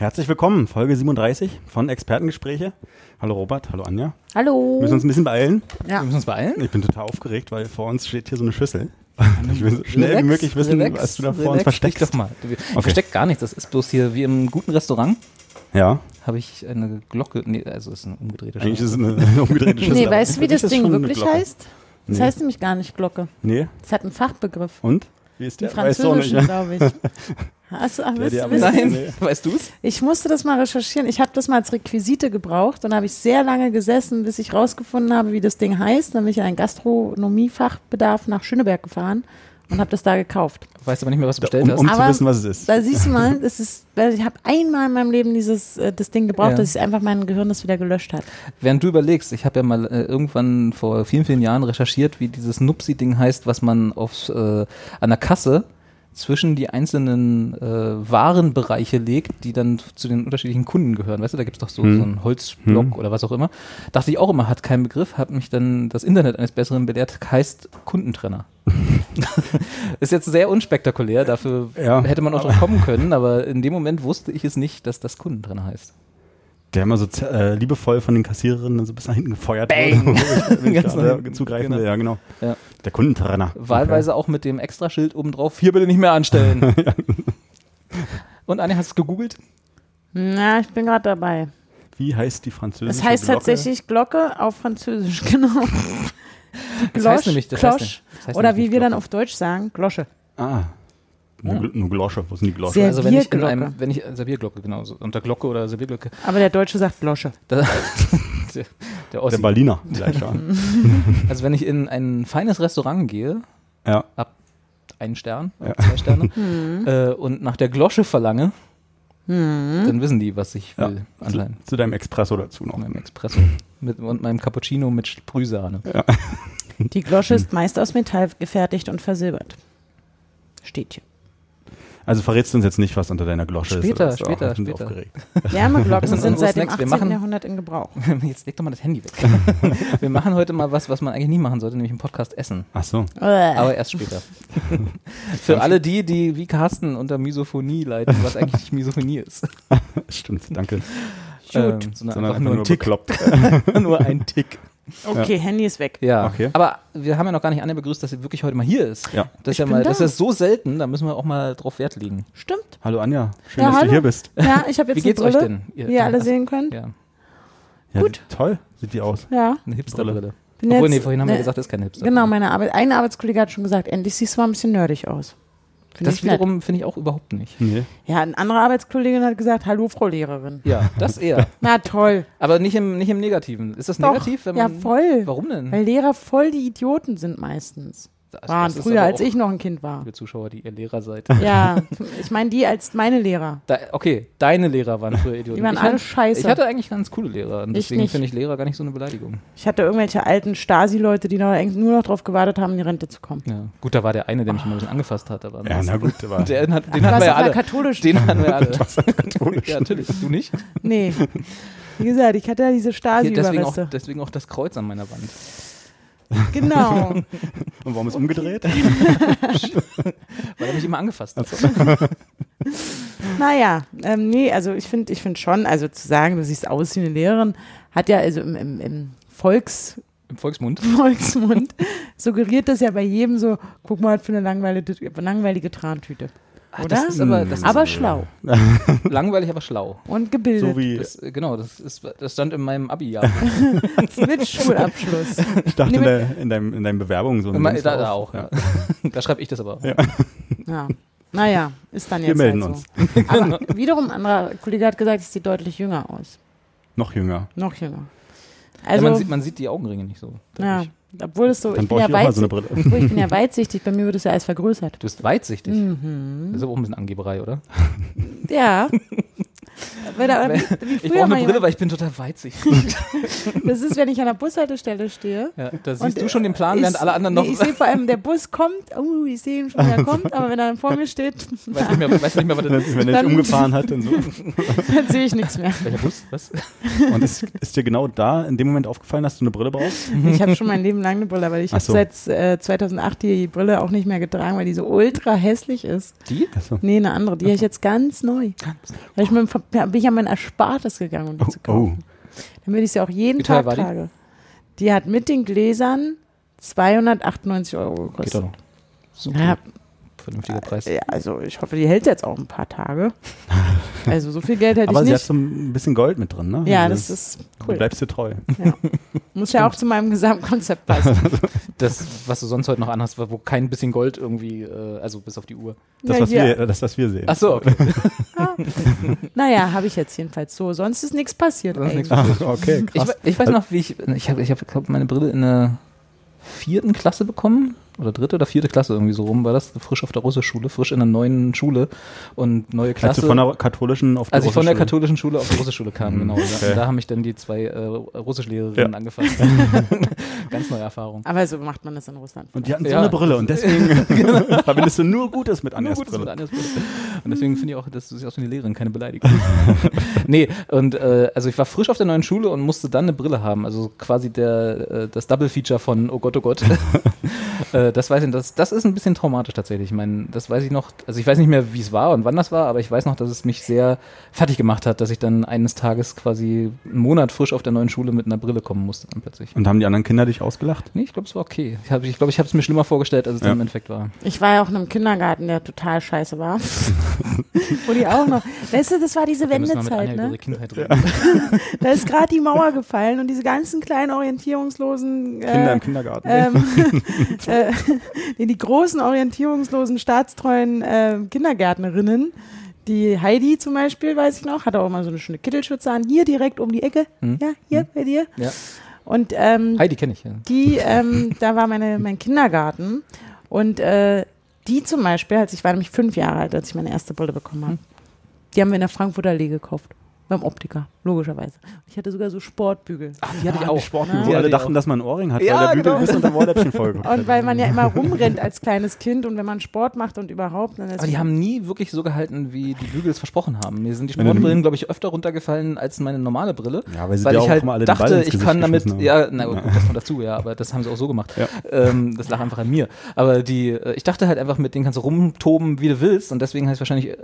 Herzlich willkommen, Folge 37 von Expertengespräche. Hallo Robert, hallo Anja. Hallo. Wir müssen uns ein bisschen beeilen. Ja. Wir müssen uns beeilen. Ich bin total aufgeregt, weil vor uns steht hier so eine Schüssel. Ich will so schnell Relax, wie möglich wissen, relax, was du da vor relax uns versteckst. Doch mal. Ich Okay. versteck gar nichts. Das ist bloß hier wie im guten Restaurant. Ja, Habe ich eine Glocke. Nee, also ist eine umgedrehte eigentlich ist es eine, eine umgedrehte Schüssel. Nee, weißt du, wie das Ding wirklich heißt? Das Nee. heißt nämlich gar nicht Glocke. Nee, Das hat einen Fachbegriff. und? Wie ist Die der? Nicht, französischen, glaube ich. Hast du, ach, wisst, wisst, Nein, Nee. weißt du's? ich musste das mal recherchieren. Ich habe das mal als Requisite gebraucht und habe ich sehr lange gesessen, bis ich rausgefunden habe, wie das Ding heißt. Dann bin ich in einen Gastronomiefachbedarf nach Schöneberg gefahren und habe das da gekauft. Weißt aber nicht mehr, was du bestellt Um, hast. um zu Aber- wissen, was es ist. Da siehst du mal, das ist, weil ich habe einmal in meinem Leben dieses äh, das Ding gebraucht, Ja. dass ich einfach mein Gehirn das wieder gelöscht hat. Während du überlegst, ich habe ja mal äh, irgendwann vor vielen, vielen Jahren recherchiert, wie dieses Nupsi-Ding heißt, was man aufs, äh, an der Kasse zwischen die einzelnen äh, Warenbereiche legt, die dann zu den unterschiedlichen Kunden gehören. Weißt du, da gibt's doch so, Hm. so einen Holzblock Hm. oder was auch immer. Dachte ich auch immer, hat keinen Begriff, hat mich dann das Internet eines Besseren belehrt, heißt Kundentrenner. ist jetzt sehr unspektakulär, dafür Ja, hätte man auch drauf kommen können, aber in dem Moment wusste ich es nicht, dass das Kundentrenner heißt. Der immer so äh, liebevoll von den Kassiererinnen so bis nach hinten gefeuert Bang! wurde. Ganz zugreifen genau. ja genau. Ja. Der Kundentrenner. Wahlweise auch mit dem Extraschild oben drauf, hier bitte nicht mehr anstellen. Und Anja, hast du es gegoogelt? Na, ich bin gerade dabei. Okay. Wie heißt die französische Es heißt Glocke? tatsächlich Glocke auf Französisch, genau. Das heißt nämlich- das heißt nicht- das heißt Oder wie wir dann Glocke. auf Deutsch sagen, Glosche. Ah. Eine, Gl- eine Glosche. Wo sind die Glosche? Also wenn ich in einem, wenn ich, Servierglocke, genau, unter Glocke oder Servierglocke, Aber der Deutsche sagt Glosche. der, der Der Ossi. Berliner. Vielleicht, ja. Also wenn ich in ein feines Restaurant gehe, ja. einen Stern, Ja. zwei Sterne, Hm. äh, und nach der Glosche verlange, dann wissen die, was ich ja. will, Zu, anscheinend. zu deinem Espresso dazu noch. Meinem Espresso mit, und meinem Cappuccino mit Sprühsahne. Die Glosche ist meist aus Metall gefertigt und versilbert. Steht hier. Also verrätst du uns jetzt nicht, was unter deiner Glosche ist? Später, oder was? später, Ich bin später. aufgeregt. Wärmeglocken sind seit dem Snacks. Wir 18. machen- Jahrhundert in Gebrauch. Jetzt leg doch mal das Handy weg. Wir machen heute mal was, was man eigentlich nie machen sollte, nämlich im Podcast essen. Ach so. Aber erst später. Für alle die, die wie Carsten unter Misophonie leiden, was eigentlich nicht Misophonie ist. Stimmt, danke. Ähm, sondern Sondern einfach nur ein Tick. nur ein Tick. Okay, Handy ist weg. Ja. Okay. Aber wir haben ja noch gar nicht Anne begrüßt, dass sie wirklich heute mal hier ist. Ja. Das ist ja mal, da. das ist so selten, da müssen wir auch mal drauf Wert legen. Stimmt. Hallo Anja, schön, Ja, dass hallo. du hier bist. Ja, ich habe jetzt Wie geht's eine euch Brille, denn? Ihr- wie ihr alle also- sehen könnt. Ja, Ja, Gut. Toll, sieht die aus. Ja. eine Hipsterbrille. Obwohl, jetzt- nee, vorhin haben wir ne, gesagt, das ist keine Hipster. Genau, meine Arbeit, ein Arbeitskollege hat schon gesagt, endlich siehst du mal ein bisschen nerdig aus. Finde Das wiederum finde ich auch überhaupt nicht. Nee. Ja, ein anderer Arbeitskollegin hat gesagt, hallo Frau Lehrerin. Ja, das eher. Na toll. Aber nicht im, nicht im Negativen. Ist das Doch, negativ, wenn ja, man. voll. Warum denn? Weil Lehrer voll die Idioten sind meistens. Das- Waren das früher, als ich noch ein Kind war. Liebe Zuschauer, die ihr Lehrer seid. Ja, ich meine die als meine Lehrer. Da, okay, deine Lehrer waren früher Idioten. Die waren ich alle hatte- scheiße. Ich hatte eigentlich ganz coole Lehrer. Und Ich deswegen nicht. finde ich Lehrer gar nicht so eine Beleidigung. Ich hatte irgendwelche alten Stasi-Leute, die noch, nur noch darauf gewartet haben, in die Rente zu kommen. Ja. Gut, da war der eine, der mich immer ein bisschen angefasst hat. Aber Ja, na gut, aber Den, hat, den hatten wir ja alle. katholischen. Den hatten wir alle. katholisch. ja, natürlich. Du nicht? Nee. Wie gesagt, ich hatte ja diese Hier, deswegen, auch, Stasi-Überreste. deswegen auch das Kreuz an meiner Wand. Genau. Und warum ist umgedreht? Weil er mich immer angefasst hat. Naja, ähm, nee, also ich finde ich find schon, also zu sagen, du siehst aus wie eine Lehrerin, hat ja also im, im, im Volks, Im Volksmund. Volksmund suggeriert das ja bei jedem so, guck mal, für eine langweilige, langweilige Trantüte. Ach, Oder? Das ist aber, das ist Aber schlau langweilig, aber schlau. und gebildet. So wie, Das, äh, genau, das, ist, das stand in meinem Abi-Jahr. mit Schulabschluss. ich dachte Nee, in, der, in, deinem, in deinen Bewerbungen so ein da, da auch, ja. Da schreibe ich das aber. Ja. Ja. Naja, ist dann Wir jetzt melden halt uns. so. Aber wiederum, ein anderer Kollege hat gesagt, es sieht deutlich jünger aus. Noch jünger. Noch jünger. ja, Also, man, sieht, man sieht die Augenringe nicht so. ja, obwohl es so, Dann ich bin, ja ich so eine weitsichtig, Brille. obwohl ich bin ja weitsichtig, bei mir wird es ja alles vergrößert. Du bist weitsichtig. Mhm. Das ist aber auch ein bisschen Angeberei, oder? Ja. Weil wie Ich brauche eine Brille, weil ich bin total weitsichtig. das ist, wenn ich an der Bushaltestelle stehe. ja, da siehst Und, du schon den Plan, ich- während alle anderen noch Nee, ich sehe vor allem, der Bus kommt, oh, ich sehe ihn schon, wie er kommt, aber wenn er dann vor mir steht, weiß nicht mehr, weiß nicht mehr was das ist. Wenn er dich umgefahren hat und so. dann sehe ich nichts mehr. Welcher Bus? Was? Und ist, ist dir genau da in dem Moment aufgefallen, dass du eine Brille brauchst? Ich habe schon mein Leben lang eine Brille, aber ich habe so. seit äh, 2008 die Brille auch nicht mehr getragen, weil die so ultra hässlich ist. Die? Achso. Nee, eine andere. Die habe ich jetzt ganz neu. Da ich mit, dem- da bin ich an mein Erspartes gegangen, um die zu Oh, kaufen. Damit ich sie auch jeden Wie Tag war die? trage. Die hat mit den Gläsern 298 Euro Geht gekostet. doch noch. Super. Ja, Vernünftiger Preis. ja, also ich hoffe, die hält jetzt auch ein paar Tage. Also so viel Geld hätte Aber ich sie hat nicht. so ein bisschen Gold mit drin, ne? Ja, Also das ist Du cool. bleibst dir treu. Muss ja auch zu meinem Gesamtkonzept passen. Das, was du sonst heute noch anhast, wo kein bisschen Gold irgendwie, äh, also bis auf die Uhr. Das, Ja, was, wir, das was wir sehen. Ach so, okay. Naja, habe ich jetzt jedenfalls so. Sonst ist nichts passiert. Sonst nichts eigentlich. Ach, okay, Ich, krass. we- ich weiß noch, wie ich, ich habe, ich hab, meine Brille in der vierten Klasse bekommen. Oder dritte oder vierte Klasse irgendwie so rum war das. Frisch auf der Russischschule, frisch in einer neuen Schule und neue Als Klasse. du von der katholischen auf die Als ich von der Russische- katholischen Schule auf die Russischschule kam, Mhm, genau. Okay. Und Da haben mich dann die zwei äh, Russischlehrerinnen Ja. angefasst. Ganz neue Erfahrung. Aber so macht man das in Russland. Und die hatten so Ja. eine Brille und deswegen verbindest du nur Gutes mit Anjas mit Brille. Anjas Brille. Und deswegen finde ich auch, das ist aus wie eine Lehrerin, keine Beleidigung. nee, und äh, also ich war frisch auf der neuen Schule und musste dann eine Brille haben. Also quasi der, äh, das Double-Feature von Oh Gott, oh Gott. Äh, das weiß ich, das, das ist ein bisschen traumatisch tatsächlich. Ich meine, das weiß ich noch, also ich weiß nicht mehr, wie es war und wann das war, aber ich weiß noch, dass es mich sehr fertig gemacht hat, dass ich dann eines Tages quasi einen Monat frisch auf der neuen Schule mit einer Brille kommen musste dann plötzlich. Und haben die anderen Kinder dich ausgelacht? Nee, ich glaube, es war okay. Ich glaube, ich, glaub, ich habe es mir schlimmer vorgestellt, als es Ja. dann im Endeffekt war. Ich war ja auch in einem Kindergarten, der total scheiße war. Wo die auch noch. Weißt du, das war diese Wendezeit, ne? reden. Da ist gerade die Mauer gefallen und diese ganzen kleinen orientierungslosen Kinder äh, im Kindergarten. ähm, äh, nee, die großen orientierungslosen, staatstreuen äh, Kindergärtnerinnen, die Heidi zum Beispiel, weiß ich noch, hatte auch mal so eine schöne Kittelschürze an, hier direkt um die Ecke, Hm. ja, hier bei dir. Ja. Und ähm, Heidi kenne ich, ja. die, ähm, da war meine, mein Kindergarten und äh, die zum Beispiel, als ich war nämlich fünf Jahre alt, als ich meine erste Brille bekommen habe, die haben wir in der Frankfurter Allee gekauft. Beim Optiker, logischerweise. Ich hatte sogar so Sportbügel. Ach, die hatte ich auch. Sportbügel, Ja. wo Die alle dachten, auch. dass man ein Ohrring hat, Ja, weil der Bügel genau. bis unter Ohrläppchen voll Und weil man ja immer rumrennt als kleines Kind und wenn man Sport macht und überhaupt, dann ist Aber die haben nie wirklich so gehalten, wie die Bügel es versprochen haben. Mir sind die Sportbrillen, glaube ich, öfter runtergefallen als meine normale Brille. Ja, weil sie weil ich auch halt immer alle den Ball dachte, ins ich kann damit, haben. ja, na gut, das kommt dazu, ja, aber das haben sie auch so gemacht. Ja. Ähm, das lag einfach an mir. Aber die, äh, ich dachte halt einfach, mit denen kannst du rumtoben, wie du willst und deswegen habe ich es wahrscheinlich äh,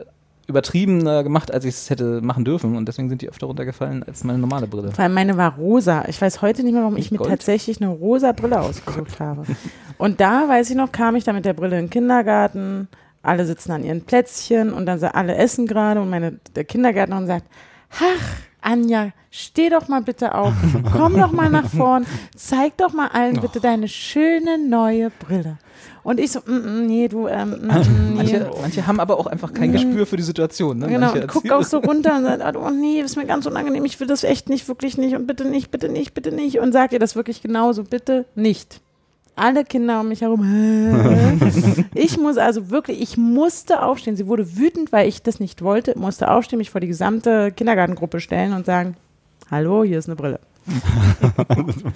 übertriebener gemacht, als ich es hätte machen dürfen und deswegen sind die öfter runtergefallen als meine normale Brille. Vor allem meine war rosa. Ich weiß heute nicht mehr, warum ich mir Gold? tatsächlich eine rosa Brille ausgesucht habe. Und da, weiß ich noch, kam ich dann mit der Brille in den Kindergarten. Alle sitzen an ihren Plätzchen und dann alle essen gerade und meine, der Kindergärtnerin sagt, ach, Anja, steh doch mal bitte auf, komm doch mal nach vorn, zeig doch mal allen bitte deine schöne neue Brille. Und ich so, mm, mm, nee, du, ähm, mm, mm, nee. Manche, manche haben aber auch einfach kein Gespür für die Situation. Ne? Genau, guck auch so runter und sagt, oh nee, das ist mir ganz unangenehm, ich will das echt nicht, wirklich nicht und bitte nicht, bitte nicht, bitte nicht. Und sagt ihr das wirklich genauso, bitte nicht. Alle Kinder um mich herum. ich muss also wirklich, ich musste aufstehen. Sie wurde wütend, weil ich das nicht wollte, musste aufstehen, mich vor die gesamte Kindergartengruppe stellen und sagen, hallo, hier ist eine Brille.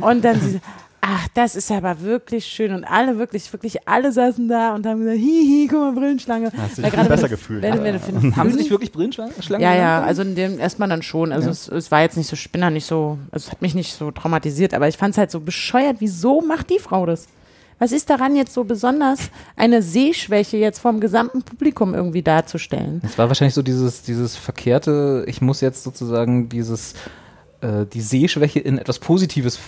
und dann sie, ach, das ist aber wirklich schön. Und alle wirklich, wirklich, alle saßen da und haben gesagt, hihi, guck mal, Brillenschlange. Hast du dich besser wenn- gefühlt. Wenn, wenn, wenn, Haben sie nicht wirklich Brillenschlangen? ja, ja, also in dem erstmal dann schon. Also Ja. es, es war jetzt nicht so Spinner, nicht so, also es hat mich nicht so traumatisiert, aber ich fand es halt so bescheuert. Wieso macht die Frau das? Was ist daran jetzt so besonders, eine Sehschwäche jetzt vom gesamten Publikum irgendwie darzustellen? Es war wahrscheinlich so dieses, dieses verkehrte, ich muss jetzt sozusagen dieses äh, die Sehschwäche in etwas Positives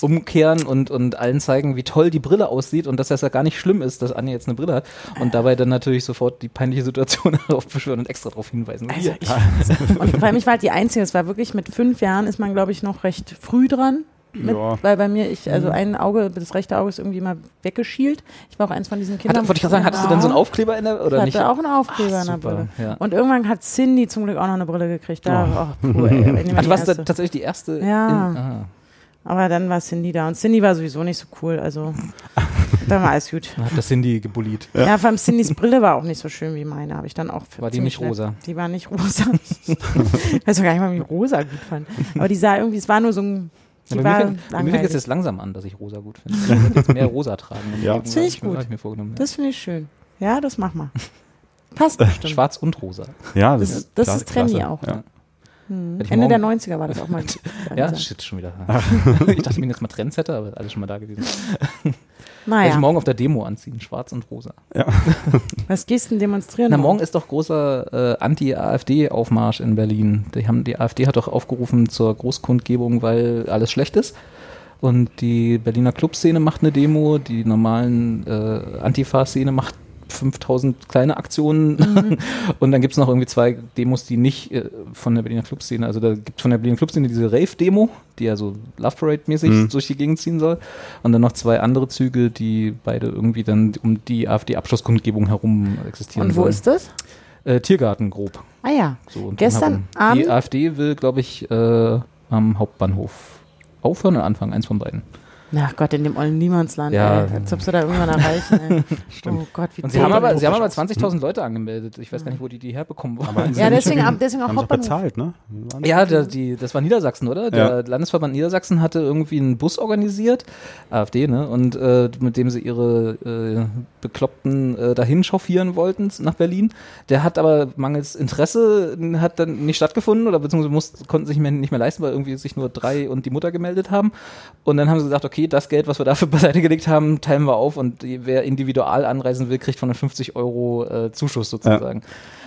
umkehren und, und allen zeigen, wie toll die Brille aussieht und dass das ja gar nicht schlimm ist, dass Anja jetzt eine Brille hat und dabei dann natürlich sofort die peinliche Situation aufbeschwören und extra darauf hinweisen. Also ich, und vor allem, ich war halt die Einzige, es war wirklich mit fünf Jahren ist man, glaube ich, noch recht früh dran. Mit, Ja. Weil bei mir, ich, Mhm. also ein Auge, das rechte Auge ist irgendwie mal weggeschielt. Ich war auch eins von diesen Kindern. Hat, wollte ich gerade sagen, hattest du dann so einen Aufkleber in der, Ich oder hatte nicht? auch einen Aufkleber Ach, in der Brille. ja. Und irgendwann hat Cindy zum Glück auch noch eine Brille gekriegt. Da, oh. puh, ey, Ach, die du warst da tatsächlich die erste. Ja. In. Aber dann war Cindy da und Cindy war sowieso nicht so cool, also dann war alles gut. Dann hat das Cindy gebullied. Ja, vor allem Cindys Brille war auch nicht so schön wie meine, habe ich dann auch War die nicht rosa? Die war nicht rosa. ich weiß gar nicht mal, wie ich rosa gut fand. Aber die sah irgendwie, es war nur so ein, Ja, bei mir, fängt- bei mir fängt es jetzt langsam an, dass ich rosa gut finde. Ich würde jetzt mehr rosa tragen. Ja. Das finde ich mir- gut. Ich mir vorgenommen. Das finde ich schön. Ja, das mach mal. Passt bestimmt. Schwarz und rosa. Ja, Das, ist- das ist trendy klasse. auch. Ja. Hm. Hätte ich Ende der morgen- 90er war das auch mal. Ja, shit, schon wieder. ich dachte, ich bin jetzt mal Trendsetter, aber alles schon mal da gewesen. Werde ich Naja, morgen auf der Demo anziehen, schwarz und rosa. was gehst du denn demonstrieren? Na, morgen ist doch großer äh, Anti-AfD-Aufmarsch in Berlin. Die, haben, die AfD hat doch aufgerufen zur Großkundgebung, weil alles schlecht ist. Und die Berliner Clubszene macht eine Demo, die normalen äh, Antifa-Szene macht 5000 kleine Aktionen und dann gibt es noch irgendwie zwei Demos, die nicht äh, von der Berliner Clubszene, also da gibt es von der Berliner Clubszene diese Rave-Demo, die ja so Love Parade-mäßig Mhm. durch die Gegend ziehen soll und dann noch zwei andere Züge, die beide irgendwie dann um die AfD-Abschlusskundgebung herum existieren Und wo sollen. ist das? Äh, Tiergarten grob. Ah ja. So und Gestern drumherum. Die Abend- AfD will, glaube ich, äh, am Hauptbahnhof aufhören oder anfangen, eins von beiden. Ach Gott, in dem ollen Niemandsland, Ja. ey. Als ob sie da irgendwann erreichen, ey. Oh Gott, wie Und sie haben aber, sie haben aber Utopisch 20.000 Leute angemeldet. Ich weiß gar nicht, wo die die herbekommen wollen. Ja, deswegen, ab- deswegen auch haben Hauptbahnhof. bezahlt, ne? Ja, der, die, das war Niedersachsen, oder? Der Landesverband Niedersachsen hatte irgendwie einen Bus organisiert, AfD, ne? Und äh, mit dem sie ihre äh, Bekloppten äh, dahin chauffieren wollten nach Berlin. Der hat aber mangels Interesse hat dann nicht stattgefunden oder beziehungsweise mussten, konnten sich mehr, nicht mehr leisten, weil irgendwie sich nur drei und die Mutter gemeldet haben. Und dann haben sie gesagt, okay, das Geld, was wir dafür beiseite gelegt haben, teilen wir auf und wer individual anreisen will, kriegt von den 50 Euro äh, Zuschuss sozusagen.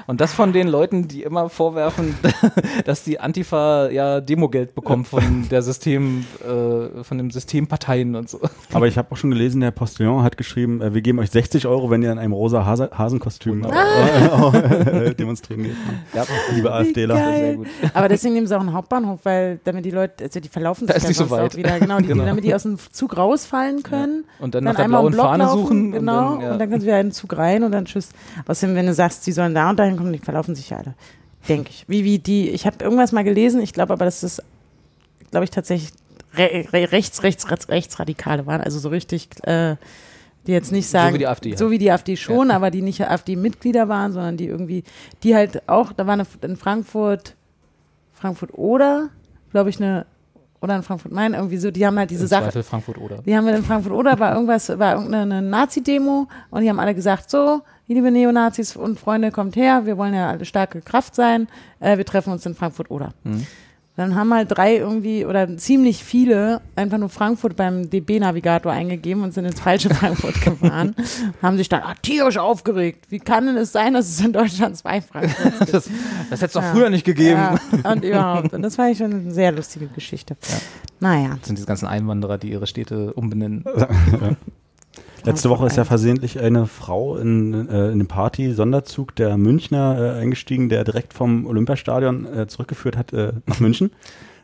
Und das von den Leuten, die immer vorwerfen, dass die Antifa ja Demogeld bekommt von der System, äh, von den Systemparteien und so. Aber ich habe auch schon gelesen, der Postillon hat geschrieben, äh, wir geben euch 60 Euro, wenn ihr in einem rosa Hase Hasenkostüm äh, demonstrieren geht. Ja, Liebe AfDler. sehr gut. Aber deswegen nehmen sie auch einen Hauptbahnhof, weil damit die Leute, also die verlaufen Da sich ist nicht so weit. wieder, genau, die, Genau. damit die aus dem Zug rausfallen können. Und dann nach der einmal blauen Fahne laufen, suchen. Genau, Und dann, ja. und dann können sie wieder in den Zug rein und dann tschüss. Außerdem, wenn du sagst, sie sollen da und dahin kommen, die verlaufen sich ja alle. Denke ich. Wie, wie die, ich habe irgendwas mal gelesen, ich glaube aber, dass das, glaube ich, tatsächlich re re rechts, rechts, rechts, rechtsradikale waren. Also so richtig, äh, die jetzt nicht sagen, wie die AfD halt. so wie die AfD schon, aber die nicht AfD-Mitglieder waren, sondern die irgendwie, die halt auch, da war eine, in Frankfurt, Frankfurt oder, glaube ich, eine, oder in Frankfurt Main, irgendwie so, die haben halt diese Im Sache, Zweifel Frankfurt oder. die haben wir in Frankfurt oder war irgendwas, war irgendeine Nazi-Demo und die haben alle gesagt, so, liebe Neonazis und Freunde, kommt her, wir wollen ja alle starke Kraft sein, äh, wir treffen uns in Frankfurt oder. Mhm. Dann haben halt drei irgendwie oder ziemlich viele einfach nur Frankfurt beim DB-Navigator eingegeben und sind ins falsche Frankfurt gefahren. haben sich dann ah, tierisch aufgeregt. Wie kann denn es sein, dass es in Deutschland zwei Frankfurts gibt? Das, das hätte es doch Ja. früher nicht gegeben. Ja, und überhaupt. Und das war schon eine sehr lustige Geschichte. Naja. Das sind diese ganzen Einwanderer, die ihre Städte umbenennen. Letzte Woche ist ja versehentlich eine Frau in, äh, in den Party-Sonderzug der Münchner äh, eingestiegen, der direkt vom Olympiastadion äh, zurückgeführt hat äh, nach München.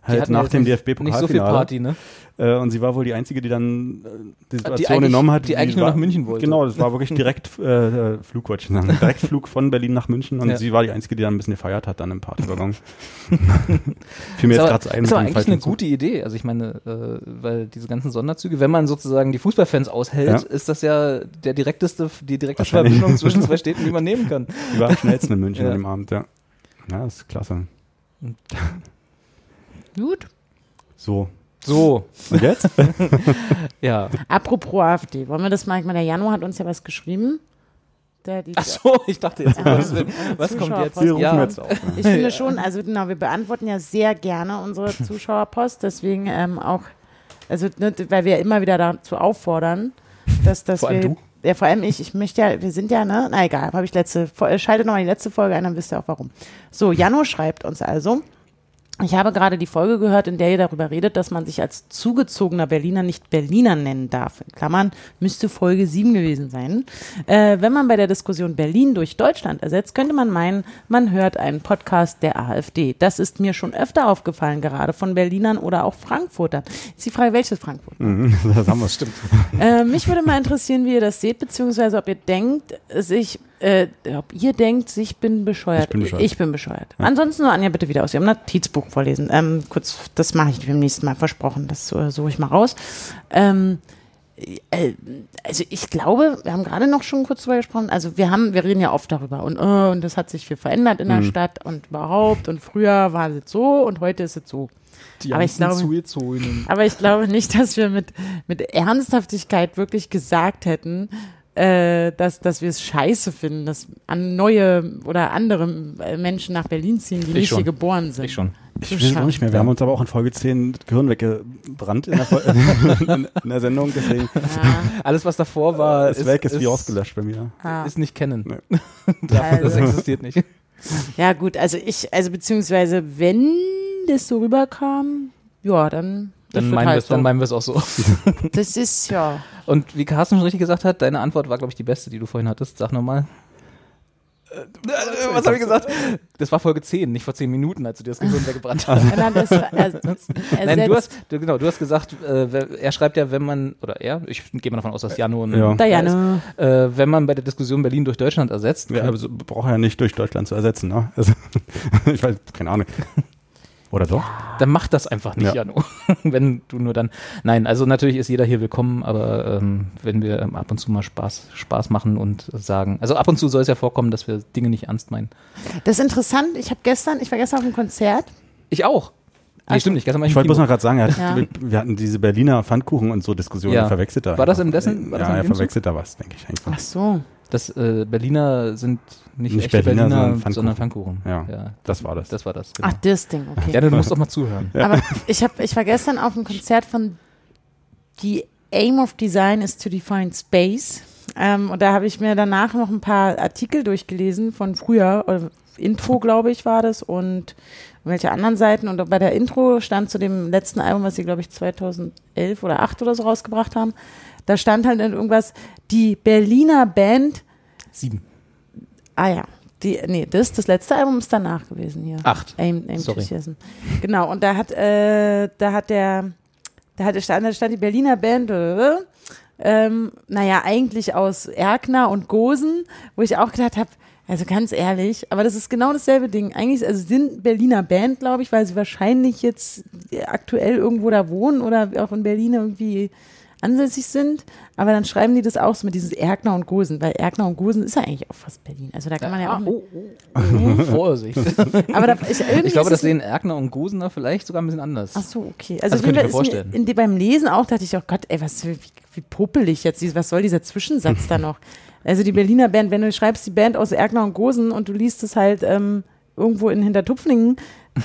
Die Halt nach dem nicht- Nicht so viel DFB-Pokalfinale. Party, ne? Äh, und sie war wohl die Einzige, die dann äh, die Situation eigentlich- genommen hat. die eigentlich nur war, nach München wollte. Genau, das war wirklich direkt äh, äh, Flug, wollte ich sagen. Direktflug von Berlin nach München und Ja. sie war die Einzige, die dann ein bisschen gefeiert hat dann im Partywaggon. Fiel mir jetzt gerade ein. aber dem eigentlich eine gute Idee. Also ich meine, äh, weil diese ganzen Sonderzüge, wenn man sozusagen die Fußballfans aushält, Ja. ist das ja der direkteste, die direkte. Verbindung zwischen zwei Städten, die man nehmen kann. Die war am schnellsten in München Ja. an dem Abend, ja. Ja, das ist klasse. Gut. So. So, Und jetzt? ja. Apropos AfD, wollen wir das mal, ich meine, der Jano hat uns ja was geschrieben. Der, die, Ach so, ich dachte jetzt, Ja. was, was kommt jetzt? Wir rufen Ja. jetzt auf. Ich finde schon, also genau, wir beantworten ja sehr gerne unsere Zuschauerpost, deswegen ähm, auch, also ne, weil wir immer wieder dazu auffordern, dass, dass Vor allem wir, du. ja vor allem ich, ich möchte ja, wir sind ja, ne, na egal, habe ich letzte, schaltet nochmal die letzte Folge ein, dann wisst ihr auch warum. So, Jano schreibt uns also, ich habe gerade die Folge gehört, in der ihr darüber redet, dass man sich als zugezogener Berliner nicht Berliner nennen darf. In Klammern müsste Folge 7 gewesen sein. Äh, wenn man bei der Diskussion Berlin durch Deutschland ersetzt, könnte man meinen, man hört einen Podcast der AfD. Das ist mir schon öfter aufgefallen, gerade von Berlinern oder auch Frankfurtern. Ist die Frage, welches Frankfurt? Mhm, das haben wir, stimmt. Äh, mich würde mal interessieren, wie ihr das seht, beziehungsweise ob ihr denkt, sich äh, ob ihr denkt, ich bin bescheuert. Ich bin bescheuert. Ich bin bescheuert. Ansonsten nur Anja bitte wieder aus ihrem Notizbuch vorlesen. Ähm, kurz, das mache ich beim nächsten Mal versprochen. Das äh, suche ich mal raus. Ähm, äh, also ich glaube, wir haben gerade noch schon kurz drüber gesprochen. Also wir haben, wir reden ja oft darüber und, äh, und das hat sich viel verändert in der Stadt und überhaupt und früher war es so und heute ist es so. Die Aber ich glaube-. Aber ich glaube nicht, dass wir mit, mit Ernsthaftigkeit wirklich gesagt hätten, äh, dass, dass wir es scheiße finden, dass an neue oder andere Menschen nach Berlin ziehen, die Ich nicht schon. hier geboren sind. Ich schon. Ich will es auch nicht mehr. Wir haben uns aber auch in Folge 10 das Gehirn weggebrannt in der, Fol- in, der Sendung. Deswegen Ja, Alles, was davor war, ist, weg, ist, wie ausgelöscht bei mir. ja. Ist nicht kennen. Nee. das Also, existiert nicht. ja gut, also ich, also beziehungsweise wenn das so rüberkam, ja, dann das Dann meinen, wir halt es, dann so. meinen wir es auch so. Das ist ja. Und wie Carsten schon richtig gesagt hat, deine Antwort war, glaube ich, die beste, die du vorhin hattest. Sag nochmal. Äh, was habe ich gesagt? Das war Folge 10, nicht vor 10 Minuten, als du dir das Gehirn weggebrannt hast. Nein, das, er, Nein, du hast, du, genau, du hast gesagt, äh, er schreibt ja, wenn man, oder er, ich gehe mal davon aus, dass Jano ein Ja. Diana. äh, wenn man bei der Diskussion Berlin durch Deutschland ersetzt, Ja, also, braucht er ja nicht durch Deutschland zu ersetzen. Ne? Also, ich weiß, keine Ahnung. Oder doch? dann mach das einfach nicht, Ja. Jano. wenn du nur dann. Nein, also natürlich ist jeder hier willkommen, aber ähm, wenn wir ähm, ab und zu mal Spaß, Spaß machen und sagen, also ab und zu soll es ja vorkommen, dass wir Dinge nicht ernst meinen. Das ist interessant. Ich habe gestern, ich war gestern auf einem Konzert. Ich auch. Nee, Also- stimmt nicht. Gestern war Ich wollte bloß noch gerade sagen, er hat, Ja. wir hatten diese Berliner Pfannkuchen und so Diskussionen, Ja. er verwechselt da. War das im Dessen? War das Ja, im er Gegenzug? verwechselt da was, denke ich einfach. Ach so. Das äh, Berliner sind nicht, Nicht echte Berliner, Berliner, sondern Pfannkuchen. sondern Pfannkuchen. Ja, das war das. Das war das. Genau. Ach, das Ding, okay. Ja, du musst doch mal zuhören. Aber ich, hab, ich war gestern auf einem Konzert von The Aim of Design is to Define Space. Ähm, und da habe ich mir danach noch ein paar Artikel durchgelesen von früher. Oder Intro, glaube ich, war das. Und welche anderen Seiten. Und bei der Intro stand zu dem letzten Album, was sie, glaube ich, 2011 oder 8 oder so rausgebracht haben, da stand halt irgendwas, die Berliner Band, Sieben. ah ja, die, nee, das, das letzte Album ist danach gewesen hier. Acht. Aim, Aim Sorry. Genau, und da hat, äh, da hat der, da hat, stand, da stand die Berliner Band, äh, ähm, naja, eigentlich aus Erkner und Gosen, wo ich auch gedacht habe, also ganz ehrlich, aber das ist genau dasselbe Ding. Eigentlich also sind Berliner Band, glaube ich, weil sie wahrscheinlich jetzt aktuell irgendwo da wohnen oder auch in Berlin irgendwie ansässig sind. Aber dann schreiben die das auch so mit dieses Erkner und Gosen, weil Erkner und Gosen ist ja eigentlich auch fast Berlin. Also da kann man ja auch. Ah, Mit, oh, oh. Vorsicht. aber da, ich, irgendwie Ich glaube, ist das sehen Erkner und Gosener vielleicht sogar ein bisschen anders. Ach so, okay. Also, Das könnte ich mir vorstellen. in, die- beim Lesen auch dachte ich, oh Gott, ey, was, wie, wie popelig jetzt, was soll dieser Zwischensatz da noch? Also die Berliner Band, wenn du schreibst die Band aus Erkner und Gosen und du liest es halt ähm, irgendwo in Hintertupfningen,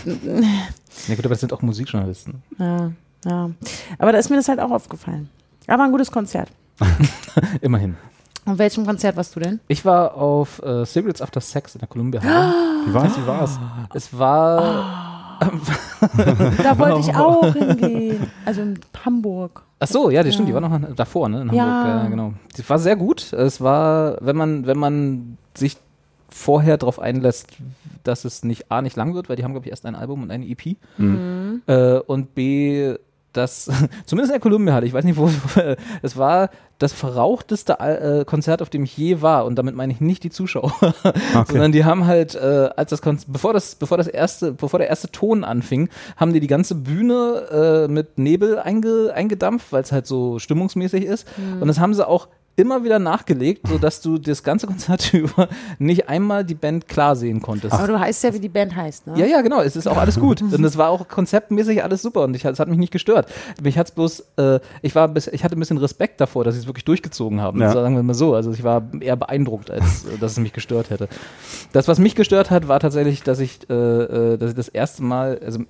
Ja gut, aber das sind auch Musikjournalisten. ja, ja. Aber da ist mir das halt auch aufgefallen. Aber ein gutes Konzert. Immerhin. Und welchem Konzert warst du denn? Ich war auf äh, Cigarettes After Sex in der Columbia Halle. Wie war's? Wie war's? Es war. Da wollte ich auch hingehen. Also in Hamburg. Ach so, ja, die stimmt, die war noch davor, ne? In Ja. Hamburg, ja, genau. Die war sehr gut. Es war, wenn man, wenn man sich vorher darauf einlässt, dass es nicht A nicht lang wird, weil die haben, glaube ich, erst ein Album und eine EP. Mhm. Äh, und B, das, zumindest in der Columbia Halle, ich weiß nicht, wo, es war das verrauchteste äh, Konzert, auf dem ich je war. Und damit meine ich nicht die Zuschauer, sondern die haben halt, äh, als das Konzert, bevor das, bevor das erste, bevor der erste Ton anfing, haben die die ganze Bühne äh, mit Nebel einge, eingedampft, weil es halt so stimmungsmäßig ist. Und das haben sie auch immer wieder nachgelegt, sodass du das ganze Konzert über nicht einmal die Band klar sehen konntest. Aber du heißt ja, wie die Band heißt, ne? Ja, ja, genau. Es ist auch alles gut. Und es war auch konzeptmäßig alles super und ich, es hat mich nicht gestört. Mich hat's bloß, äh, ich war, bis, ich hatte ein bisschen Respekt davor, dass sie es wirklich durchgezogen haben. Ja. Sagen wir mal so. Also ich war eher beeindruckt, als äh, dass es mich gestört hätte. Das, was mich gestört hat, war tatsächlich, dass ich, äh, äh, dass ich das erste Mal, also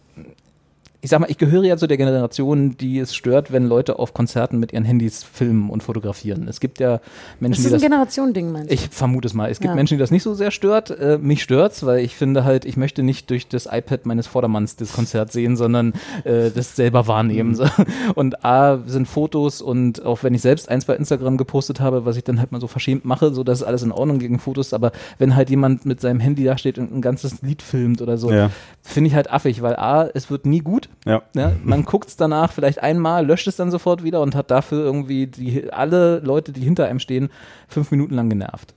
ich sag mal, ich gehöre ja zu der Generation, die es stört, wenn Leute auf Konzerten mit ihren Handys filmen und fotografieren. Es gibt ja Das Menschen, ist die ein das Generation-Ding, meinst du? ich vermute es mal. Es gibt Ja. Menschen, die das nicht so sehr stört. Äh, mich stört's, weil ich finde halt, ich möchte nicht durch das iPad meines Vordermanns das Konzert sehen, sondern äh, das selber wahrnehmen. So. Und A sind Fotos und auch wenn ich selbst eins bei Instagram gepostet habe, was ich dann halt mal so verschämt mache, so dass alles in Ordnung gegen Fotos, aber wenn halt jemand mit seinem Handy da steht und ein ganzes Lied filmt oder so, Ja. finde ich halt affig, weil A, es wird nie gut. Ja. Ja, man guckt es danach vielleicht einmal, löscht es dann sofort wieder und hat dafür irgendwie die, alle Leute, die hinter einem stehen, fünf Minuten lang genervt.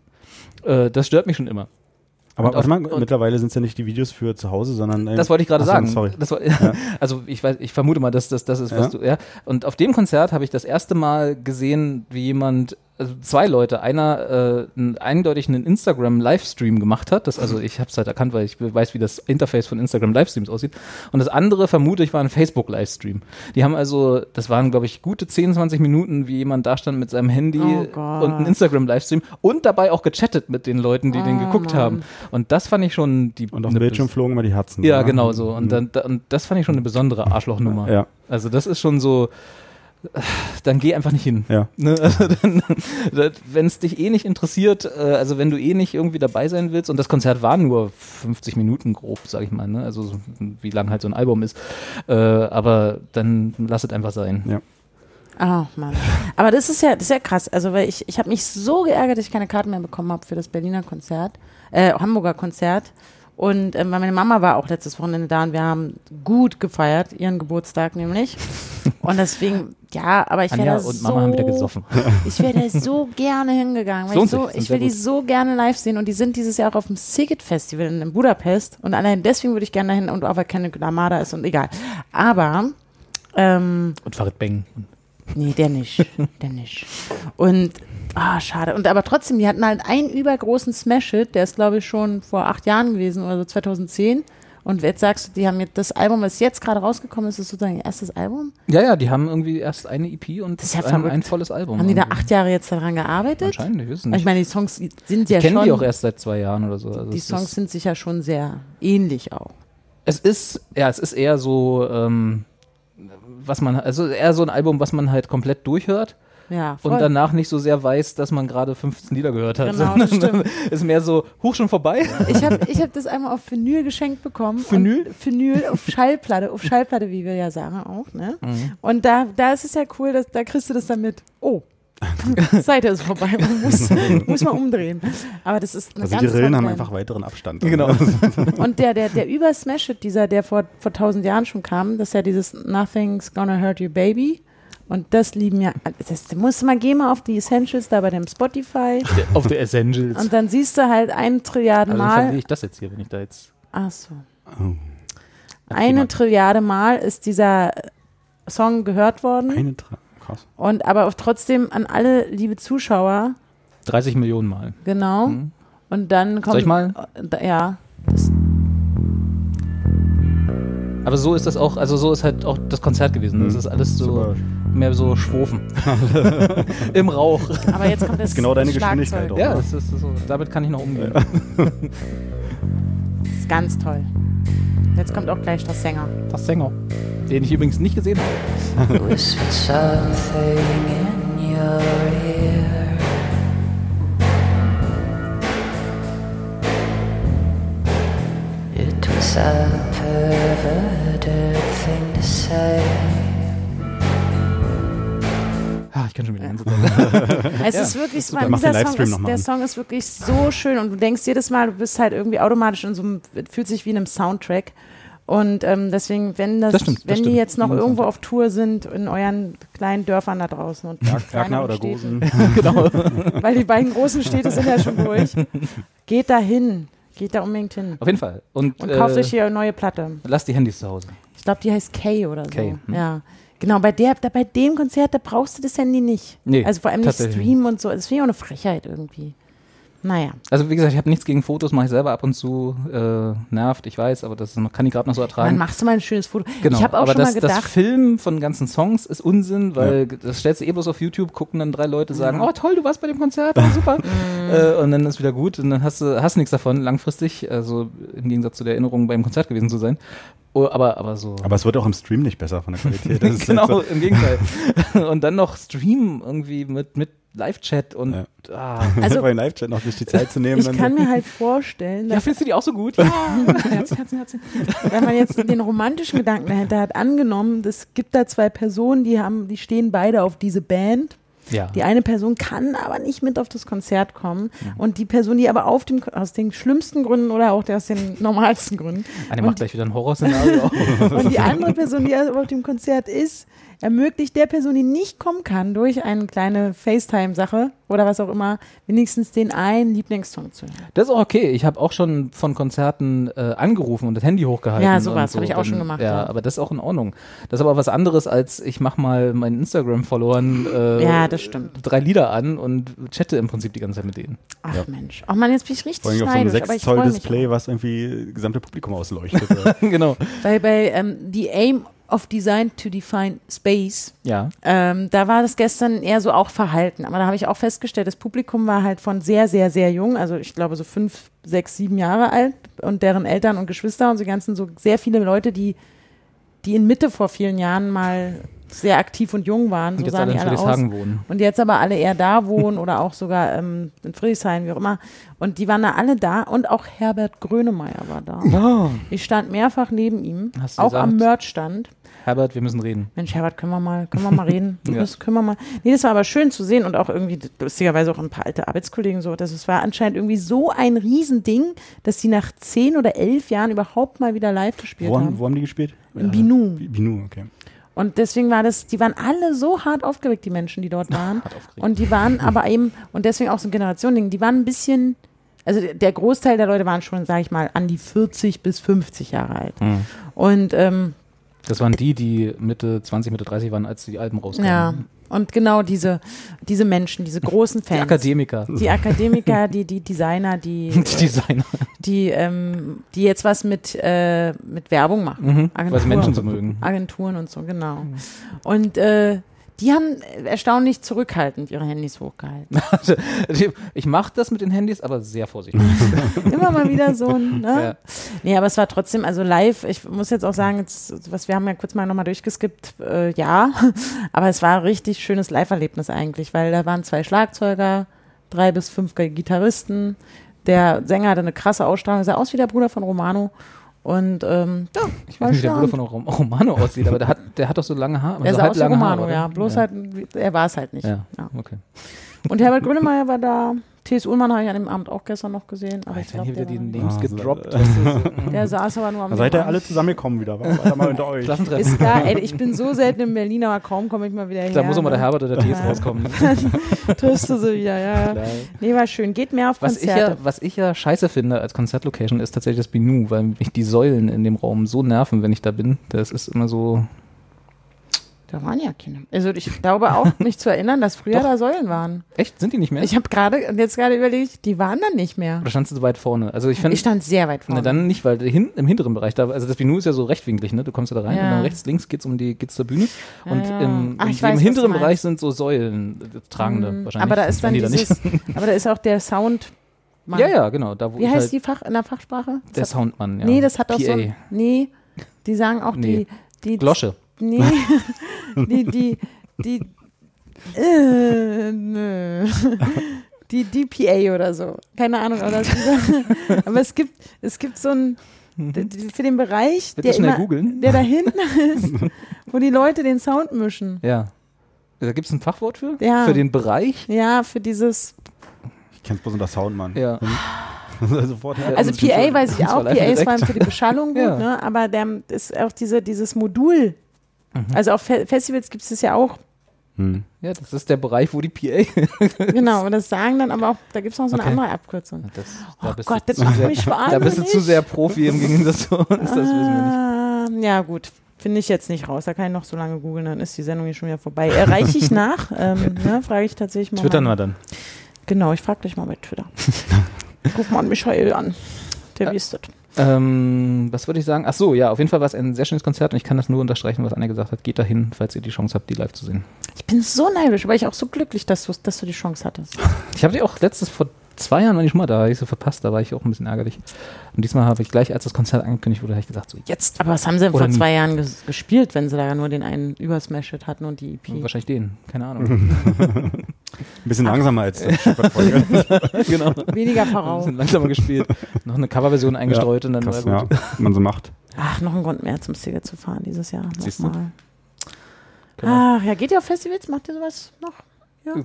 Äh, das stört mich schon immer. Aber auf- mal, mittlerweile sind es ja nicht die Videos für zu Hause, sondern. äh, Das wollte ich gerade sagen. Sorry. Das war, Also ich weiß, ich vermute mal, dass das das ist, was Ja. du. Ja. Und auf dem Konzert habe ich das erste Mal gesehen, wie jemand, also zwei Leute, einer äh, einen, eindeutig einen Instagram Livestream gemacht hat. Das, also ich habe es halt erkannt, weil ich weiß, wie das Interface von Instagram Livestreams aussieht. Und das andere vermute ich war ein Facebook Livestream. Die haben also, das waren glaube ich gute 10, 20 Minuten, wie jemand da stand mit seinem Handy Oh und ein Instagram Livestream und dabei auch gechattet mit den Leuten, die den Oh geguckt Mann. haben. Und das fand ich schon die Und auf dem Bildschirm flogen mal die Herzen. ja, oder? genau so. Und, Mhm. dann, da, und das fand ich schon eine besondere Arschlochnummer. Ja. Also das ist schon so, dann geh einfach nicht hin. Ja. Ne? Also wenn es dich eh nicht interessiert, äh, also wenn du eh nicht irgendwie dabei sein willst, und das Konzert war nur 50 Minuten grob, sag ich mal, ne? also so, wie lang halt so ein Album ist, äh, aber dann lass es einfach sein. Ja. Oh Mann. Aber das ist ja, das ist ja krass. Also, weil ich, ich habe mich so geärgert, dass ich keine Karten mehr bekommen habe für das Berliner Konzert, äh, Hamburger Konzert. Und weil meine Mama war auch letztes Wochenende da und wir haben gut gefeiert, ihren Geburtstag nämlich. Und deswegen, ja, aber ich wäre Anja da und so, Mama haben wieder gesoffen. Ich wäre so gerne hingegangen. Weil ich so, ich will die so gerne live sehen und die sind dieses Jahr auch auf dem Siget Festival in Budapest und allein deswegen würde ich gerne dahin und auch weil keine Lamada ist und egal. Aber ähm, Und Farid Beng. Nee, der nicht. Der nicht. Und, ah, schade. Und aber trotzdem, die hatten halt einen übergroßen Smash-Hit, der ist, glaube ich, schon vor acht Jahren gewesen oder so 2010. Und jetzt sagst du, die haben jetzt das Album, was jetzt gerade rausgekommen ist, ist sozusagen ihr erstes Album. Ja, ja, die haben irgendwie erst eine EP und Das ist ja ein, volles Album. Haben die da irgendwie. acht Jahre jetzt daran gearbeitet? Wahrscheinlich, wissen Ich nicht. meine, die Songs sind ja Ich kenne schon. die auch erst seit zwei Jahren oder so. Also die Songs sind sicher schon sehr ähnlich auch. Es ist, ja, es ist eher so, ähm, was man, also eher so ein Album, was man halt komplett durchhört Ja, voll. und danach nicht so sehr weiß, dass man gerade 15 Lieder gehört hat. Genau, das sondern ist mehr so, hoch schon vorbei. Ich habe ich hab das einmal auf Vinyl geschenkt bekommen. Vinyl? Vinyl auf Schallplatte, auf Schallplatte, wie wir ja sagen auch. Ne? Mhm. Und da, da ist es ja cool, dass, da kriegst du das dann mit. Oh, Seite ist vorbei, man muss, muss mal umdrehen. Aber das ist eine Also ganz die Rillen haben einfach weiteren Abstand. Genau. Und der, der, der über Smash It, dieser, der vor, vor tausend Jahren schon kam, das ist ja dieses Nothing's Gonna Hurt You Baby. Und das lieben ja, das musst du mal gehen mal auf die Essentials da bei dem Spotify. Auf der Essentials. Und dann siehst du halt ein Trilliarden also Mal. ich das jetzt hier, wenn ich da jetzt. Ach so. Oh. Eine Trilliarde Mal ist dieser Song gehört worden. Eine Tra Krass. Und aber auch trotzdem an alle liebe Zuschauer, 30 Millionen Mal. genau. Mhm. Und dann kommt. Soll ich mal? Ja. Aber so ist das auch, also so ist halt auch das Konzert gewesen. Das Mhm. ist alles so Super. mehr so Schwofen. Im Rauch. Aber jetzt kommt das. ist genau deine Schlagzeug. Geschwindigkeit auch. Ja, das ist so, damit kann ich noch umgehen. Das ist ganz toll. Jetzt kommt auch gleich das Sänger. Das Sänger. Den ich übrigens nicht gesehen habe. whispered something in your ear. It was a Ah, ich kann schon wieder die Zeit. Es Ja, ist wirklich, super. man, dieser Song ist, der. Song ist wirklich so schön und du denkst jedes Mal, du bist halt irgendwie automatisch in so einem, fühlt sich wie in einem Soundtrack. Und ähm, deswegen, wenn das, Das stimmt, das wenn die stimmt. jetzt noch irgendwo auf Tour sind in euren kleinen Dörfern da draußen und Erkner kleineren oder Städten, Gosen. genau. weil die beiden großen Städte sind ja schon durch, geht da hin, geht da unbedingt hin Auf jeden Fall. Und, und kauft äh, euch hier eine neue Platte. lasst die Handys zu Hause. Ich glaube, die heißt Kay oder so. Kay, hm. Ja. Genau, bei der, da, bei dem Konzert, da brauchst du das Handy nicht. Nee, also vor allem nicht streamen und so. Das finde ich auch eine Frechheit irgendwie. Naja. Also wie gesagt, ich habe nichts gegen Fotos, mache ich selber ab und zu. Äh, nervt, ich weiß, aber das kann ich gerade noch so Dann ertragen. machst du mal ein schönes Foto. Genau, ich habe auch aber schon das, mal das gedacht, Filmen von ganzen Songs ist Unsinn, weil das stellst du eh bloß auf YouTube, gucken dann drei Leute, sagen, oh toll, du warst bei dem Konzert, oh, super. äh, und dann ist wieder gut und dann hast du hast nichts davon langfristig, also im Gegensatz zu der Erinnerung beim Konzert gewesen zu sein. Oh, aber, aber so. Aber es wird auch im Stream nicht besser von der Qualität. Genau, so- im Gegenteil. und dann noch Stream irgendwie mit, mit Live-Chat und Ja. ah. Also- bei Live-Chat noch sich die Zeit zu nehmen. ich dann kann so. mir halt vorstellen, Ja, findest du die auch so gut? Ja. Herz, Herz, Herz. wenn man jetzt den romantischen Gedanken dahinter hat, angenommen, es gibt da zwei Personen, die haben, die stehen beide auf diese Band. Ja. Die eine Person kann aber nicht mit auf das Konzert kommen und die Person, die aber auf dem, aus den schlimmsten Gründen oder auch aus den normalsten Gründen Eine macht gleich wieder ein Horrorszenario. Und die andere Person, die also auf dem Konzert ist, ermöglicht der Person, die nicht kommen kann, durch eine kleine FaceTime-Sache oder was auch immer, wenigstens den einen Lieblingssong zu hören. Das ist auch okay. Ich habe auch schon von Konzerten äh, angerufen und das Handy hochgehalten. Ja, sowas so. habe ich auch schon gemacht, Ja, ja. aber das ist auch in Ordnung. Das ist aber was anderes, als ich mache mal meinen Instagram-Followern äh, Ja, das stimmt. drei Lieder an und chatte im Prinzip die ganze Zeit mit denen. Ach Mensch. Ach man, jetzt bin ich richtig Vor allem auf so einem schneidisch, aber 6 ich Zoll. Display, was irgendwie das gesamte Publikum ausleuchtet. genau. Bei, bei ähm, The Aim of Design to Define Space, Ja. ähm, da war das gestern eher so auch verhalten. Aber da habe ich auch festgestellt, das Publikum war halt von sehr, sehr, sehr jung, also ich glaube so fünf, sechs, sieben Jahre alt und deren Eltern und Geschwister und so ganzen so sehr viele Leute, die, die in Mitte vor vielen Jahren mal sehr aktiv und jung waren. Und so jetzt sahen alle die in alle aus. Wohnen. Und jetzt aber alle eher da wohnen oder auch sogar ähm, in Friedrichshain, wie auch immer. Und die waren da alle da und auch Herbert Grönemeyer war da. Ich stand mehrfach neben ihm, Hast du auch am gesagt? Merchstand. Herbert, wir müssen reden. Mensch, Herbert, können wir mal, können wir mal reden? Ja. Das können wir mal. Nee, das war aber schön zu sehen und auch irgendwie lustigerweise auch ein paar alte Arbeitskollegen so. Das es war anscheinend irgendwie so ein Riesending, dass die nach zehn oder elf Jahren überhaupt mal wieder live gespielt wo, haben, wo haben die gespielt? In Binu. Binu, okay. Und deswegen war das, die waren alle so hart aufgeregt, die Menschen, die dort waren. Hart aufgeregt. Und die waren aber eben, und deswegen auch so ein Generationending, die waren ein bisschen, also der Großteil der Leute waren schon, sag ich mal, an die 40 bis 50 Jahre alt. Mhm. Und ähm, Das waren die, die Mitte 20, Mitte 30 waren, als die Alben rauskamen. ja, und genau diese, diese Menschen, diese großen Die Fans. Akademiker. Die Akademiker, die, die Designer, die, Die Designer. die, ähm, die jetzt was mit, äh, mit Werbung machen. Mhm. Sie Menschen so mögen. Agenturen und so, genau. Und äh, die haben erstaunlich zurückhaltend ihre Handys hochgehalten. Ich mache das mit den Handys, aber sehr vorsichtig. Immer mal wieder so ein, ne? Ja. Nee, aber es war trotzdem, also live, ich muss jetzt auch sagen, jetzt, was wir haben ja kurz mal nochmal durchgeskippt, äh, ja, aber es war ein richtig schönes Live-Erlebnis eigentlich, weil da waren zwei Schlagzeuger, drei bis fünf Gitarristen, der Sänger hatte eine krasse Ausstrahlung, sah aus wie der Bruder von Romano und ähm, ja, Ich weiß nicht, wie der Bruder von Rom Romano aussieht, aber der hat, der hat doch so lange Haare. der so sah aus wie halblange Romano, Haare, ja, bloß ja. halt, er war es halt nicht. Ja, Ja. okay. Und Herbert Grönemeyer war da, T.S. Ullmann habe ich an dem Abend auch gestern noch gesehen, aber ich glaube, hier wieder der, die Names Ah, gedroppt. der saß aber nur am Da seid ihr alle zusammengekommen wieder. War mal unter euch. Ist klar, ey, ich bin so selten in Berlin, aber kaum komme ich mal wieder her. Da muss auch mal der ne? Herbert oder der Ja. rauskommen. Triffst du so wieder, ja. Klar. Nee, war schön. Geht mehr auf Was ich, Konzerte. ja, was ich ja scheiße finde als Konzertlocation ist tatsächlich das Binu, weil mich die Säulen in dem Raum so nerven, wenn ich da bin. Das ist immer so. Da waren ja keine. Also ich glaube auch, mich zu erinnern, dass früher Doch. da Säulen waren. Echt? Sind die nicht mehr? Ich habe gerade jetzt gerade überlegt, die waren dann nicht mehr. Oder standst du so weit vorne? Also ich finde. Ich stand sehr weit vorne. Na, dann nicht, weil hin, im hinteren Bereich, da, also das Binu ist ja so rechtwinklig, ne? Du kommst ja da rein Ja. und dann rechts, links geht's um die, geht's zur Bühne. Und Ja. im, Ach, im, ich weiß, im hinteren Bereich sind so Säulen, äh, tragende Mhm. wahrscheinlich. Aber da ist dann die dieses, nicht. aber da ist auch der Sound. Ja, ja, genau. Da, Wie heißt halt, die Fach in der Fachsprache? Der Das hat, Soundmann, ja. Nee, das hat auch PA. so. ein- Nee, die sagen auch Nee. die, die. Glosche. Nee, die, die, die, äh, nö. Die DPA oder so. Keine Ahnung, aber, das, aber es gibt, es gibt so ein, d- für den Bereich, der, immer, der da hinten ist, wo die Leute den Sound mischen. Ja. Da gibt es ein Fachwort für? Ja. Für den Bereich? Ja, für dieses, Ich kenn's bloß unter Soundmann. Ja. Sofort also stimmt PA weiß ich auch, PA ist vor allem für die Beschallung gut, Ja. ne? aber der ist auch diese, dieses Modul. Mhm. Also auf Fe Festivals gibt es das ja auch, Hm. Ja, das ist der Bereich, wo die PA. genau, und das sagen dann aber auch, da gibt es noch so eine Okay. andere Abkürzung. Das, Oh bist Gott, das zu macht sehr, mich Da bist du wahnsinnig. zu sehr Profi im Gegensatz zu uns. Das wissen wir nicht. Ah, ja, gut. Finde ich jetzt nicht raus. Da kann ich noch so lange googeln, dann ist die Sendung hier schon wieder vorbei. Erreiche ich nach? ähm, ne, frage ich tatsächlich mal. Twittern mal. wir dann. Genau, ich frage dich mal bei Twitter. Ruf mal an Michael an. Der Ja. wisst das. Ähm, was würde ich sagen? Ach so, ja, auf jeden Fall war es ein sehr schönes Konzert und ich kann das nur unterstreichen, was Anne gesagt hat. Geht dahin, falls ihr die Chance habt, die live zu sehen. Ich bin so neidisch, aber ich auch so glücklich, dass du, dass du die Chance hattest. Ich habe die auch letztes vor zwei Jahren war ich schon mal da, habe ich so verpasst, da war ich auch ein bisschen ärgerlich. Und diesmal habe ich gleich, als das Konzert angekündigt wurde, habe ich gesagt, so jetzt. Aber was haben sie denn Oder vor nie. zwei Jahren ges gespielt, wenn sie da ja nur den einen Übersmash-Hit hatten und die EP? Wahrscheinlich den, keine Ahnung. Ein bisschen langsamer als genau. Weniger Ein voraus. bisschen langsamer gespielt. Noch eine Coverversion eingestreut und dann Krass, war ja, gut. man so macht. Ach, noch ein Grund mehr zum Sticker zu fahren dieses Jahr. Siehst du? Nochmal. Genau. Ach, ja, geht ihr auf Festivals? Macht ihr sowas noch?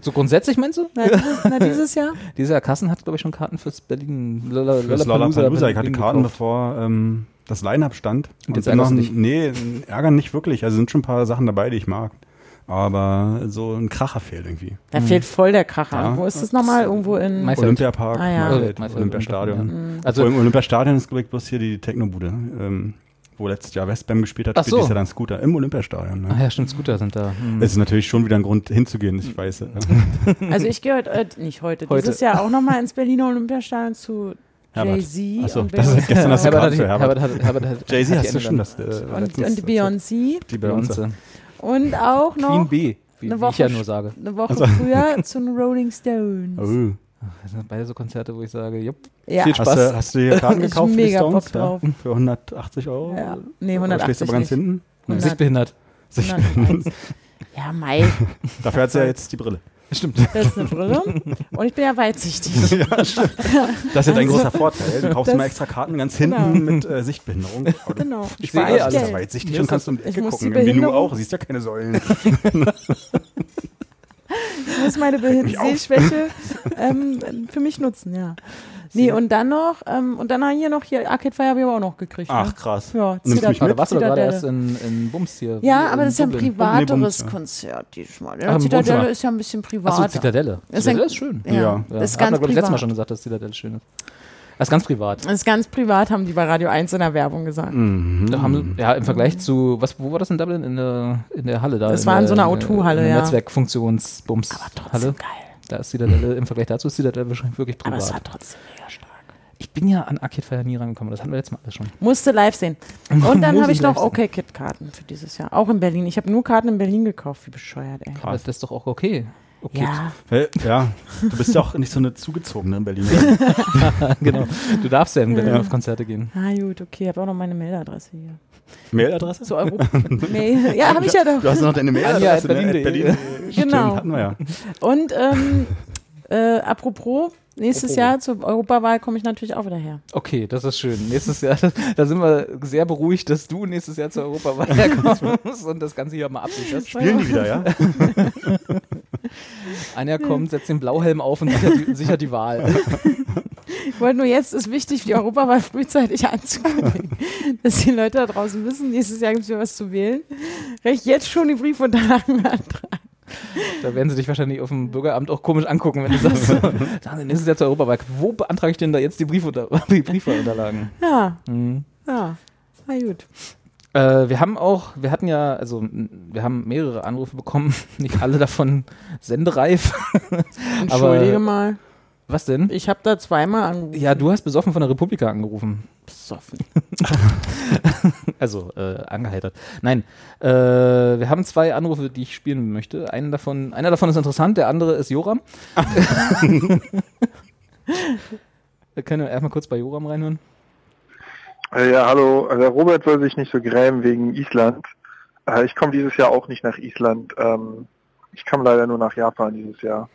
So grundsätzlich meinst du? Na, dieses, na, dieses Jahr? Dieser Kassen hat, glaube ich, schon Karten fürs Berlin. Fürs Lollapalooza. Ich hatte Karten, gekauft. bevor ähm, das Line-Up stand. Und jetzt du dich? nee, ärgern nicht wirklich. Also sind schon ein paar Sachen dabei, die ich mag. Aber so ein Kracher fehlt irgendwie. Da fehlt voll der Kracher. Ja. Wo ist das nochmal? Irgendwo in. Maifeld. Olympiapark, Ah, ja. Maifeld, Maifeld, Olympiastadion. Olympia, Also Also, im Olympiastadion ist, glaube ich, bloß hier die Technobude, ähm, wo letztes Jahr Westbam gespielt hat, Ach spielt so. dieses Jahr dann Scooter im Olympiastadion. Ne? ach ja, stimmt, Scooter sind da. Hm. Es ist natürlich schon wieder ein Grund hinzugehen, ich weiß. Ja. Also ich gehe heute, äh, nicht heute, Heute. dieses Jahr auch nochmal ins Berliner Olympiastadion zu Herbert. Jay-Z Achso, und das ist gestern das Herbert, hat, Herbert. Herbert. Herbert, Herbert hat Jay-Z hat hast du schon das. Äh, und, und Beyoncé Die Beyoncé. Und auch Queen noch B, wie, eine wie Woche ich ja nur sage. eine Woche früher zu den Rolling Stones. Oh. Das sind beide so Konzerte, wo ich sage, jupp, Ja, viel Hast Spaß. du, hast du hier Karten Ich gekauft für die mega Stones? Bock drauf. Ja, für 180 Euro? ja. nee, Oder stehst 180 du aber ganz nicht. hinten? Nee. 100. Sichtbehindert. 101. Ja, Mai, Dafür hat sie ja jetzt die Brille. Stimmt. das ist eine Brille. Und ich bin ja weitsichtig. Das ist ja dein Also, großer Vorteil. Du kaufst mal extra Karten ganz hinten Genau. mit äh, Sichtbehinderung. Aber Genau. Ich sehe war eh alles ja weitsichtig und kannst um die ich Ecke gucken. Wie du Behinderung- auch, siehst ja keine Säulen. Ich muss meine. Sehschwäche ähm, für mich nutzen, ja. Nee, und dann noch, ähm, und dann haben hier noch, hier Arcade Fire habe ich aber auch noch gekriegt. Ach, ne? krass. Ja, Nimmst du mich mit? warst du gerade erst in, in Bums hier. Ja, in aber das ist ja ein privateres Bums, ja. Konzert diesmal. Ja, im Zitadelle ist ja ein bisschen Achso, privater. Zitadelle. Ist Zitadelle ein- ist schön. Ja, Ja. das ist Hat ganz man, glaub ich, letztes Mal privat. schon gesagt, dass Zitadelle schön ist. Das ist ganz privat. Das ist ganz privat, haben die bei Radio 1 in der Werbung gesagt. Mhm. Da haben, ja, im Vergleich zu, was, wo war das in Dublin? In der, in der Halle da? Das in war in der, so einer in der- O2-Halle, in der ja. Netzwerkfunktionsbums-Halle. Trotzdem geil. Da ist Zitadelle, im Vergleich dazu ist Zitadelle wahrscheinlich wirklich Aber es privat. war trotzdem mega stark. Ich bin ja an Arcade Fire nie rangekommen, das hatten wir letztes Mal alles schon. Musste live sehen. Und dann habe ich noch live sehen. OK Kid Karten für dieses Jahr. Auch in Berlin. Ich habe nur Karten in Berlin gekauft. Wie bescheuert, ey. Aber das ist doch auch okay. Okay. Ja, Hey, ja, du bist ja auch nicht so eine zugezogene in Berlin. genau. Du darfst ja in Berlin Ja. auf Konzerte gehen. ah gut, okay. Ich habe auch noch meine Mailadresse hier. Mailadresse? Zu Europa. Mail. Ja, habe ich ja Du doch. hast noch deine Mailadresse. At ne? Berlin. Stimmt, Genau. hatten wir ja. Und ähm, äh, apropos, nächstes Apropos. Jahr zur Europawahl komme ich natürlich auch wieder her. Okay, das ist schön. Nächstes Jahr, da sind wir sehr beruhigt, dass du nächstes Jahr zur Europawahl herkommst und das Ganze hier mal absicherst. Spielen die wieder, ja? Anja kommt, setzt den Blauhelm auf und sichert die, sichert die Wahl. Ich wollte nur jetzt, ist wichtig, die Europawahl frühzeitig anzukündigen, dass die Leute da draußen wissen, nächstes Jahr gibt es wieder was zu wählen. Recht jetzt schon die Briefunterlagen beantragen. Da werden sie dich wahrscheinlich auf dem Bürgeramt auch komisch angucken, wenn du sagst, sagen sie, nächstes Jahr zur Europawahl. Wo beantrage ich denn da jetzt die, Briefunter die Briefwahlunterlagen? Ja, Mhm. ja. Na gut. Äh, wir haben auch, wir hatten ja, also wir haben mehrere Anrufe bekommen, nicht alle davon sendereif. Entschuldige mal. Was denn? Ich habe da zweimal angerufen. Ja, du hast besoffen von der Republika angerufen. besoffen. Also äh, angeheitert. Nein, äh, wir haben zwei Anrufe, die ich spielen möchte. Einen davon, einer davon ist interessant, der andere ist Joram. wir können erstmal kurz bei Joram reinhören. Äh, Ja, hallo. Der Robert soll sich nicht so grämen wegen Island. Äh, Ich komme dieses Jahr auch nicht nach Island. Ähm, Ich kam leider nur nach Japan dieses Jahr.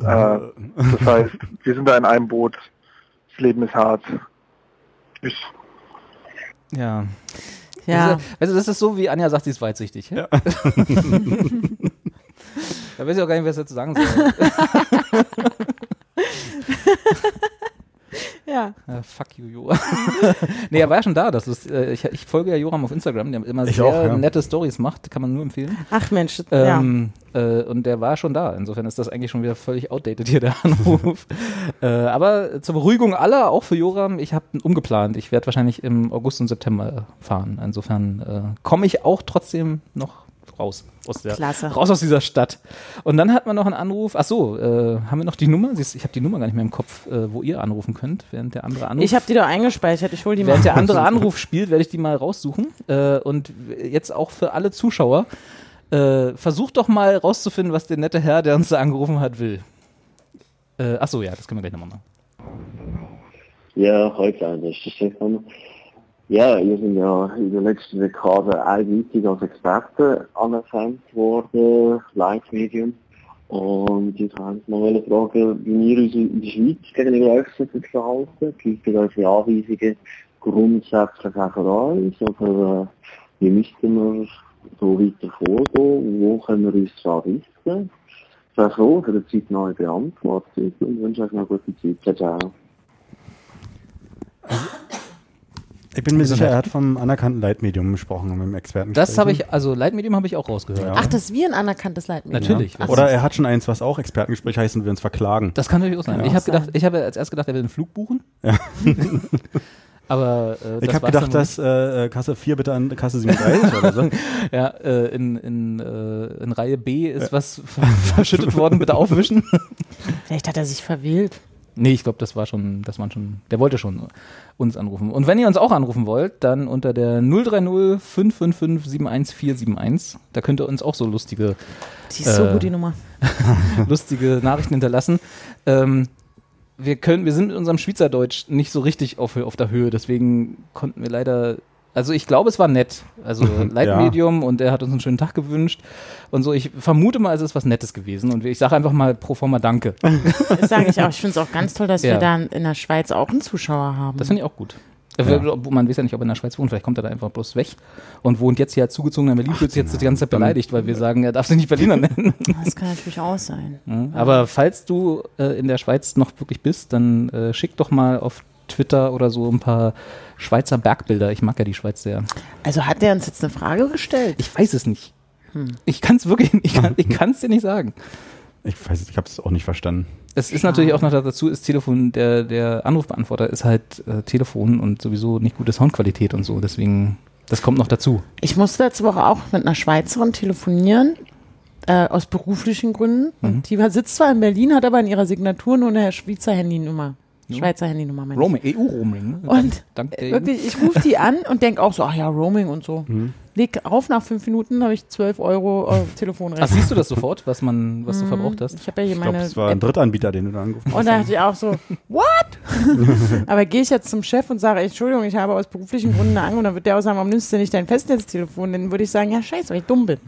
Äh, Das heißt, wir sind da in einem Boot. Das Leben ist hart. Ich, Ja. Ja. Weißt du, das ist so, wie Anja sagt, sie ist weitsichtig. Ja. da weiß ich auch gar nicht, was ich dazu sagen soll. Ja. Äh, fuck you, Joram. nee, er war ja schon da. Das ist, äh, ich, ich folge ja Joram auf Instagram, der immer Ich sehr auch, ja. nette Stories macht. Kann man nur empfehlen. Ach Mensch, ja. Ähm, äh, und der war schon da. Insofern ist das eigentlich schon wieder völlig outdated hier, der Anruf. äh, aber zur Beruhigung aller, auch für Joram, ich habe umgeplant. Ich werde wahrscheinlich im August und September fahren. Insofern äh, komme ich auch trotzdem noch raus aus der Klasse. raus aus dieser Stadt. Und dann hat man noch einen Anruf. Ach so, äh, haben wir noch die Nummer? Siehst, ich habe die Nummer gar nicht mehr im Kopf, äh, wo ihr anrufen könnt, während der andere anruft. Ich habe die doch eingespeichert. Ich hol die mal. Während der andere Anruf spielt, werde ich die mal raussuchen. Äh, und jetzt auch für alle Zuschauer, äh, versucht doch mal rauszufinden, was der nette Herr, der uns da angerufen hat, will. Äh, ach so, ja, das können wir gleich nochmal machen. Ja, ist das Stefan? Ja, wir sind ja in der letzten Dekade eindeutig als Experten anerkannt worden, Leitmedium. Und ich wollte mal wollen fragen, wie wir uns in der Schweiz gegenüber öffentlich verhalten. Gibt es unsere Anweisungen grundsätzlich auch für uns? Oder äh, wie müssten wir so weiter vorgehen? Wo können wir uns daran richten? Das wäre so für die Zeit neu beantwortet und wünsche euch noch eine gute Zeit. Ciao, ciao. Ich bin mir sicher, er hat vom anerkannten Leitmedium gesprochen, mit dem Experten. Das habe ich, also Leitmedium habe ich auch rausgehört. Ja. Ach, das ist wie ein anerkanntes Leitmedium. Natürlich. Ach, Oder er hat schon eins, was auch Expertengespräch heißt und wir uns verklagen. Das kann natürlich auch sein. Ja. ich habe gedacht, ich habe als erst gedacht, er will einen Flug buchen. Aber äh, Ich habe gedacht, dass äh, Kasse 4 bitte an Kasse 37 oder so. ja, äh, in, in, äh, in Reihe B ist was ver- verschüttet worden, bitte aufwischen. Vielleicht hat er sich verwählt. Nee, ich glaube, das war schon, das waren schon, der wollte schon uns anrufen. Und wenn ihr uns auch anrufen wollt, dann unter der 030 555 71471. Da könnt ihr uns auch so lustige, Die ist so Äh, gut, die Nummer. lustige Nachrichten hinterlassen. Ähm, wir können, wir sind mit unserem Schweizerdeutsch nicht so richtig auf, auf der Höhe, deswegen konnten wir leider, also ich glaube, es war nett. Also Leitmedium und er hat uns einen schönen Tag gewünscht und so. Ich vermute mal, es ist was Nettes gewesen und ich sage einfach mal pro forma Danke. Das sage ich auch. Ich finde es auch ganz toll, dass Ja. wir da in der Schweiz auch einen Zuschauer haben. Das finde ich auch gut. Äh, Man weiß ja nicht, ob er in der Schweiz wohnt, vielleicht kommt er da einfach bloß weg und wohnt jetzt hier zugezogen in Berlin, fühlt sich jetzt die ganze Zeit beleidigt, weil wir sagen, er darf sich nicht Berliner nennen. das kann natürlich auch sein. Ja, Aber falls du äh, in der Schweiz noch wirklich bist, dann äh, schick doch mal auf Twitter oder so ein paar Schweizer Bergbilder. Ich mag ja die Schweiz sehr. Also hat der uns jetzt eine Frage gestellt? Ich weiß es nicht. Ich kann es wirklich, ich kann ich kann's dir nicht sagen. Ich weiß, ich habe es auch nicht verstanden. Es ist natürlich auch noch dazu, ist Telefon, der, der Anrufbeantworter ist halt äh, Telefon und sowieso nicht gute Soundqualität und so. Deswegen, das kommt noch dazu. Ich musste letzte Woche auch mit einer Schweizerin telefonieren, äh, aus beruflichen Gründen. Mhm. Und die war- sitzt zwar in Berlin, hat aber in ihrer Signatur nur eine Schweizer Handynummer. Schweizer Handynummer, meine ich. Roaming, EU-Roaming. ne? Und dank der Äh, Wirklich, ich rufe die an und denke auch so, ach ja, Roaming und so. Mhm. Leg auf, nach fünf Minuten habe ich 12 Euro äh, Ach, Telefonrechnung. siehst du das sofort, was man, was du verbraucht hast? Ich habe ja hier Ich glaube, meine es war ein. Drittanbieter, den du da angerufen Und hast. da dachte ich auch so, what? Aber gehe ich jetzt zum Chef und sage, Entschuldigung, ich habe aus beruflichen Gründen eine Angst, und dann wird der auch sagen, warum nimmst du nicht dein Festnetztelefon? Dann würde ich sagen, ja, scheiße, weil ich dumm bin.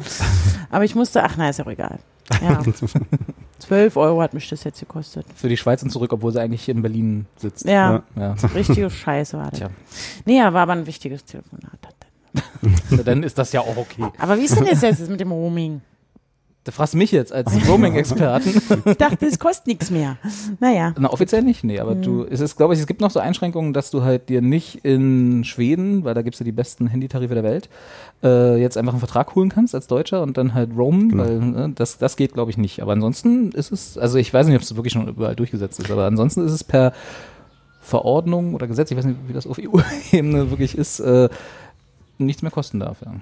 Aber ich musste, ach nein, ist ja auch egal. Ja. 12 Euro hat mich das jetzt gekostet. Für die Schweiz und zurück, obwohl sie eigentlich hier in Berlin sitzt. Ja, Ja. richtige Scheiße war das. Tja. Nee, ja, war aber ein wichtiges Telefonat. Dann ist das ja auch okay. Aber wie ist denn jetzt jetzt mit dem Roaming? Da fragst du mich jetzt als Roaming-Experten. Ich dachte, es kostet nichts mehr. Naja. Na, offiziell nicht, nee, aber du, es ist, glaube ich, es gibt noch so Einschränkungen, dass du halt dir nicht in Schweden, weil da gibt es ja die besten Handytarife der Welt, äh, jetzt einfach einen Vertrag holen kannst als Deutscher und dann halt roamen, weil ne, das, das geht, glaube ich, nicht. Aber ansonsten ist es, also ich weiß nicht, ob es wirklich schon überall durchgesetzt ist, aber ansonsten ist es per Verordnung oder Gesetz, ich weiß nicht, wie das auf EU-Ebene wirklich ist, äh, nichts mehr kosten darf. Ja.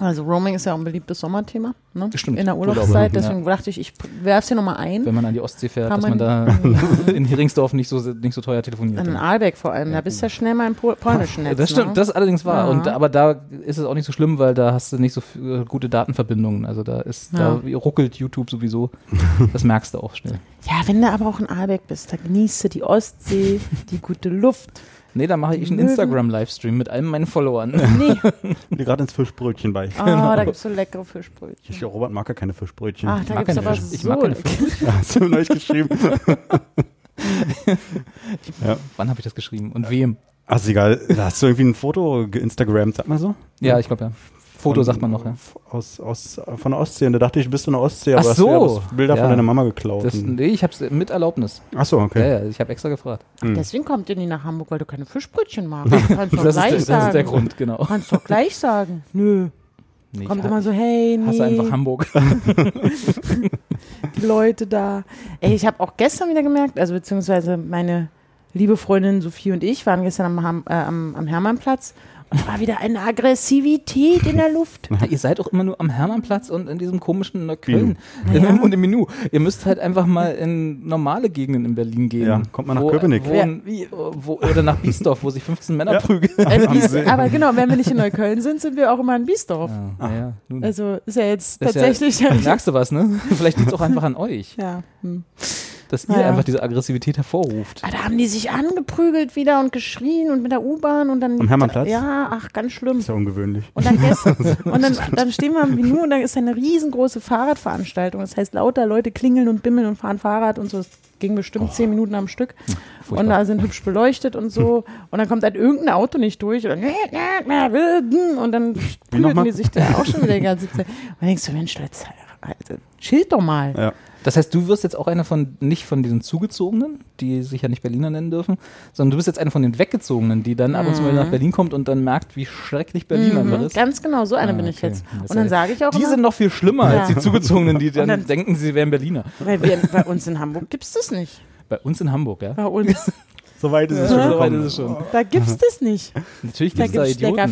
Also Roaming ist ja auch ein beliebtes Sommerthema, ne? Stimmt. In der Urlaub, Urlaubszeit. ja. Deswegen dachte ich, ich werf's hier nochmal ein. Wenn man an die Ostsee fährt, Kann dass man da in Heringsdorf nicht so, nicht so teuer telefoniert. An Aalbeck vor allem. Da bist du ja schnell mal im Pol polnischen Netz. Das stimmt, ne? das ist allerdings wahr. Ja. Und, aber da ist es auch nicht so schlimm, weil da hast du nicht so viel, gute Datenverbindungen. Also da ist, da ruckelt YouTube sowieso. Das merkst du auch schnell. Ja, wenn du aber auch in Aalbeck bist, da genießt du die Ostsee, die gute Luft. Nee, da mache ich einen. Instagram-Livestream mit allen meinen Followern. Nee, Mir gerade ins Fischbrötchen bei. oh, da gibt's so leckere Fischbrötchen. Ich glaube, Robert mag ja keine Fischbrötchen. Ach, da mag gibt's keine aber Fisch- ich so mag keine lecker- Hast du neulich geschrieben? ja. Wann habe ich das geschrieben? Und wem? Ach, ist egal. Da hast du irgendwie ein Foto geinstagrammt, sag mal so? Ja, ich glaube ja. Foto sagt man noch, ja. Aus, aus, von der Ostsee. Und da dachte ich, bist du in der Ostsee, Ach aber hast so. du ja bloß Bilder Ja. von deiner Mama geklaut. Das, nee, ich habe es mit Erlaubnis. Ach so, okay. Ja, ja, ich habe extra gefragt. Deswegen kommt ihr nie nach Hamburg, weil du keine Fischbrötchen magst. Kannst doch Das ist, gleich der, das sagen. ist der Grund, genau. Kannst doch gleich sagen. Nö. Nee, Kommt immer so, hey, nee, hasse einfach Hamburg. die Leute da. Ey, ich habe auch gestern wieder gemerkt, also beziehungsweise meine liebe Freundin Sophie und ich waren gestern am, äh, am, am Hermannplatz war wieder eine Aggressivität in der Luft. Ja, ihr seid auch immer nur am Hermannplatz und in diesem komischen Neukölln in, und im Menü. Ihr müsst halt einfach mal in normale Gegenden in Berlin gehen. Ja, kommt mal nach wo, Köpenick. Wo, Ja. wo, oder nach Biesdorf, wo sich 15 Männer Ja. prügeln. Äh, aber genau, wenn wir nicht in Neukölln sind, sind wir auch immer in Biesdorf. Ja, ja, nun. Also ist ja jetzt Das ist tatsächlich. Ja, merkst du was, ne? Vielleicht liegt es auch einfach an euch, Ja. Hm. Dass ihr Ja. einfach diese Aggressivität hervorruft. Ah, da haben die sich angeprügelt wieder und geschrien und mit der U-Bahn und dann. Am Hermannplatz? Ja, ach, ganz schlimm. Ist ja ungewöhnlich. Und dann, gestern, und dann, dann stehen wir am Vinu und dann ist eine riesengroße Fahrradveranstaltung. Das heißt, lauter Leute klingeln und bimmeln und fahren Fahrrad und so. Das ging bestimmt zehn Minuten am Stück. Und Furchtbar. da sind hübsch beleuchtet und so. Und dann kommt halt irgendein Auto nicht durch. Und dann, und dann nochmal? die sich da auch schon wieder die ganze Zeit. Und dann denkst du, Mensch, jetzt, also, chill doch mal. Ja. Das heißt, du wirst jetzt auch einer von, nicht von diesen Zugezogenen, die sich ja nicht Berliner nennen dürfen, sondern du bist jetzt einer von den Weggezogenen, die dann ab und zu mal nach Berlin kommt und dann merkt, wie schrecklich Berlin einfach Mhm, ist. ganz genau, so eine Ah, bin ich jetzt. Und dann sage ich auch Die immer, sind noch viel schlimmer als Ja. die Zugezogenen, die dann, dann- denken, sie wären Berliner. weil wir, bei uns in Hamburg gibt es das nicht. Bei uns in Hamburg, ja. Bei uns. So weit ist es So ist es schon. Da gibt es das nicht. Natürlich Da gibt es da gibt es lecker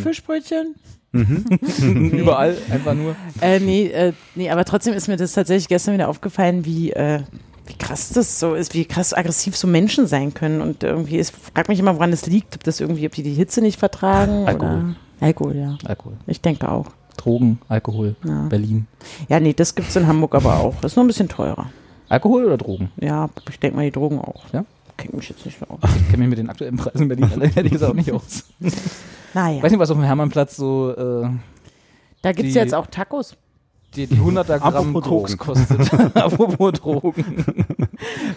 Fischbrötchen. Überall einfach nur. Äh, nee, äh, nee, aber trotzdem ist mir das tatsächlich gestern wieder aufgefallen, wie, äh, wie krass das so ist, wie krass aggressiv so Menschen sein können. Und irgendwie, ich frage mich immer, woran das liegt. Ob das irgendwie, ob die die Hitze nicht vertragen Alkohol. oder. Alkohol, ja. Alkohol. Ich denke auch. Drogen, Alkohol, Ja. Berlin. Ja, nee, das gibt es in Hamburg aber auch. Das ist nur ein bisschen teurer. Alkohol oder Drogen? Ja, ich denke mal die Drogen auch. Ja? Kennt mich jetzt nicht so aus. Ich kenne mich mit den aktuellen Preisen in Berlin ehrlich gesagt auch nicht aus. Naja, Weiß nicht, was auf dem Hermannplatz so äh, da gibt es die- jetzt auch Tacos. die, die 100er Gramm Apropos Koks Drogen. kostet. Apropos Drogen.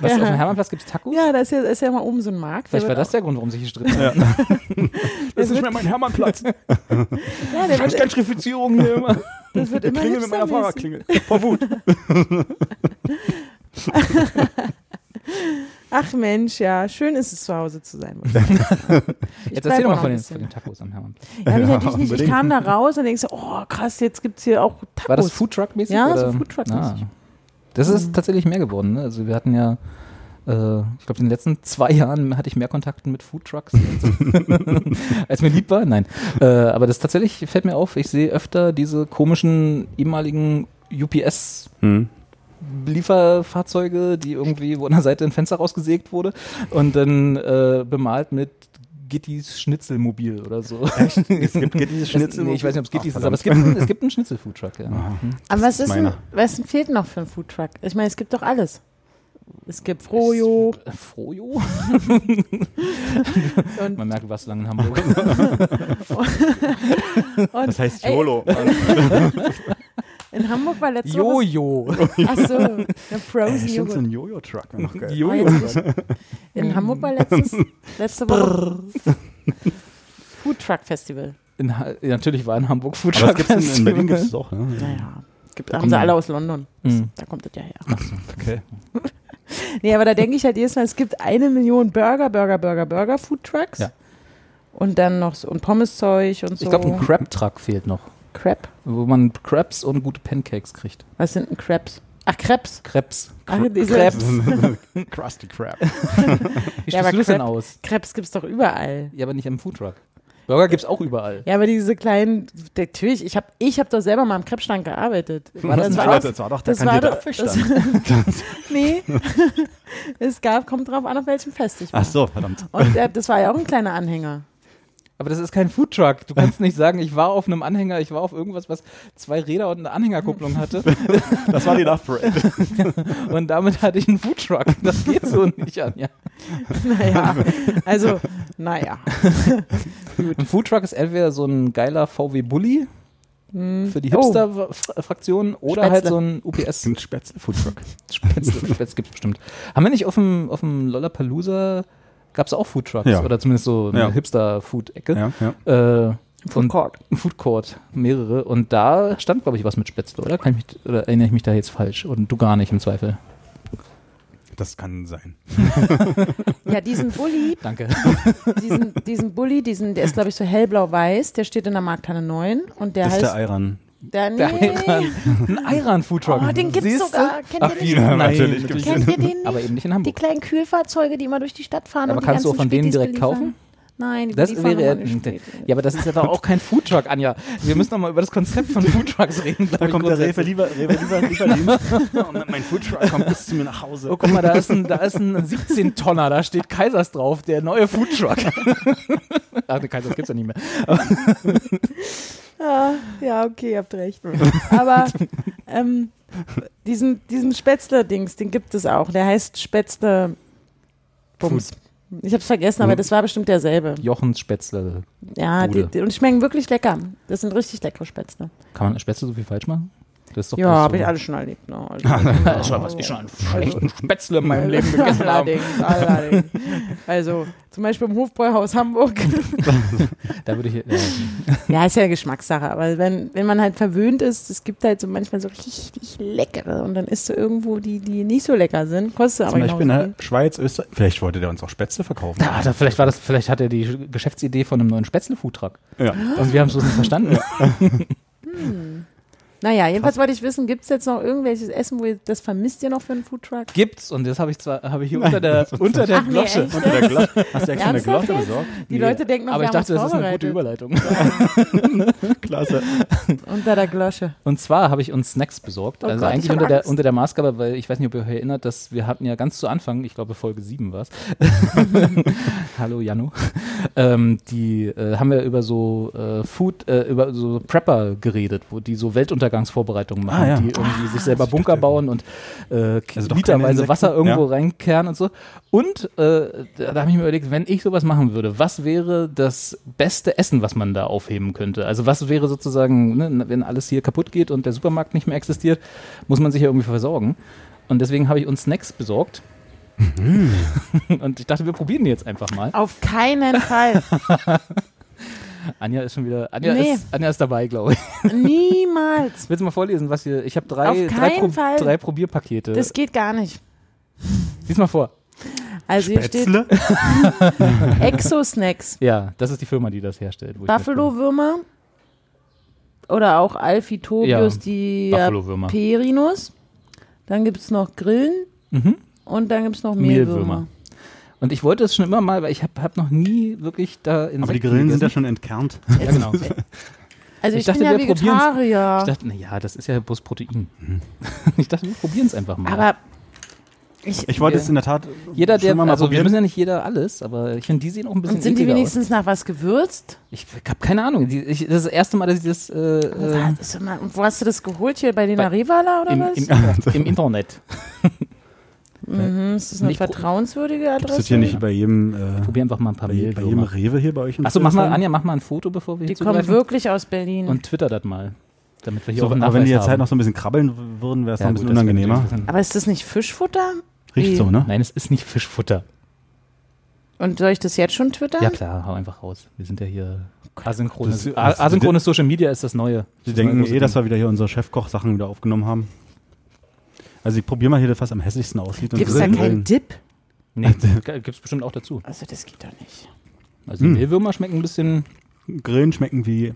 Was, Ja. auf dem Hermannplatz gibt es Tacos? Ja, da ist ja, ist ja mal oben so ein Markt. Vielleicht war das der Grund, warum sich gestritten haben. Das ist nicht mehr mein Hermannplatz. Ja, der wird, Gentrifizierung hier immer. das wird immer Klingel mit meiner. Fahrradklingel. Vor Wut. Ach Mensch, ja, schön ist es zu Hause zu sein. Ich Jetzt erzähl doch auch mal von den, von den Tacos am Hermannplatz. Ja, hab ich natürlich nicht. Ich kam da raus und denkst so, oh krass, jetzt gibt es hier auch Tacos. War das Foodtruck-mäßig? Ja, oder? so Foodtruck-mäßig. Ah. Das ist tatsächlich mehr geworden. Ne? Also wir hatten ja, äh, ich glaube, in den letzten zwei Jahren hatte ich mehr Kontakte mit Foodtrucks, als, als mir lieb war. Nein. Äh, aber das tatsächlich fällt mir auf, ich sehe öfter diese komischen ehemaligen UPS Hm. Lieferfahrzeuge, die irgendwie, wo an der Seite ein Fenster rausgesägt wurde und dann äh, bemalt mit Gittys Schnitzelmobil oder so. Es gibt dieses Das, nee, ich weiß nicht, ob es Gittys ist, aber es gibt, einen- es gibt einen Schnitzel-Foodtruck, ja. Mhm. Aber was ist meiner. was fehlt noch für einen Foodtruck? Ich meine, es gibt doch alles. Es gibt Frojo. Äh, Frojo? Und- Man merkt, du warst lange in Hamburg. Und Das heißt Ey. In Hamburg war letzte Woche. Jojo. Achso, ein Frozen Stimmt, so Joghurt. ein Jojo-Truck. noch geil. Oh, jetzt nicht. In Hamburg war letztens, letzte Woche Foodtruck Festival. In, natürlich war in Hamburg Aber Foodtruck. das gibt's in, in Berlin gibt es auch. Ne? Naja, gibt, Da haben kommen sie alle aus London. Mhm. Da kommt das ja her. Okay. Nee, aber da denke ich halt jedes Mal, es gibt eine Million Burger, Burger, Burger, Burger Foodtrucks. Ja. Und dann noch so und Pommeszeug und so. Ich glaube, ein Crab-Truck fehlt noch, Crab. wo man Crabs und gute Pancakes kriegt. Was sind denn Crabs? Ach, Krebs. Krebs. Ach, Krebs. Krusty Crab. Wie Ja, stellst aber du das denn aus? Krebs gibt's doch überall. Ja, aber nicht im Foodtruck. Burger gibt's auch überall. Ja, aber diese kleinen, natürlich, ich habe ich hab doch selber mal am Krebsstand gearbeitet. War Das, das, war, das war doch der das war kandierte doch- Apfelstand. nee, es gab, kommt drauf an, auf welchem Fest ich war. Ach so, verdammt. Und äh, das war ja auch ein kleiner Anhänger. Aber das ist kein Foodtruck. Du kannst nicht sagen, ich war auf einem Anhänger, ich war auf irgendwas, was zwei Räder und eine Anhängerkupplung hatte. Das war die Love Parade. und damit hatte ich einen Foodtruck. Das geht so nicht, Anja. Naja, also, naja. Ein Foodtruck ist entweder so ein geiler VW Bulli für die Oh. Hipster-Fraktion oder Spätzle. halt so ein UPS. Ein Spätzle Foodtruck. Spätzle, Spätzle gibt's bestimmt. Haben wir nicht auf dem, auf dem Lollapalooza, gab es auch Foodtrucks Ja. oder zumindest so eine Ja. Hipster-Food-Ecke. Ja, ja. Äh, Food Court. Food Court, mehrere. Und da stand, glaube ich, was mit Spätzle, oder? Kann ich mich, oder erinnere ich mich da jetzt falsch? Und du gar nicht im Zweifel. Das kann sein. Ja, diesen Bulli, Danke. diesen, diesen Bulli, diesen, der ist, glaube ich, so hellblau-weiß, der steht in der Markthalle 9 und der Das ist heißt. der Ayran. Der, nee. Der Ayran. Ein Ayran Foodtruck. Oh, den gibt's Siehste? sogar. Kennt Ach, ihr den? Nein, Natürlich natürlich. Kennt ihr den nicht? Aber eben nicht in Die Hamburg. kleinen Kühlfahrzeuge, die immer durch die Stadt fahren. Aber und die kannst du auch von denen direkt beliefern? kaufen? Nein, die Das wäre die Spätis. ja, aber das ist ja doch auch kein Foodtruck, Anja. Wir müssen doch mal über das Konzept von Foodtrucks reden. Da kommt der Rewe lieber, Rewe lieber, Lieferdienst. Und mein Foodtruck kommt bis zu mir nach Hause. Oh, guck mal, da ist ein, da ist ein 17-Tonner, da steht Kaisers drauf, der neue Foodtruck. Ach, der Kaisers gibt's ja nicht mehr. Ja, ja, okay, ihr habt recht. Aber ähm, diesen, diesen Spätzle-Dings, den gibt es auch. Der heißt Spätzle Bums. Ich hab's vergessen, aber das war bestimmt derselbe. Jochens Spätzle. Ja, die, die, und die schmecken wirklich lecker. Das sind richtig leckere Spätzle. Kann man Spätzle so viel falsch machen? Das ist doch Ja, habe so. ich alles schon erlebt. Ne? Also, schon was ich schon an schlechten Spätzle in meinem Leben gegessen habe. allerdings, allerdings. Also zum Beispiel im Hofbräuhaus Hamburg. Da würde ich. Ja. ja, ist ja Geschmackssache. Aber wenn, wenn man halt verwöhnt ist, es gibt halt so manchmal so richtig leckere und dann isst du irgendwo die, die nicht so lecker sind. Kostet Zum aber Beispiel in genauso der Schweiz, Österreich. Vielleicht wollte der uns auch Spätzle verkaufen. Da, da, vielleicht war das, vielleicht hat er die Geschäftsidee von einem neuen Spätzle-Foodtruck. Ja. Und wir haben es bloß nicht verstanden. Naja, jedenfalls wollte ich wissen, gibt es jetzt noch irgendwelches Essen, wo ihr das vermisst ihr noch für einen Foodtruck? Gibt's und das habe ich zwar habe ich hier unter der unter der nee, Glosche. echt? Unter der Glocke. Hast du extra eine jetzt? besorgt? Die Leute denken noch, Aber ich dachte, das ist eine gute. Überleitung. Klasse. Unter der Glosche. Und zwar habe ich uns Snacks besorgt. Oh also Gott, eigentlich unter der, Angst. unter der Maßgabe, weil ich weiß nicht, ob ihr euch erinnert, dass wir hatten ja ganz zu Anfang, ich glaube Folge 7 war es. Hallo Janu. Ähm, die äh, haben wir über so äh, Food, äh, über so Prepper geredet, wo die so Weltuntergangsvorbereitungen machen, Ah, ja. die irgendwie sich selber Bunker bauen und äh, Also literweise Wasser irgendwo ja. reinkehren und so. Und äh, da, da habe ich mir überlegt, wenn ich sowas machen würde, was wäre das beste Essen, was man da aufheben könnte? Also was wäre sozusagen, ne, wenn alles hier kaputt geht und der Supermarkt nicht mehr existiert, muss man sich ja irgendwie versorgen. Und deswegen habe ich uns Snacks besorgt. und ich dachte, wir probieren die jetzt einfach mal. Auf keinen Fall. Anja ist schon wieder, Anja, Nee. ist, Anja ist dabei, glaube ich. Niemals. Willst du mal vorlesen, was hier, ich habe drei, drei, Fall. drei Probierpakete. Das geht gar nicht. Lies mal vor. Also hier steht Spätzle? Exo-Snacks. Ja, das ist die Firma, die das herstellt. Buffalo-Würmer oder auch Alphitobius Ja, Buffalo-Würmer. diaperinus. Dann gibt es noch Grillen Mhm. und dann gibt es noch Mehlwürmer. Mehlwürmer. Und ich wollte es schon immer mal, weil ich habe hab noch nie wirklich da in Aber die Grillen sind ja schon entkernt. Ja, genau. Also Ich ich, dachte, bin ja wir probieren's. Vegetarier. Ich dachte, naja, das ist ja bloß Protein. Ich dachte, wir probieren es einfach mal. aber ich, Ich wollte es in der Tat jeder, der, mal, mal also wir probieren. müssen ja nicht jeder alles, aber ich finde, die sehen auch ein bisschen und sind die wenigstens nach was gewürzt? aus. Ich habe keine Ahnung. Die, ich, das ist das erste Mal, dass ich das äh, äh, mal, wo hast du das geholt? Hier bei den Arevala oder im, was? im, im Internet. Mhm, ist das eine Nicht vertrauenswürdige Ist Adresse? das hier nicht bei jedem, äh, Probier einfach mal ein paar bei, bei jedem. Rewe hier bei euch? Achso, mach mal? Anja, mach mal ein Foto, bevor wir die hier kommen zugreifen. wirklich aus Berlin. Und twitter das mal, damit wir hier So, auch einen aber wenn die jetzt halt haben. noch so ein bisschen krabbeln würden, wäre es Ja, noch ein gut, bisschen wäre unangenehmer. aber ist das nicht Fischfutter? Riecht Wie? so, ne? Nein, es ist nicht Fischfutter. Und soll ich das jetzt schon twittern? Ja klar, hau einfach raus. Wir sind ja hier asynchrones, Das- A- das- asynchrones Social Media ist das Neue. Sie denken eh, dass wir wieder hier unsere Chefkoch-Sachen wieder aufgenommen haben. Also ich probiere mal hier, das was am hässlichsten aussieht. und Gibt es da keinen Dip? Nee, gibt es bestimmt auch dazu. Also das geht doch nicht. Also Hm. Mehlwürmer schmecken ein bisschen. Grillen schmecken wie äh,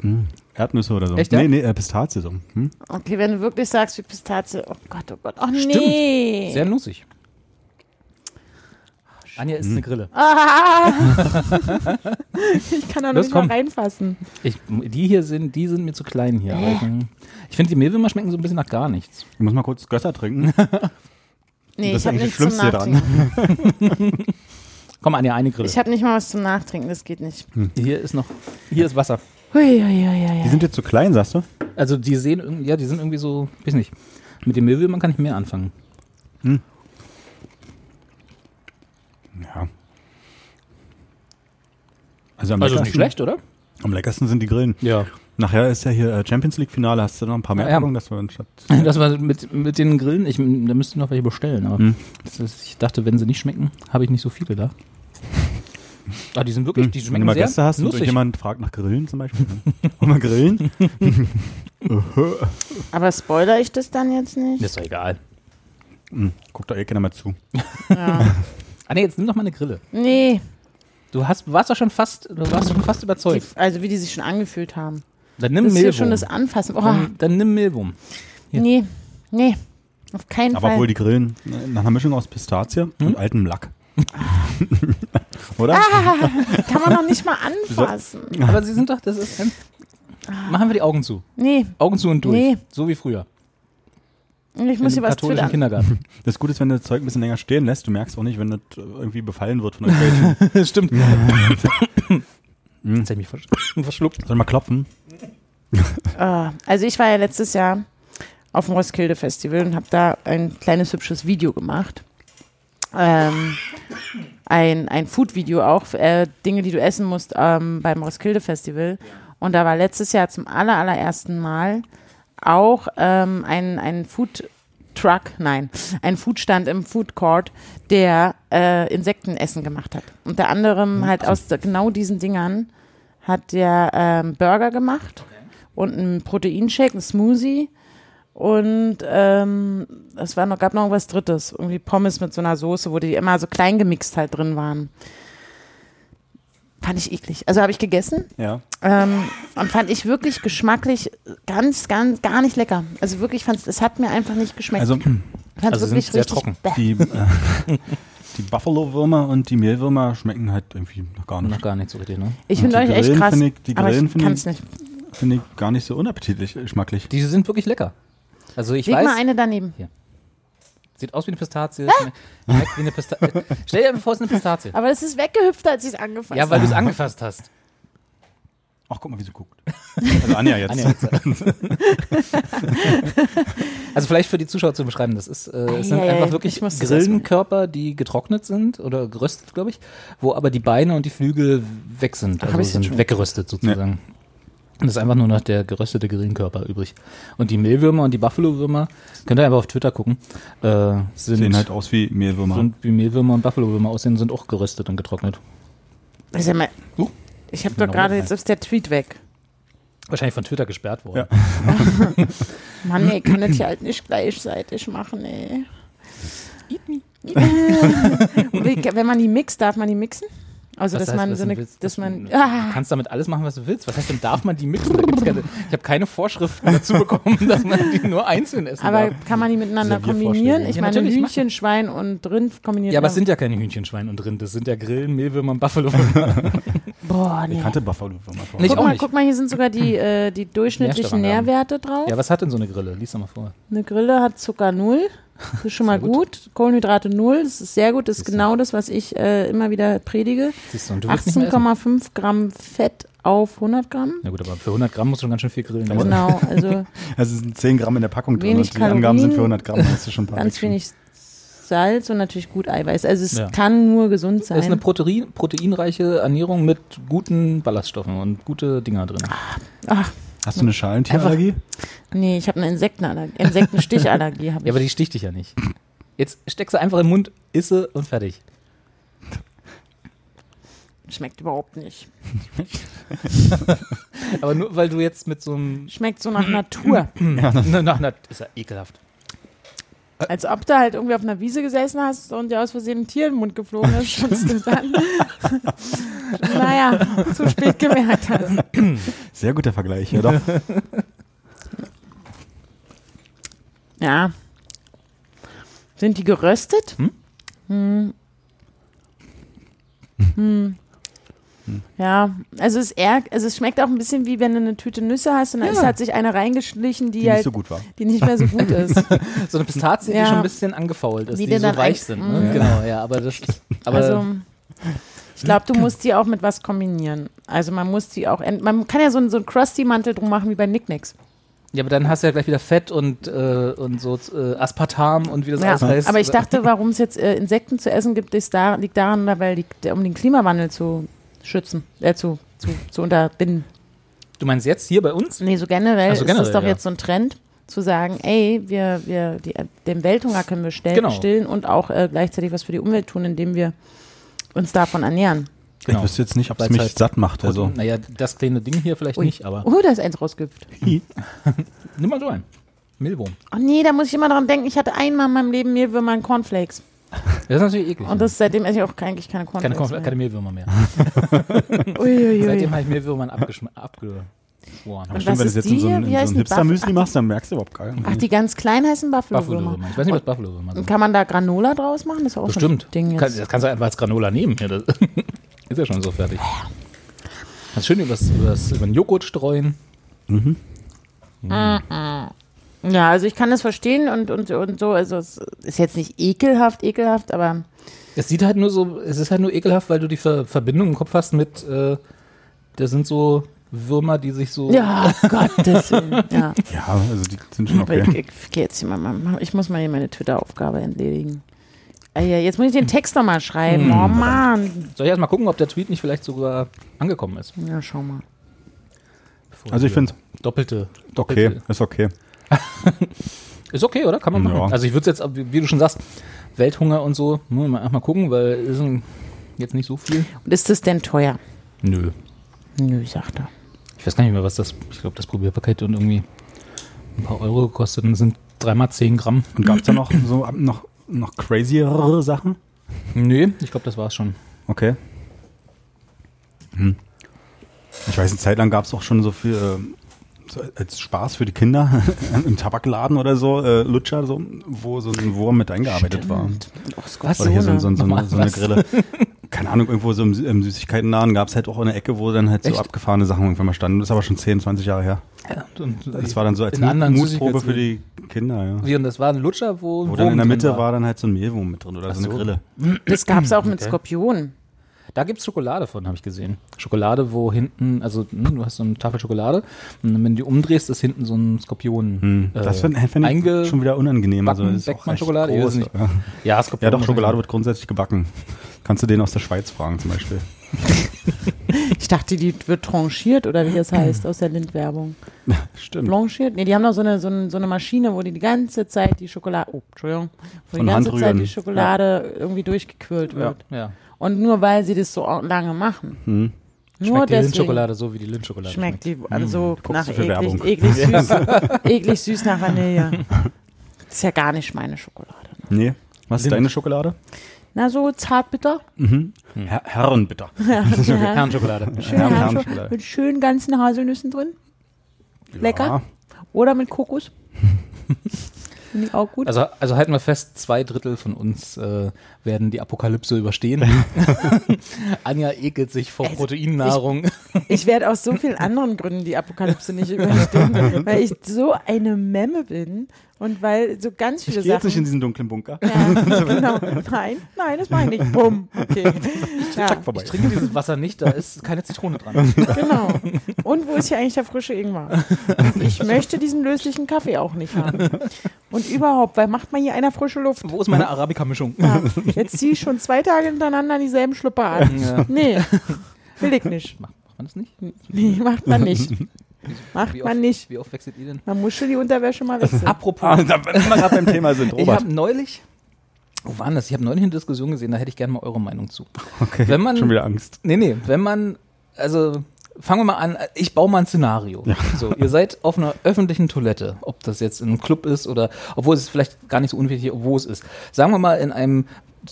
mh, Erdnüsse oder so. Echt, ja? Nee, nee, äh, Pistazie so. Hm? Okay, wenn du wirklich sagst wie Pistazie, oh Gott, oh Gott, oh Stimmt. nee. Sehr nussig. Anja ist eine Grille. Ah. ich kann da noch nicht mal komm. reinfassen. Ich, die hier sind, die sind mir zu klein hier. Aber ich- finde, die Mehlwürmer schmecken so ein bisschen nach gar nichts. Ich muss mal kurz Gösser trinken. Nee, Das ist ich habe nichts das zum Schlimmste hier Nachtrinken. Komm, Anja, eine Grille. Ich habe nicht mal was zum Nachtrinken, das geht nicht. Hier ist noch, hier ist Wasser. Hui, hui, hui. Die sind jetzt zu klein, sagst du? Also die sehen, irgendwie- ja, die sind irgendwie so, weiß nicht. Mit den Mehlwürmern kann ich mehr anfangen. Ja. Also am, Also ist nicht schlecht, oder? am leckersten sind die Grillen. Ja. Nachher ist ja hier äh, Champions League Finale. Hast du noch ein paar mehr Ja. Packungen, dass wir anstatt Das war mit, mit den Grillen, ich, da müsste ich noch welche bestellen. Aber Hm. das ist, ich dachte, wenn sie nicht schmecken, habe ich nicht so viele da. Ah, die sind wirklich, die Wenn du schmecken mal sehr Gäste hast und nussig. jemand fragt nach Grillen zum Beispiel. Wollen wir grillen? Aber spoiler ich das dann jetzt nicht? Ist doch egal. Hm, Guck doch eh keiner mal zu. Ja. Ah ne, jetzt nimm doch mal eine Grille. Nee, Du hast, warst doch schon fast, du warst schon fast die, überzeugt. also wie die sich schon angefühlt haben. Dann nimm Das ist hier Mehlwurm. schon das Anfassen. Oh, dann, dann nimm Mehlwurm. Ja. nee, nee, auf keinen Aber Fall. wohl die Grillen nach einer Mischung aus Pistazie Hm? und altem Lack. Oder? Ah, Kann man noch nicht mal anfassen. Aber sie sind doch, das ist ganz, Machen wir die Augen zu. Nee, Augen zu und durch. Nee. So wie früher. Ich muss hier was katholischen twittern. Kindergarten. Das Gute ist, wenn du das Zeug ein bisschen länger stehen lässt, du merkst auch nicht, wenn das irgendwie befallen wird von irgendwelchen. Stimmt. Jetzt hab ich mich versch verschluckt. Soll ich mal klopfen? Ah, also ich war ja letztes Jahr auf dem Roskilde Festival und habe da ein kleines hübsches Video gemacht. Ähm, ein ein Food-Video auch, äh, Dinge, die du essen musst ähm, beim Roskilde Festival. Und da war letztes Jahr zum aller, allerersten Mal auch ähm, einen, einen Food Truck, nein, einen Foodstand im Food Court, der äh, Insektenessen gemacht hat. Unter anderem halt aus genau diesen Dingern hat der ähm, Burger gemacht und einen Proteinshake, einen Smoothie und ähm, es war noch, gab noch was Drittes, irgendwie Pommes mit so einer Soße, wo die immer so klein gemixt halt drin waren. Fand ich eklig. Also habe ich gegessen Ja. ähm, und fand ich wirklich geschmacklich ganz, ganz, gar nicht lecker. Also wirklich, fand es hat mir einfach nicht geschmeckt. Also fand also sind wirklich sehr richtig trocken. die, äh, die Buffalo-Würmer und die Mehlwürmer schmecken halt irgendwie noch gar nicht. Noch gar nicht so richtig, ne? Ich finde euch echt krass, ich- die Grillen finde ich- es nicht. Finde ich gar nicht so unappetitlich, äh, geschmacklich. Die sind wirklich lecker. Also ich Leg weiß, mal eine daneben. Sieht aus wie eine Pistazie, schmeckt schmeckt wie eine Pistazie. Stell dir vor, es ist eine Pistazie. Aber es ist weggehüpft, als ich es angefasst Ja, weil du es angefasst hast. Ach, guck mal, wie sie guckt. Also Anja jetzt. Anja jetzt. Also vielleicht für die Zuschauer zu beschreiben, das ist, äh, es sind Ei, ei, einfach ei, wirklich Grillenkörper, die getrocknet sind oder geröstet, glaube ich, wo aber die Beine und die Flügel weg sind, also sind schon? weggeröstet sozusagen. Und es ist einfach nur noch der geröstete Grillenkörper übrig. Und die Mehlwürmer und die Buffalo-Würmer, könnt ihr einfach auf Twitter gucken, äh, sind, Sehen halt aus wie Mehlwürmer. sind wie Mehlwürmer und Buffalo-Würmer aussehen, sind auch geröstet und getrocknet. Also, mal, Uh, ich habe doch gerade, jetzt ist der Tweet weg. Wahrscheinlich von Twitter gesperrt worden. Ja. Mann, ey, kann das hier halt nicht gleichzeitig machen, ey. Und wie- Wenn man die mixt, darf man die mixen? Also, Was dass heißt, man so du eine, willst? dass man, Du ah, kannst damit alles machen, was du willst. Was heißt denn, darf man die mixen? Keine, ich habe keine Vorschriften dazu bekommen, dass man die nur einzeln essen aber darf. kann man die miteinander kombinieren? Ich Ja, meine, Hühnchen, Schwein und Rind kombiniert. Ja, aber es sind ja keine Hühnchenschwein und drin. Das sind ja Grillen, Mehlwürmer und Buffalo. Boah, nee. Ich kannte Buffalo-Würmer vor. Nicht Guck mal, guck mal, hier sind sogar die, äh, die durchschnittlichen. Nährwerte drauf. ja, was hat denn so eine Grille? Lies doch mal vor. Eine Grille hat Zucker null. Das ist schon mal gut. gut. Kohlenhydrate null. Das ist sehr gut. Das ist Siehst du. genau das, was ich äh, immer wieder predige. Siehst du, und du willst nicht mehr essen. 18,5 Gramm Fett auf 100 Gramm. Na gut, aber für 100 Gramm musst du schon ganz schön viel grillen. Genau, also Also es sind 10 Gramm in der Packung drin und die Angaben sind für 100 Gramm. Hast du schon ein paar ganz wenig Salz und natürlich gut Eiweiß. Also es Ja. kann nur gesund Das ist eine sein. Protein, proteinreiche Ernährung mit guten Ballaststoffen und gute Dinger drin. Ach, Hast du eine Schalentierallergie? nee, ich habe eine Insektenallergie, Insektenstichallergie. Hab ich. Ja, aber die sticht dich ja nicht. Jetzt steckst du einfach im Mund, isse und fertig. Schmeckt überhaupt nicht. Aber nur weil du jetzt mit so einem. Schmeckt so nach Natur. Na, na, na, ist ja ekelhaft. Als ob du halt irgendwie auf einer Wiese gesessen hast und dir aus Versehen ein Tier in den Mund geflogen ist und du dann, naja, zu spät gemerkt hast. Sehr guter Vergleich, ja doch. Ja. Sind die geröstet? Hm? Hm. Hm. Ja, also es, eher, also es schmeckt auch ein bisschen wie wenn du eine Tüte Nüsse hast und Ja. ist, hat sich eine reingeschlichen, die, Die nicht halt, so gut war. die nicht mehr so gut ist. So eine Pistazie, Ja. die schon ein bisschen angefault ist, Die die, so weich sind. Mhm. Ne? Genau, ja, aber das ist. Aber also ich glaube, du musst die auch mit was kombinieren. Also man muss die auch, man kann ja so einen, so einen Krusty-Mantel drum machen wie bei Nicknicks. ja, aber dann hast du ja gleich wieder Fett und, äh, und so äh, Aspartam und wie das Ja, alles heißt. aber ich dachte, warum es jetzt äh, Insekten zu essen gibt, ist da, liegt daran, weil die, um den Klimawandel zu schützen, äh, zu, zu, zu unterbinden. Du meinst jetzt hier bei uns? Nee, so generell so, ist das generell, doch ja. jetzt so ein Trend, zu sagen, ey, wir, wir, die, den Welthunger können wir stellen, Genau. stillen und auch äh, gleichzeitig was für die Umwelt tun, indem wir uns davon ernähren. Ich wüsste jetzt nicht, ob es mich halt satt macht. Also, Also, naja, das kleine Ding hier vielleicht Ui. nicht, aber Oh, da ist eins rausgehüpft. nimm mal so ein. Mehlwurm. Oh nee, da muss ich immer dran denken, ich hatte einmal in meinem Leben Mehlwürmer und Cornflakes. Das ist natürlich eklig. Und das seitdem esse ich auch eigentlich keine keine, Cornflakes Konf- keine Mehlwürmer mehr. mehr. Uiuiui. Seitdem habe ich Mehlwürmern abgeschm- abgeschworen. aber was stimmt, wenn du jetzt in so die? ein, Wie in so? Hipster-Müsli machst, dann merkst du überhaupt gar nicht. Ach, die ganz kleinen heißen Buffalo-Würmer. Buffalo-Würmer. Ich weiß nicht, was Buffalo-Würmer Und sind. kann man da Granola draus machen? Das ist auch Bestimmt. so ein Ding jetzt. das kannst du einfach als Granola nehmen. Ja, das ist ja schon so fertig. Kannst schön übers, übers, über den Joghurt streuen. Ja, also ich kann das verstehen und, und, und so. Also es ist jetzt nicht ekelhaft, ekelhaft, aber Es sieht halt nur so, es ist halt nur ekelhaft, weil du die Ver Verbindung im Kopf hast mit, äh, da sind so Würmer, die sich so. ja, Gottes Willen. Ja. Ja, also die sind schon okay. Ich, ich, geh jetzt hier mal, ich muss mal hier meine Twitter-Aufgabe entledigen. Ja, jetzt muss ich den Text nochmal schreiben. Hm. Oh Mann. Soll ich erst mal gucken, ob der Tweet nicht vielleicht sogar angekommen ist? Ja, schau mal. Bevor Also ich finde Doppelte. okay, doppelte- ist okay. Ist okay, oder? Kann man machen. Ja. Also ich würde jetzt, wie du schon sagst, Welthunger und so, muss man mal, mal gucken, weil ist jetzt nicht so viel. Und ist das denn teuer? Nö. Nö, sagt er. Ich weiß gar nicht mehr, was das, ich glaube, das Probierpaket und irgendwie ein paar Euro gekostet und sind dreimal 10 Gramm. Und gab es da noch so noch, noch craziere Sachen? Nö, ich glaube, das war's schon. Okay. Hm. Ich weiß, eine Zeit lang gab es auch schon so viel so als Spaß für die Kinder im Tabakladen oder so, äh, Lutscher, so, wo so ein Wurm mit eingearbeitet war. Was Oder hier so, so, so, eine, so eine was? Grille. Keine Ahnung, irgendwo so im, im Süßigkeitenladen gab es halt auch eine Ecke, wo dann halt so Echt? abgefahrene Sachen irgendwann mal standen. Das ist aber schon 10, 20 Jahre her. Ja, und, Das war dann so als Mutprobe für die Kinder, ja. Wie, und das war ein Lutscher, wo, ein Wo dann in der Mitte war. dann halt so ein Mehlwurm mit drin oder so eine so. Grille. Das gab es auch mit Okay. Skorpionen. Da gibt's Schokolade von, habe ich gesehen. Schokolade, wo hinten, also hm, du hast so eine Tafel Schokolade und wenn du die umdrehst, ist hinten so ein Skorpion. Hm. äh, Das finde find ich schon wieder unangenehm. Also backen, ist Beckmann recht Schokolade? Groß, nicht. Ja. Ja, Skorpion. ja, doch, Schokolade wird grundsätzlich gebacken. Kannst du den aus der Schweiz fragen zum Beispiel. Ich dachte, die wird tranchiert oder wie das heißt aus der Lindwerbung. Stimmt. Blanchiert? Nee, die haben noch so eine, so, eine, so eine Maschine, wo die die ganze Zeit die Schokolade, oh, Entschuldigung, wo Von die ganze Hand Zeit rühren. die Schokolade irgendwie durchgequirlt Ja. wird. Ja. Und nur weil sie das so lange machen. Hm. Nur Schmeckt die deswegen Lindschokolade so, wie die Lindschokolade schmeckt die also Guckst nach eklig, eklig, süß, eklig süß nach Vanille. Das ist ja gar nicht meine Schokolade. Nee. Was ist deine Schokolade? Na, so zartbitter. Mhm. Her Herrenbitter. Herrenschokolade. Schön Herren- Herrenschokolade. Mit schönen ganzen Haselnüssen drin. Lecker. Ja. Oder mit Kokos. Finde ich auch gut. Also, also halten wir fest, zwei Drittel von uns äh, werden die Apokalypse überstehen. Anja ekelt sich vor Also, Proteinnahrung. Ich werde aus so vielen anderen Gründen die Apokalypse nicht überstehen, weil ich so eine Memme bin und weil so ganz Ich viele gehe jetzt nicht in Sachen. diesen dunklen Bunker. Ja, genau. Nein, nein, das meine ich nicht. Bumm. Okay. Ja, Vorbei. Ich trinke dieses Wasser nicht, da ist keine Zitrone dran. genau. Und wo ist hier eigentlich der frische Ingwer? Ich möchte diesen löslichen Kaffee auch nicht haben. Und überhaupt, weil macht man hier einer frische Luft? Wo ist meine Arabica-Mischung? Ja, jetzt ziehe ich schon zwei Tage hintereinander dieselben Schlüpper an. Ja. Nee, will ich nicht. Macht man das nicht? Nee, macht man nicht. Macht Wie man oft, nicht. Wie oft wechselt ihr denn? Man muss schon die Unterwäsche mal wechseln. Apropos, Ah, da, wenn wir gerade beim Thema sind, ich Robert. habe neulich, wo war denn das? Ich habe neulich eine Diskussion gesehen, da hätte ich gerne mal eure Meinung zu. Okay, wenn man- schon wieder Angst. Nee, nee, wenn man, also fangen wir mal an, ich baue mal ein Szenario. So, ihr seid auf einer öffentlichen Toilette, ob das jetzt in einem Club ist oder, obwohl es vielleicht gar nicht so unwichtig, wo es ist. Sagen wir mal in einem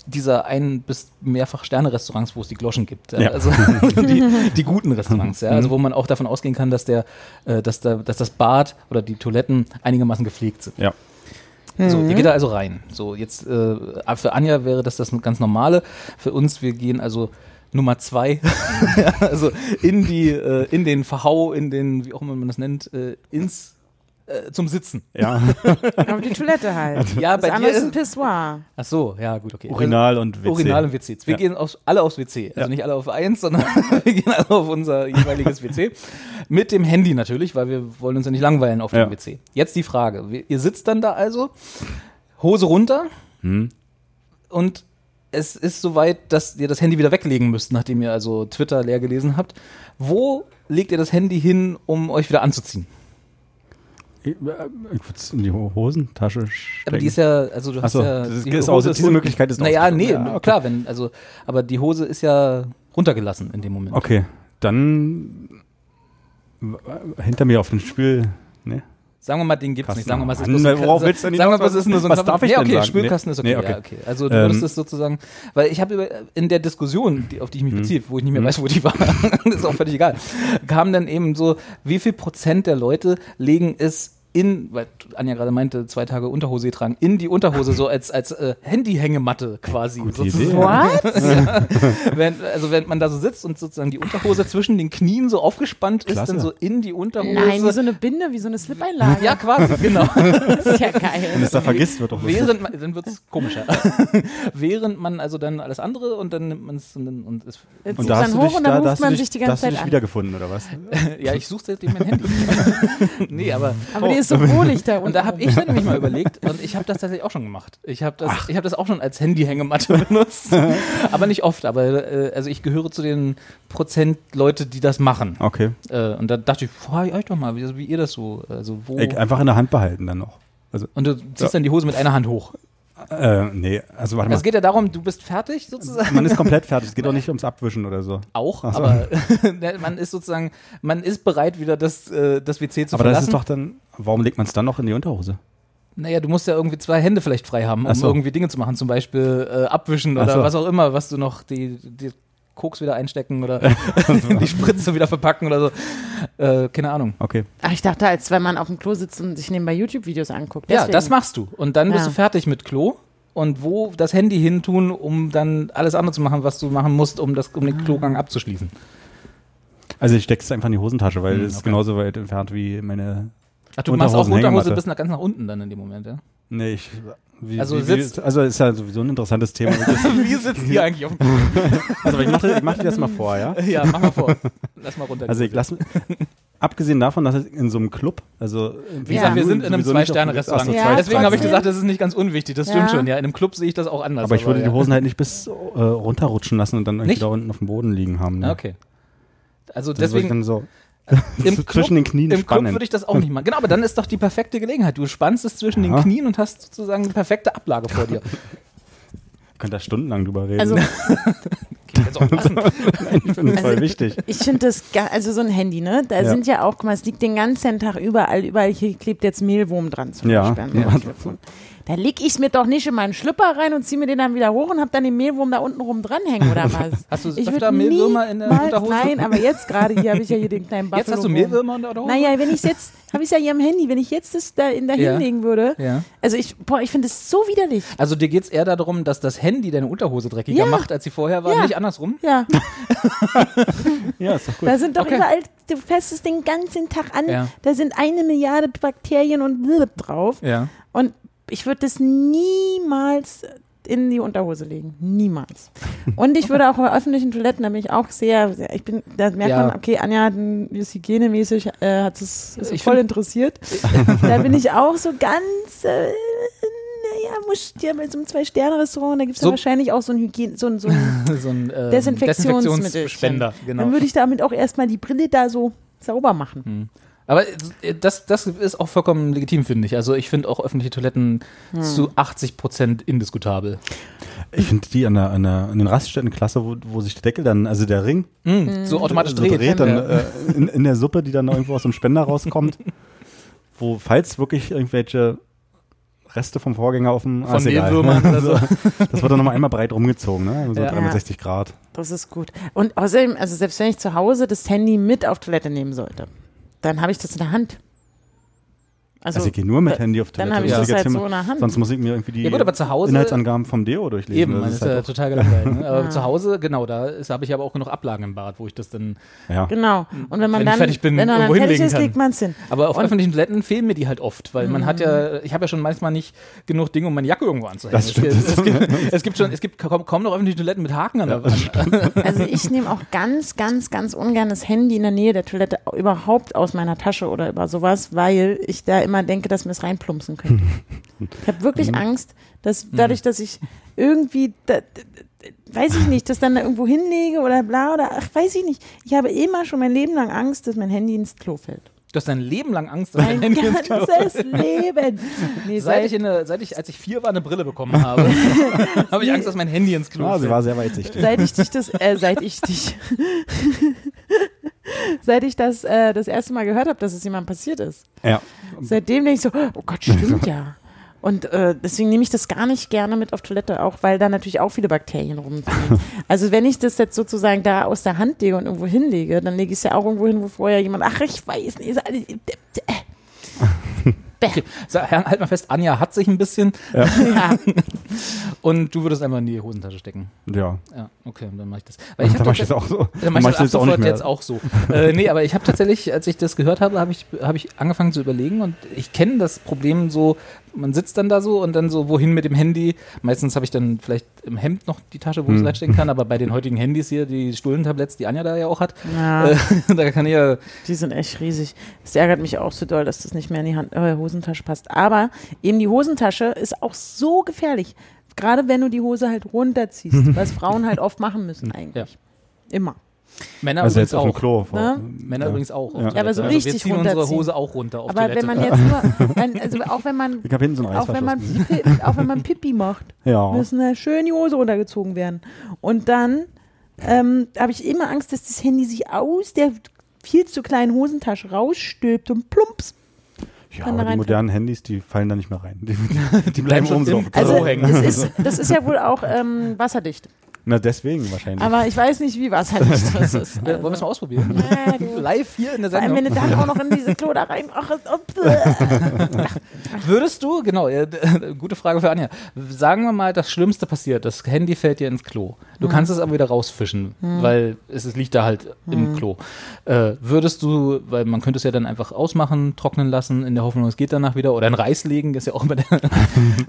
dieser ein- bis mehrfach Sterne-Restaurants, wo es die Gloschen gibt. Ja. Ja. Also die, die guten Restaurants, ja. Also wo man auch davon ausgehen kann, dass der, äh, dass, da, dass das Bad oder die Toiletten einigermaßen gepflegt sind. Ja. So, Mhm. ihr geht da also rein. So, jetzt äh, für Anja wäre das das ganz normale. Für uns, wir gehen also Nummer zwei, also in die, äh, in den Verhau, in den, wie auch immer man das nennt, äh, ins äh, zum Sitzen. Ja. Auf die Toilette halt. Ja, das bei andere dir ist ein Pissoir. Ach so, ja gut, okay. Urinal und WC. Urinal und WC. Wir Ja. gehen aufs, alle aufs WC. Also Ja. nicht alle auf eins, sondern wir gehen alle auf unser jeweiliges WC. Mit dem Handy natürlich, weil wir wollen uns ja nicht langweilen auf dem Ja. WC. Jetzt die Frage. Ihr sitzt dann da also, Hose runter Hm. und es ist soweit, dass ihr das Handy wieder weglegen müsst, nachdem ihr also Twitter leer gelesen habt. Wo legt ihr das Handy hin, um euch wieder anzuziehen? Ich, äh, in die Ho- Hosentasche stecken. Aber die ist ja, also du hast so, ja. das ist- die ist Hose diese Möglichkeit ist Naja, nee, Ja, okay. klar, wenn, also, aber die Hose ist ja runtergelassen in dem Moment. Okay, dann hinter mir auf dem Spiel. Ne? Sagen wir mal, den gibt's Kasten. nicht. Sagen wir mal, es ist nur so ein worauf Ka- willst du denn Sagen wir mal, es ist nur so ein Was darf ich nee, denn okay, sagen? Spülkasten ist okay. Nee, okay. Ja, okay. Also du würdest Ähm, es sozusagen, weil ich habe in der Diskussion, die, auf die ich mich Mhm. beziehe, wo ich nicht mehr weiß, wo die war, ist auch völlig egal, kam dann eben so, wie viel Prozent der Leute legen es in, weil Anja gerade meinte, zwei Tage Unterhose tragen, in die Unterhose so als, als äh, Handyhängematte quasi. Gute sozusagen. Idee. What? Ja. während, also wenn man da so sitzt und sozusagen die Unterhose zwischen den Knien so aufgespannt ist, Klasse. dann so in die Unterhose. Nein, wie so eine Binde, wie so eine Slip-Einlage. ja, quasi, genau. Das ist ja Wenn geil. es da vergisst, wird doch. Während man, dann wird's komischer. Während man also dann alles andere und dann nimmt man es und, dann- und es, Jetzt Und zieht da hast du hoch dich, und da, dann da ruft hast du man dich, sich die da ganze hast du Zeit dich wiedergefunden, oder was? ja, ich suche seitdem mein Handy. nee, aber Aber die ist so wohlig da unten. Und da habe ich dann nämlich mal überlegt, und ich habe das tatsächlich auch schon gemacht. Ich habe das, ich hab das auch schon als Handyhängematte benutzt. aber nicht oft. Aber äh, also ich gehöre zu den Prozent Leute, die das machen. Okay. Äh, und da dachte ich, frage euch doch mal, wie, wie ihr das so, also wo. Ich, einfach in der Hand behalten dann noch. Also, und du ziehst dann die Hose mit einer Hand hoch. Äh, nee, also warte mal. Es geht ja darum, du bist fertig sozusagen. Man ist komplett fertig. Es geht auch nicht ums Abwischen oder so. auch, so. aber man ist sozusagen, man ist bereit, wieder das, äh, das WC zu Aber das verlassen. ist doch dann, warum legt man es dann noch in die Unterhose? Naja, du musst ja irgendwie zwei Hände vielleicht frei haben, um so. irgendwie Dinge zu machen, zum Beispiel äh, abwischen oder so. was auch immer, was du noch, die, die Koks wieder einstecken oder die Spritze wieder verpacken oder so. Äh, keine Ahnung. Okay. Ach, ich dachte, als wenn man auf dem Klo sitzt und sich nebenbei YouTube-Videos anguckt. Ja, Deswegen. das machst du. Und dann bist Ja. du fertig mit Klo. Und wo das Handy hin tun, um dann alles andere zu machen, was du machen musst, um, das, um den Klogang abzuschließen. Also ich stecke es einfach in die Hosentasche, weil Hm, es ist okay. genauso weit entfernt wie meine. Ach, du machst auch Unterhose bis nach, ganz nach unten dann in dem Moment, ja? Nee, ich. Wie, Also wie, sitzt- wie, also ist ja sowieso ein interessantes Thema. Wie sitzt die eigentlich auf dem also ich mache ich mach dir das mal vor, ja? Ja, mach mal vor. Lass mal runter. Also ich lasse abgesehen davon, dass es in so einem Club, also Wie Ja. gesagt, wir sind in einem Zwei-Sterne-Restaurant. Ja, zwei- Deswegen habe ich gesagt, das ist nicht ganz unwichtig. Das stimmt Ja. schon. Ja, in einem Club sehe ich das auch anders. Aber ich würde ja. die Hosen halt nicht bis äh, runterrutschen lassen und dann irgendwie Nicht? da unten auf dem Boden liegen haben. Ne? Okay. Also Das deswegen dann so im Club, zwischen den Knien im Club spannen. würde ich das auch nicht machen. Genau, aber dann ist doch die perfekte Gelegenheit. Du spannst es zwischen Ja. den Knien und hast sozusagen eine perfekte Ablage vor dir. Könnt da stundenlang drüber reden. Also, lassen. ich finde das voll also- wichtig. ich finde das, also so ein Handy, ne? Da Ja. sind ja auch, guck mal, es liegt den ganzen Tag überall, überall hier klebt jetzt Mehlwurm dran zum Ja. Beispiel. Ja. Da leg ich es mir doch nicht in meinen Schlüpper rein und ziehe mir den dann wieder hoch und hab dann den Mehlwurm da unten rum dranhängen oder was? Hast du ich öfter Mehlwürmer in der Unterhose? Nein, aber jetzt gerade hier habe ich ja hier den kleinen Buffalo. Jetzt hast du Mehlwürmer in der Unterhose? Naja, wenn ich jetzt, habe ich ja hier am Handy, wenn ich jetzt das da, in da Ja. hinlegen würde, Ja. also ich, boah, ich finde es so widerlich. Also dir geht es eher darum, dass das Handy deine Unterhose dreckiger Ja. macht, als sie vorher war, Ja. nicht andersrum? Ja, Ja, ist doch gut. da sind doch Okay. überall, du fässt es den ganzen Tag an, Ja. da sind eine Milliarde Bakterien und blub drauf. Ja. Und ich würde das niemals in die Unterhose legen. Niemals. Und ich würde auch bei öffentlichen Toiletten, da bin ich auch sehr, sehr ich bin, da merkt Ja. man, okay, Anja hat ist hygienemäßig, äh, hat es voll find- interessiert. da bin ich auch so ganz, äh, naja, muss ja bei so einem Zwei-Sterne-Restaurant, da gibt es So- ja wahrscheinlich auch so ein Hygiene, so ein, so ein so ein ähm, Desinfektionsmittel. Desinfektionsspender. Genau. Dann würde ich damit auch erstmal die Brille da so sauber machen. Aber äh, das, das ist auch vollkommen legitim, finde ich. Also ich finde auch öffentliche Toiletten Hm. zu 80 Prozent indiskutabel. Ich finde die an, der, an, der, an den Raststätten klasse, wo, wo sich der Deckel dann, also der Ring, Mm, so automatisch so dreht. dreht dann äh, in, in der Suppe, die dann irgendwo aus dem Spender rauskommt, wo, falls wirklich irgendwelche Reste vom Vorgänger auf dem Von. Mehlwürmern oder so. Das wird dann nochmal einmal breit rumgezogen, ne? So Ja. 360 Grad. Das ist gut. Und außerdem, also selbst wenn ich zu Hause das Handy mit auf Toilette nehmen sollte, dann habe ich das in der Hand. Also, Also, ich gehe nur mit Handy auf dann Toilette. habe ich muss das halt so in der Hand. Sonst muss ich mir irgendwie die Ja gut, aber zu Hause- Inhaltsangaben vom Deo durchlesen. Eben, Das das ist ist ja halt total gelangweilt. Ne? Aber Ja. zu Hause, genau, da habe ich aber auch genug Ablagen im Bad, wo ich das dann. ja. Genau. Und wenn man Wenn dann, fertig bin, wenn man dann fertig ist, kann. legt man es hin. Aber auf Und- öffentlichen Toiletten fehlen mir die halt oft, weil man hat ja, ich habe ja schon manchmal nicht genug Dinge, um meine Jacke irgendwo anzuhängen. Das stimmt. Es, es, gibt, es gibt schon, es gibt kaum, kaum noch öffentliche Toiletten mit Haken an der Wand. Also ich nehme auch ganz, ganz, ganz ungern das Handy in der Nähe der Toilette überhaupt aus meiner Tasche oder über sowas, weil ich da immer denke, dass mir es reinplumpsen könnte. Ich habe wirklich Angst, dass dadurch, dass ich irgendwie, da, weiß ich nicht, das dann da irgendwo hinlege oder bla oder ach, weiß ich nicht. Ich habe immer schon mein Leben lang Angst, dass mein Handy ins Klo fällt. Du hast dein Leben lang Angst, dass dein Mein Handy ins Klo ganzes Leben. Nee, Seit ich, in eine, seit ich, als ich vier war, eine Brille bekommen habe, habe ich Angst, dass mein Handy ins Klo Ah, sie fällt. war sehr weitsichtig. seit ich dich das, äh, seit ich dich, seit ich das äh, das erste Mal gehört habe, dass es jemandem passiert ist. Ja. Seitdem denke ich so, oh Gott, stimmt ja. Und äh, deswegen nehme ich das gar nicht gerne mit auf Toilette, auch weil da natürlich auch viele Bakterien rumfliegen. also wenn ich das jetzt sozusagen da aus der Hand lege und irgendwo hinlege, dann lege ich es ja auch irgendwo hin, wo vorher jemand, ach ich weiß nicht, ist alles, Okay. So, halt mal fest, Anja hat sich ein bisschen ja. und du würdest einfach in die Hosentasche stecken. Ja. Ja, okay, dann mache ich das. Weil ich Da hab mach ich das tatsächlich- auch so. Dann mach ich das auch sofort nicht mehr. jetzt auch so. äh, nee, aber ich habe tatsächlich, als ich das gehört habe, habe ich, hab ich angefangen zu überlegen und ich kenne das Problem so man sitzt dann da so und dann so, wohin mit dem Handy? Meistens habe ich dann vielleicht im Hemd noch die Tasche, wo ich es reinstecken kann, aber bei den heutigen Handys hier, die Stullentabletts, die Anja da ja auch hat, Ja, äh, da kann ich ja, die sind echt riesig. Es ärgert mich auch so doll, dass das nicht mehr in die Hand, äh, Hosentasche passt. Aber eben die Hosentasche ist auch so gefährlich. Gerade wenn du die Hose halt runterziehst, was Frauen halt oft machen müssen eigentlich. Immer. Männer Also übrigens jetzt auf dem auch. Klo. Ne? Männer Ja. übrigens auch. auf Ja. Aber so also wir richtig ziehen unsere. Hose auch runter auf Aber Toilette. wenn man jetzt nur, wenn, also auch wenn man, Ich habe hinten so ein auch wenn man. Pipi, auch wenn man Pipi macht, Ja. müssen da schön die Hose runtergezogen werden. Und dann ähm, habe ich immer Angst, dass das Handy sich aus der viel zu kleinen Hosentasche rausstülpt und plumps. Ja, aber die modernen Handys, die fallen da nicht mehr rein. Die, die bleiben schon oben so auf dem Also hängen. ist, das ist ja wohl auch ähm, wasserdicht. Na, deswegen wahrscheinlich. Aber ich weiß nicht, wie wasserdicht das ist. Äh, Wollen wir es mal ausprobieren? Ja, Live hier in der Vor allem, wenn Sendung. du dann auch noch in diese Klo da rein. Ach, oh, bäh. Würdest du, genau, äh, gute Frage für Anja. Sagen wir mal, das Schlimmste passiert, das Handy fällt dir ins Klo. Du Hm. kannst es aber wieder rausfischen, weil es, es liegt da halt Hm. im Klo. Äh, würdest du, weil man könnte es ja dann einfach ausmachen, trocknen lassen, in der Hoffnung, es geht danach wieder, oder in Reis legen, ist ja auch immer der.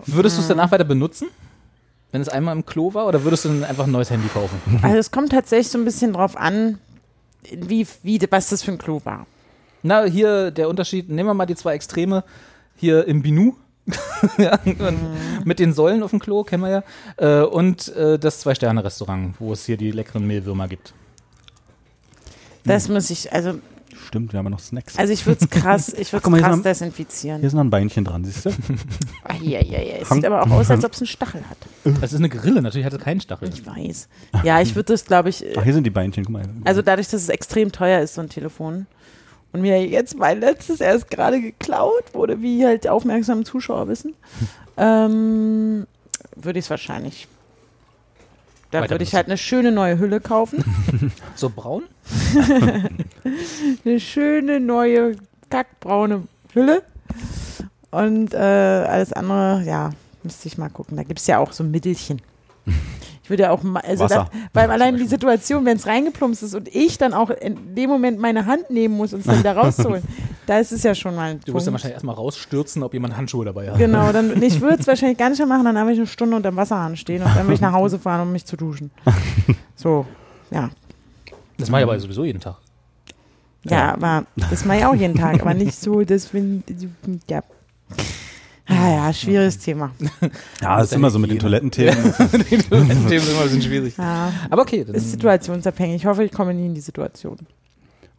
würdest du es danach weiter benutzen? Wenn es einmal im Klo war, oder würdest du dann einfach ein neues Handy kaufen? Also es kommt tatsächlich so ein bisschen drauf an, wie, wie, was das für ein Klo war. Na, hier der Unterschied, nehmen wir mal die zwei Extreme. Hier im Binu, ja, und mit den Säulen auf dem Klo, kennen wir ja. Äh, und äh, das Zwei-Sterne-Restaurant, wo es hier die leckeren Mehlwürmer gibt. Das muss ich, also, Stimmt, wir haben ja noch Snacks. also ich würde es krass, ich würde krass sind- desinfizieren. Hier ist noch ein Beinchen dran, siehst du? Ah, ja, ja, ja. Es sieht aber auch aus, als ob es einen Stachel hat. Das ist eine Grille, natürlich hat es keinen Stachel. Ich weiß. Ja, ich würde das, glaube ich, Ach, hier sind die Beinchen, guck mal. also dadurch, dass es extrem teuer ist, so ein Telefon, und mir jetzt mein letztes erst gerade geklaut wurde, wie halt aufmerksame Zuschauer wissen, ähm, würde ich es wahrscheinlich. Da würde ich halt eine schöne neue Hülle kaufen. So braun? eine schöne neue kackbraune Hülle. Und äh, alles andere, ja, müsste ich mal gucken. Da gibt es ja auch so Mittelchen. Ich würde ja auch, also Wasser. da, weil allein die Situation, wenn es reingeplumpst ist und ich dann auch in dem Moment meine Hand nehmen muss und es dann wieder rauszuholen, da ist es ja schon mal ein Du musst dann Punkt. wahrscheinlich erstmal rausstürzen, ob jemand Handschuhe dabei hat. Genau, dann, ich würde es wahrscheinlich gar nicht mehr machen, dann habe ich eine Stunde unter dem Wasserhahn stehen und dann würde ich nach Hause fahren, um mich zu duschen. So, ja. Das mache ich aber sowieso jeden Tag. Ja, aber das mache ich auch jeden Tag, aber nicht so, dass wenn, ja. Ah ja, schwieriges Thema. Ja, das ist immer so mit den Toilettenthemen. die Themen sind immer ein bisschen schwierig. Ja, Aber okay, dann ist situationsabhängig. Ich hoffe, ich komme nie in die Situation.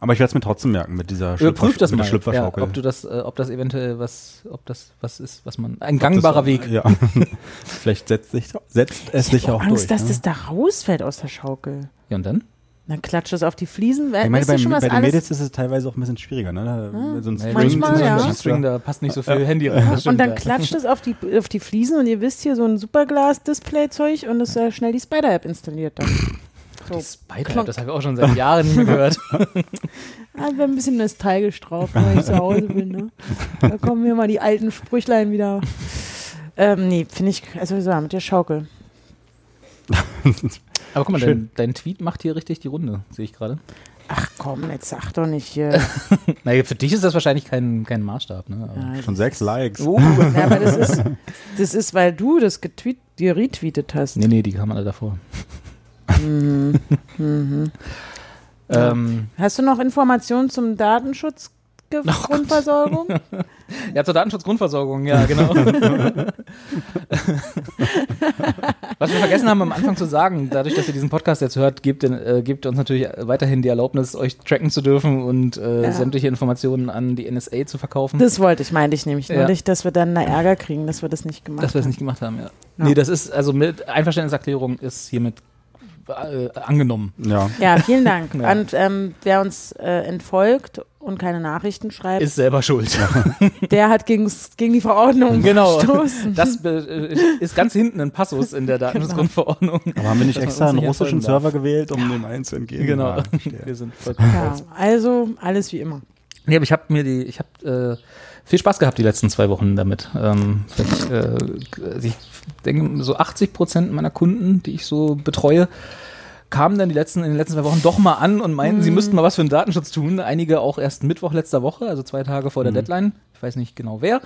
Aber ich werde es mir trotzdem merken mit dieser überprüf das mit mal, der Schlüpferschaukel. ja, ob du das, äh, ob das eventuell was, ob das was ist, was man, ein gangbarer Weg. Ja. Vielleicht setzt, sich, setzt es sich Oh, auch Angst, durch. dass ne? das da rausfällt aus der Schaukel. Ja, und dann? Dann klatscht es auf die Fliesen. Ich meine, bei, schon, bei den Mädels ist es teilweise auch ein bisschen schwieriger. Ne? Da- so ein String, Manchmal, so ein ja. String, da passt nicht so viel Handy rein. und dann klatscht es auf die, auf die Fliesen und ihr wisst hier so ein Superglas-Display-Zeug und es ist ja schnell die Spider-App installiert dann. So. Spider, das habe ich auch schon seit Jahren nicht mehr gehört. Ah, wir ein bisschen nostalgisch drauf, wenn ich zu Hause bin. Ne? Da kommen mir mal die alten Sprüchlein wieder. Ähm, nee, finde ich, also so, mit der Schaukel. Aber guck mal, dein, dein Tweet macht hier richtig die Runde, sehe ich gerade. Ach komm, jetzt sag doch nicht hier. Naja, für dich ist das wahrscheinlich kein, kein Maßstab, ne? Aber- Ja, Schon sechs Likes. Oh. Ja, aber das ist, das ist, weil du das getweet, dir retweetet hast. Nee, nee, die kamen alle davor. Mhm. Mhm. Ähm, Hast du noch Informationen zum Datenschutz? Grundversorgung? ja, zur Datenschutzgrundversorgung, ja, genau. Was wir vergessen haben am Anfang zu sagen, dadurch, dass ihr diesen Podcast jetzt hört, gebt, äh, gebt uns natürlich weiterhin die Erlaubnis, euch tracken zu dürfen und äh, Ja. sämtliche Informationen an die NSA zu verkaufen. Das wollte ich, meinte ich nämlich. Ja. Nur nicht, dass wir dann da Ärger kriegen, dass wir das nicht gemacht dass wir es haben. nicht gemacht haben, ja. Ja. Nee, das ist, also mit Einverständniserklärung ist hiermit äh, angenommen. Ja. Ja, vielen Dank. Ja. Und ähm, wer uns äh, entfolgt und keine Nachrichten schreibt, Ist selber schuld. der hat gegen die Verordnung Genau. verstoßen. Das äh, ist ganz hinten ein Passus in der Datenschutzgrundverordnung. Aber haben wir nicht extra einen russischen entfolgen darf. Server gewählt, um dem einen zu entgehen? Genau. Ja. Wir sind vollkommen Ja, also alles wie immer. Nee, aber ich habe mir die, ich habe äh, viel Spaß gehabt die letzten zwei Wochen damit. Ähm, ich, äh, ich denke, so 80 Prozent meiner Kunden, die ich so betreue, kamen dann die letzten, in den letzten zwei Wochen doch mal an und meinten, sie müssten mal was für den Datenschutz tun. Einige auch erst Mittwoch letzter Woche, also zwei Tage vor der Deadline. Ich weiß nicht genau wer,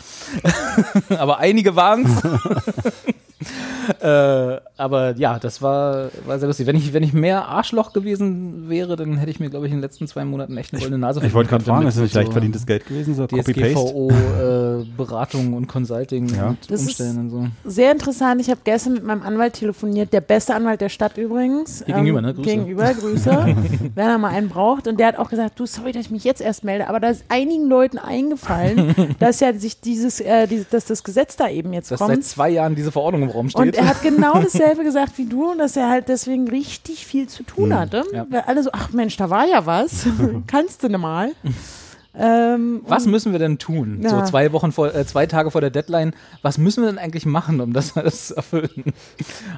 aber einige waren es. äh, aber ja, das war, war sehr lustig. Wenn ich, wenn ich mehr Arschloch gewesen wäre, dann hätte ich mir, glaube ich, in den letzten zwei Monaten echt eine goldene Nase Ich wollte gerade fragen, ist das nicht leicht verdientes Geld gewesen, so Copy-Paste? DSGVO, äh, Beratung und Consulting Ja. und Das ist- Umstellen und so. Sehr interessant. Ich habe gestern mit meinem Anwalt telefoniert, der beste Anwalt der Stadt übrigens. Hier gegenüber, ne? Grüße. Gegenüber, Grüße. Wenn er mal einen braucht. Und der hat auch gesagt, du, sorry, dass ich mich jetzt erst melde, aber da ist einigen Leuten eingefallen, dass ja sich dieses, äh, dieses, dass das Gesetz da eben jetzt Dass kommt. seit zwei Jahren diese Verordnung im Raum steht. Und er hat genau dasselbe gesagt wie du, und dass er halt deswegen richtig viel zu tun hatte. Ja. Weil alle so, ach Mensch, da war ja was. Kannst du ne mal. Ähm, was müssen wir denn tun? Ja. So zwei Wochen vor, äh, zwei Tage vor der Deadline. Was müssen wir denn eigentlich machen, um das alles zu erfüllen?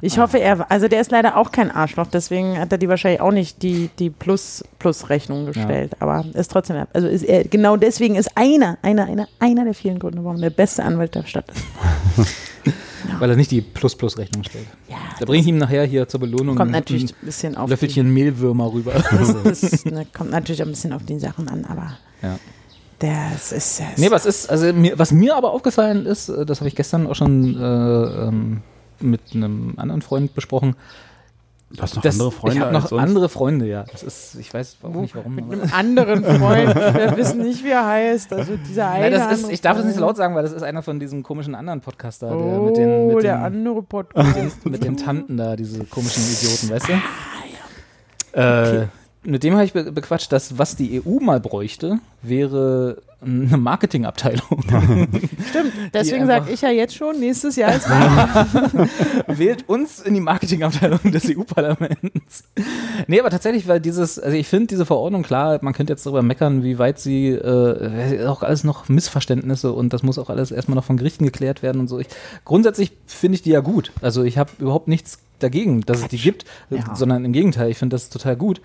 Ich hoffe, er, also der ist leider auch kein Arschloch, deswegen hat er die wahrscheinlich auch nicht die, die Plus, Plus-Rechnung gestellt. Aber ist trotzdem, also ist er, genau deswegen ist einer, einer, einer, einer der vielen Gründe, warum der beste Anwalt der Stadt ist. Weil er nicht die Plus-Plus-Rechnung stellt. Ja, Da bringe ich ihm nachher hier zur Belohnung kommt ein natürlich ein bisschen auf Löffelchen Mehlwürmer rüber. das, das ne, kommt natürlich ein bisschen auf die Sachen an, aber Ja. das ist, das Nee, was ist, also mir, was mir aber aufgefallen ist, äh, das habe ich gestern auch schon äh, ähm, mit einem anderen Freund besprochen. Du hast noch Das, andere Freunde ich habe noch als uns? andere Freunde, ja. Das ist, ich weiß auch nicht warum. mit einem anderen Freund, wir wissen nicht, wie er heißt, also dieser eine Nein, das ist, ich darf das nicht so laut sagen, weil das ist einer von diesen komischen anderen Podcaster, der Oh, mit den, mit der den, andere Podcast. mit den Tanten da, diese komischen Idioten, weißt du? Ah, Äh, Mit dem habe ich be bequatscht, dass was die EU mal bräuchte, wäre eine Marketingabteilung. Stimmt, deswegen sage ich ja jetzt schon, nächstes Jahr ist Wahl. Wählt uns in die Marketingabteilung des EU-Parlaments. Nee, aber tatsächlich, weil dieses, also ich finde diese Verordnung, klar, man könnte jetzt darüber meckern, wie weit sie, äh, auch alles noch Missverständnisse und das muss auch alles erstmal noch von Gerichten geklärt werden und so. Ich, grundsätzlich finde ich die ja gut. Also ich habe überhaupt nichts dagegen, dass es die gibt, Ja. sondern im Gegenteil, ich finde das total gut.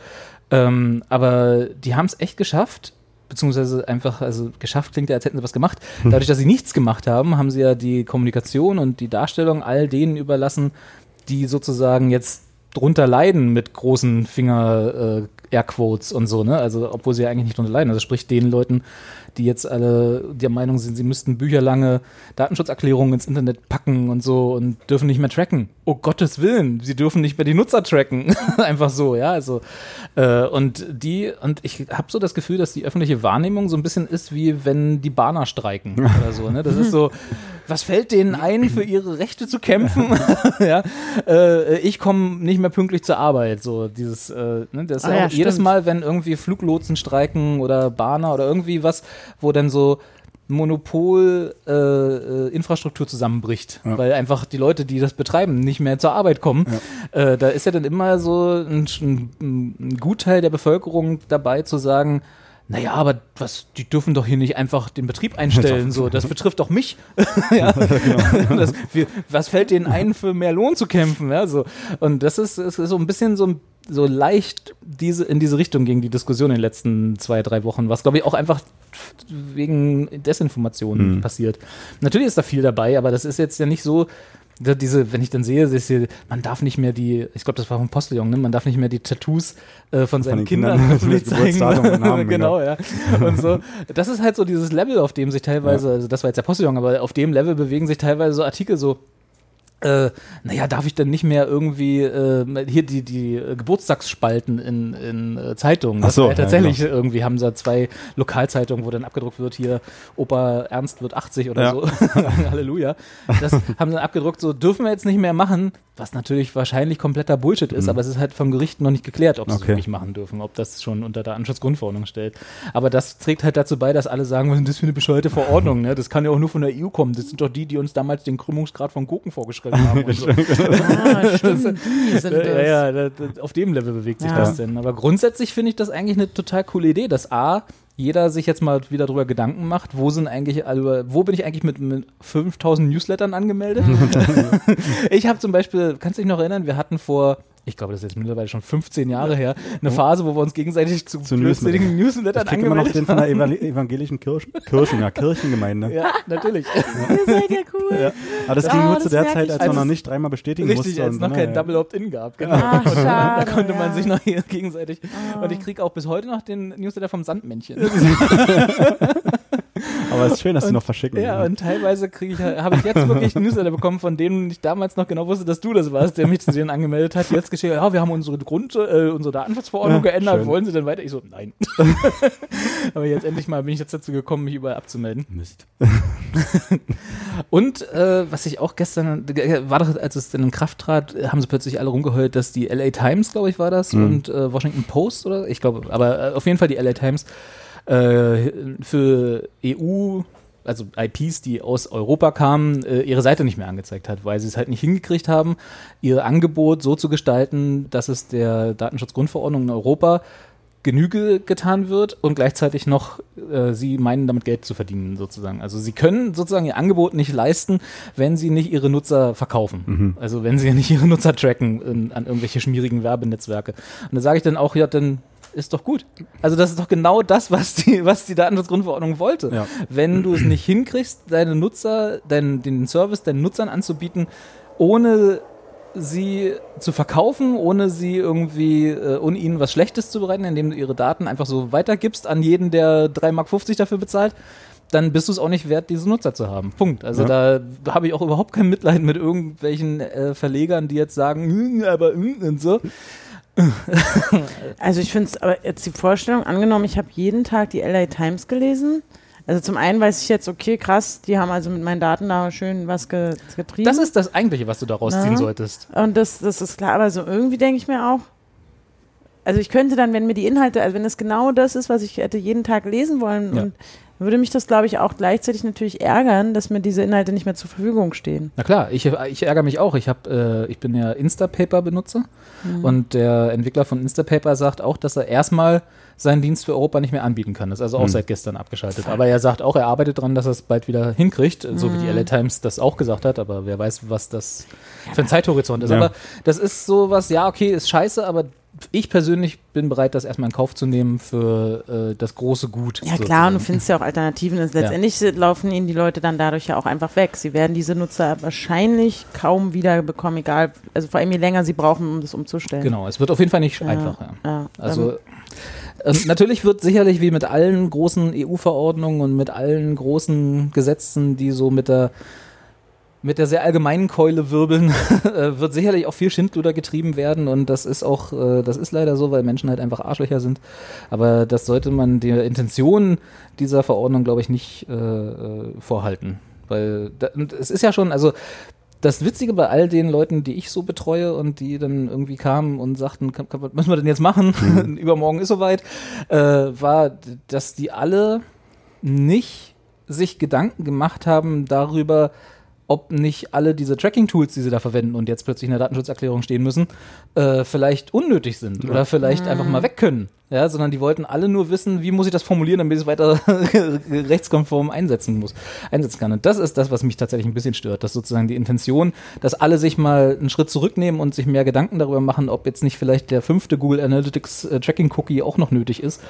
Ähm, aber die haben es echt geschafft, beziehungsweise einfach, also geschafft klingt ja, als hätten sie was gemacht. Dadurch, dass sie nichts gemacht haben, haben sie ja die Kommunikation und die Darstellung all denen überlassen, die sozusagen jetzt drunter leiden mit großen Finger äh, Airquotes und so, ne? Also obwohl sie ja eigentlich nicht drunter leiden. Also sprich den Leuten, die jetzt alle der Meinung sind, sie müssten bücherlange Datenschutzerklärungen ins Internet packen und so und dürfen nicht mehr tracken. Oh Gottes Willen, sie dürfen nicht mehr die Nutzer tracken. Einfach so, ja. Also äh, und die, und ich habe so das Gefühl, dass die öffentliche Wahrnehmung so ein bisschen ist, wie wenn die Bahner streiken oder so. Ne? Das ist so, was fällt denen ein, für ihre Rechte zu kämpfen? ja? äh, ich komme nicht mehr pünktlich zur Arbeit. So dieses, äh, ne? das ist Ah ja jedes stimmt. Mal, wenn irgendwie Fluglotsen streiken oder Bahner oder irgendwie was, wo dann so Monopol äh, äh, Infrastruktur zusammenbricht, Ja. weil einfach die Leute, die das betreiben, nicht mehr zur Arbeit kommen. Äh, da ist ja dann immer so ein, ein, ein Gutteil der Bevölkerung dabei zu sagen, naja, aber was, die dürfen doch hier nicht einfach den Betrieb einstellen, so, das betrifft doch mich. ja. das, wir, was fällt denen ein, für mehr Lohn zu kämpfen? Ja, so. Und das ist, ist so ein bisschen so, so leicht diese, in diese Richtung ging die Diskussion in den letzten zwei, drei Wochen, was glaube ich auch einfach wegen Desinformation passiert. Natürlich ist da viel dabei, aber das ist jetzt ja nicht so, diese, wenn ich dann sehe, dass hier, man darf nicht mehr die, ich glaube, das war vom Postillon, ne? man darf nicht mehr die Tattoos äh, von seinen den Kindern, Kindern und Namen, genau, ja. Und so. Das ist halt so dieses Level, auf dem sich teilweise, also das war jetzt der Postillon, aber auf dem Level bewegen sich teilweise so Artikel so, äh, naja, darf ich denn nicht mehr irgendwie äh, hier die, die Geburtstagsspalten in, in äh, Zeitungen? Ach so, ja ja, tatsächlich irgendwie haben sie da zwei Lokalzeitungen, wo dann abgedruckt wird, hier Opa Ernst wird 80 oder Ja. so. Halleluja. Das haben sie dann abgedruckt, so dürfen wir jetzt nicht mehr machen, was natürlich wahrscheinlich kompletter Bullshit ist, aber es ist halt vom Gericht noch nicht geklärt, ob sie es Okay. wirklich machen dürfen, ob das schon unter Datenschutzgrundverordnung stellt. Aber das trägt halt dazu bei, dass alle sagen, was ist das für eine bescheuerte Verordnung? Ne? Das kann ja auch nur von der EU kommen. Das sind doch die, die uns damals den Krümmungsgrad von Gurken vorgeschrieben haben. Und so. Ah, stimmt, die sind das. Ja, ja, auf dem Level bewegt sich Ja. das denn. Aber grundsätzlich finde ich das eigentlich eine total coole Idee, dass A, jeder sich jetzt mal wieder darüber Gedanken macht, wo sind eigentlich, alle, wo bin ich eigentlich mit, mit 5000 Newslettern angemeldet? ich habe zum Beispiel, kannst du dich noch erinnern, wir hatten vor ich glaube, das ist jetzt mittlerweile schon 15 Jahre her, eine Phase, wo wir uns gegenseitig zu, Zu blödsinnigen Newslettern Ich immer noch den von der evangelischen Kirche, Kirchen, ja, Kirchengemeinde. Ja, natürlich. Ihr seid ja cool. Ja. Aber das Ja, ging nur das zu der Zeit, als Als man noch es- nicht dreimal bestätigen Richtig, musste. als es und noch so, kein ja. Double Opt-in gab. Genau. Ach, da schade, konnte man ja. sich noch hier gegenseitig. Und ich kriege auch bis heute noch den Newsletter vom Sandmännchen. Aber es ist schön, dass sie noch verschicken. Ja, und teilweise kriege ich, habe ich jetzt wirklich Newsletter bekommen, von denen ich damals noch genau wusste, dass du das warst, der mich zu denen angemeldet hat. Jetzt geschehen, ja, wir haben unsere Grund, äh, unsere Datenschutzverordnung Ja, geändert, schön. wollen Sie denn weiter? Ich so, nein. Aber jetzt endlich mal bin ich jetzt dazu gekommen, mich überall abzumelden. Mist. Und äh, was ich auch gestern, äh, war doch, als es dann in Kraft trat, haben sie plötzlich alle rumgeheult, dass die LA Times, glaube ich, war das, Mhm. und äh, Washington Post oder ich glaube, aber äh, auf jeden Fall die LA Times äh, für EU, also IPs, die aus Europa kamen, äh, ihre Seite nicht mehr angezeigt hat, weil sie es halt nicht hingekriegt haben, ihr Angebot so zu gestalten, dass es der Datenschutzgrundverordnung in Europa Genüge getan wird und gleichzeitig noch äh, sie meinen, damit Geld zu verdienen, sozusagen. Also sie können sozusagen ihr Angebot nicht leisten, wenn sie nicht ihre Nutzer verkaufen. Also wenn sie nicht ihre Nutzer tracken in, an irgendwelche schmierigen Werbenetzwerke. Und da sage ich dann auch, ja, dann ist doch gut. Also das ist doch genau das, was die, was die Datenschutzgrundverordnung wollte. Ja. Wenn du es nicht hinkriegst, deine Nutzer, deinen, den Service deinen Nutzern anzubieten, ohne sie zu verkaufen, ohne sie irgendwie, äh, ohne ihnen was Schlechtes zu bereiten, indem du ihre Daten einfach so weitergibst an jeden, der 3,50 Mark dafür bezahlt, dann bist du es auch nicht wert, diese Nutzer zu haben. Punkt. Also da habe ich auch überhaupt kein Mitleid mit irgendwelchen äh, Verlegern, die jetzt sagen, "Hm, aber hm", und so. Also ich finde es, aber jetzt die Vorstellung, angenommen, ich habe jeden Tag die LA Times gelesen. Also zum einen weiß ich jetzt, okay, krass, die haben also mit meinen Daten da schön was ge getrieben. Das ist das Eigentliche, was du daraus ziehen solltest. Und das, das ist klar, aber so irgendwie denke ich mir auch, also ich könnte dann, wenn mir die Inhalte, also wenn es genau das ist, was ich hätte jeden Tag lesen wollen, Ja. würde mich das, glaube ich, auch gleichzeitig natürlich ärgern, dass mir diese Inhalte nicht mehr zur Verfügung stehen. Na klar, ich, ich ärgere mich auch. Ich, hab, äh, ich bin ja Instapaper-Benutzer und der Entwickler von Instapaper sagt auch, dass er erstmal seinen Dienst für Europa nicht mehr anbieten kann. Das ist also auch seit gestern abgeschaltet. Aber er sagt auch, er arbeitet daran, dass er es bald wieder hinkriegt, so wie die LA Times das auch gesagt hat. Aber wer weiß, was das für ein Zeithorizont ist. Ja. Aber das ist sowas, ja, okay, ist scheiße, aber ich persönlich bin bereit, das erstmal in Kauf zu nehmen für äh, das große Gut. Ja klar, und sozusagen. du findest ja auch Alternativen. Letztendlich laufen ihnen die Leute dann dadurch ja auch einfach weg. Sie werden diese Nutzer wahrscheinlich kaum wieder bekommen, egal, also vor allem je länger sie brauchen, um das umzustellen. Genau, es wird auf jeden Fall nicht Ja, einfach. Ja. Ja, Also ähm, ähm, natürlich wird sicherlich wie mit allen großen EU-Verordnungen und mit allen großen Gesetzen, die so mit der mit der sehr allgemeinen Keule wirbeln, äh, wird sicherlich auch viel Schindluder getrieben werden und das ist auch, äh, das ist leider so, weil Menschen halt einfach Arschlöcher sind. Aber das sollte man der Intention dieser Verordnung, glaube ich, nicht äh, äh, vorhalten. Weil da, es ist ja schon, also das Witzige bei all den Leuten, die ich so betreue und die dann irgendwie kamen und sagten, kann, kann, was müssen wir denn jetzt machen? Übermorgen ist soweit, äh, war, dass die alle nicht sich Gedanken gemacht haben darüber, ob nicht alle diese Tracking-Tools, die sie da verwenden und jetzt plötzlich in der Datenschutzerklärung stehen müssen, äh, vielleicht unnötig sind oder vielleicht einfach mal weg können. Ja, sondern die wollten alle nur wissen, wie muss ich das formulieren, damit ich es weiter rechtskonform einsetzen muss, einsetzen kann. Und das ist das, was mich tatsächlich ein bisschen stört, dass sozusagen die Intention, dass alle sich mal einen Schritt zurücknehmen und sich mehr Gedanken darüber machen, ob jetzt nicht vielleicht der fünfte Google Analytics äh, Tracking Cookie auch noch nötig ist.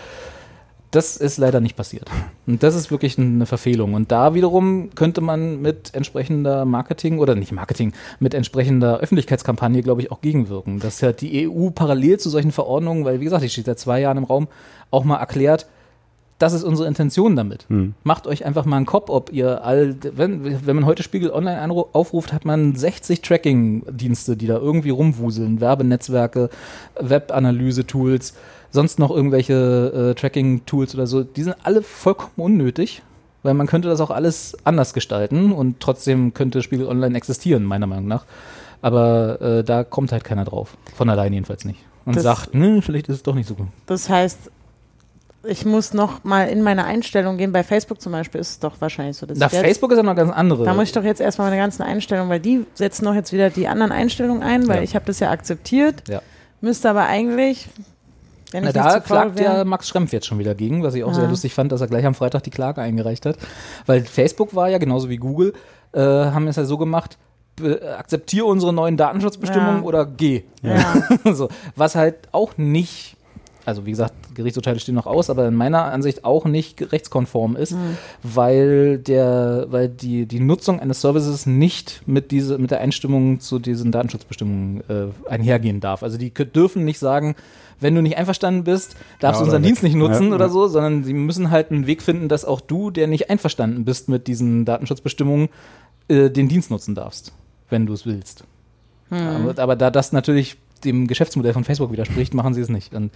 Das ist leider nicht passiert. Und das ist wirklich eine Verfehlung. Und da wiederum könnte man mit entsprechender Marketing oder nicht Marketing, mit entsprechender Öffentlichkeitskampagne, glaube ich, auch gegenwirken. Dass ja die EU parallel zu solchen Verordnungen, weil wie gesagt, die steht seit zwei Jahren im Raum, auch mal erklärt, das ist unsere Intention damit. Macht euch einfach mal einen Kopf, ob ihr all, wenn, wenn man heute Spiegel Online aufruft, hat man 60 Tracking-Dienste, die da irgendwie rumwuseln, Werbenetzwerke, Web-Analyse-Tools, sonst noch irgendwelche äh, Tracking-Tools oder so. Die sind alle vollkommen unnötig, weil man könnte das auch alles anders gestalten und trotzdem könnte Spiegel Online existieren, meiner Meinung nach. Aber äh, da kommt halt keiner drauf. Von allein jedenfalls nicht. Und Das- sagt, ne, vielleicht ist es doch nicht so gut. Das heißt, ich muss noch mal in meine Einstellung gehen. Bei Facebook zum Beispiel ist es doch wahrscheinlich so, dass Na, Facebook ist ja noch ganz andere. da muss ich doch jetzt erstmal meine ganzen Einstellungen, weil die setzen doch jetzt wieder die anderen Einstellungen ein, weil Ja. ich habe das ja akzeptiert, Ja. müsste aber eigentlich, wenn Na, da klagt ja wäre, Max Schrempf jetzt schon wieder gegen, was ich auch Ah. sehr lustig fand, dass er gleich am Freitag die Klage eingereicht hat. Weil Facebook war ja genauso wie Google, äh, haben es ja so gemacht, akzeptiere unsere neuen Datenschutzbestimmungen Ja. oder geh. Ja. so, was halt auch nicht, also wie gesagt, Gerichtsurteile stehen noch aus, aber in meiner Ansicht auch nicht rechtskonform ist, weil der, weil die, die Nutzung eines Services nicht mit diese, mit der Einstimmung zu diesen Datenschutzbestimmungen äh, einhergehen darf. Also die dürfen nicht sagen, wenn du nicht einverstanden bist, darfst Ja, du unseren oder Dienst nicht nutzen Ja, oder ja. so, sondern sie müssen halt einen Weg finden, dass auch du, der nicht einverstanden bist mit diesen Datenschutzbestimmungen, äh, den Dienst nutzen darfst, wenn du es willst. Aber, aber da das natürlich dem Geschäftsmodell von Facebook widerspricht, machen sie es nicht. Und,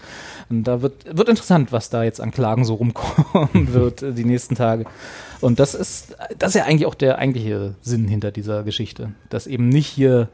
und da wird, wird interessant, was da jetzt an Klagen so rumkommen wird äh, die nächsten Tage. Und das ist, das ist ja eigentlich auch der eigentliche Sinn hinter dieser Geschichte. Dass eben nicht hier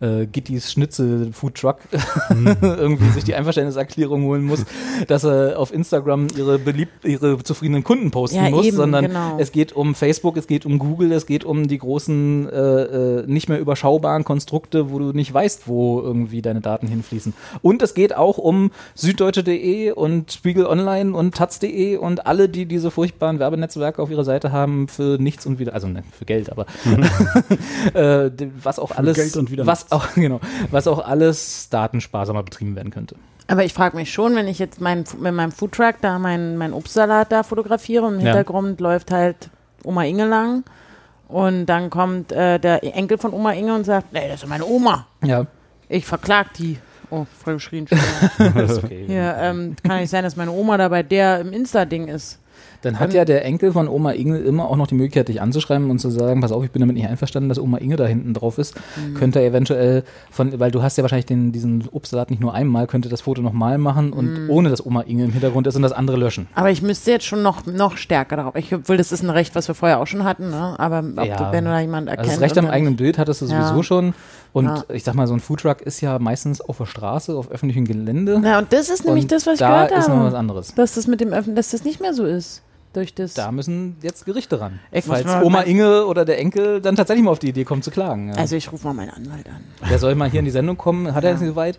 äh, Gittys Schnitzel Food Truck irgendwie sich die Einverständniserklärung holen muss, dass er auf Instagram ihre beliebt, ihre zufriedenen Kunden posten Ja, muss, eben, sondern genau. es geht um Facebook, es geht um Google, es geht um die großen, äh, äh, nicht mehr überschaubaren Konstrukte, wo du nicht weißt, wo irgendwie deine Daten hinfließen. Und es geht auch um süddeutsche.de und Spiegel Online und taz.de und alle, die diese furchtbaren Werbenetzwerke auf ihrer Seite haben für nichts und wieder, also ne, für Geld, aber äh, d- was auch alles, Geld und wieder was auch, genau, was auch alles datensparsamer betrieben werden könnte. Aber ich frage mich schon, wenn ich jetzt mein, mit meinem Foodtruck da meinen mein Obstsalat da fotografiere und im Ja. Hintergrund läuft halt Oma Inge lang und dann kommt äh, der Enkel von Oma Inge und sagt, nee, das ist meine Oma. Ja, Ich verklag die. Oh, voll geschrien. das ist okay. Hier, ähm, kann nicht sein, dass meine Oma da bei der im Insta-Ding ist. Dann hat ja der Enkel von Oma Inge immer auch noch die Möglichkeit, dich anzuschreiben und zu sagen, pass auf, ich bin damit nicht einverstanden, dass Oma Inge da hinten drauf ist. Könnte er eventuell von, weil du hast ja wahrscheinlich den, diesen Obstsalat nicht nur einmal, könnte das Foto nochmal machen und ohne dass Oma Inge im Hintergrund ist und das andere löschen. Aber ich müsste jetzt schon noch, noch stärker darauf. Ich will, das ist ein Recht, was wir vorher auch schon hatten, ne? Aber ob Ja. du, wenn du da jemand erkennst. Also das Recht am eigenen. Bild hattest du Ja. sowieso schon. Und Ja. ich sag mal, so ein Foodtruck ist ja meistens auf der Straße, auf öffentlichem Gelände. Na, und das ist nämlich und das, was ich da gehört ist noch was habe. anderes. Dass das mit dem Öffnen, dass das nicht mehr so ist. Durch das. Da müssen jetzt Gerichte ran. Falls Oma Inge oder der Enkel dann tatsächlich mal auf die Idee kommt zu klagen. Ja. Also ich rufe mal meinen Anwalt an. der soll mal hier in die Sendung kommen, hat er jetzt nicht so weit,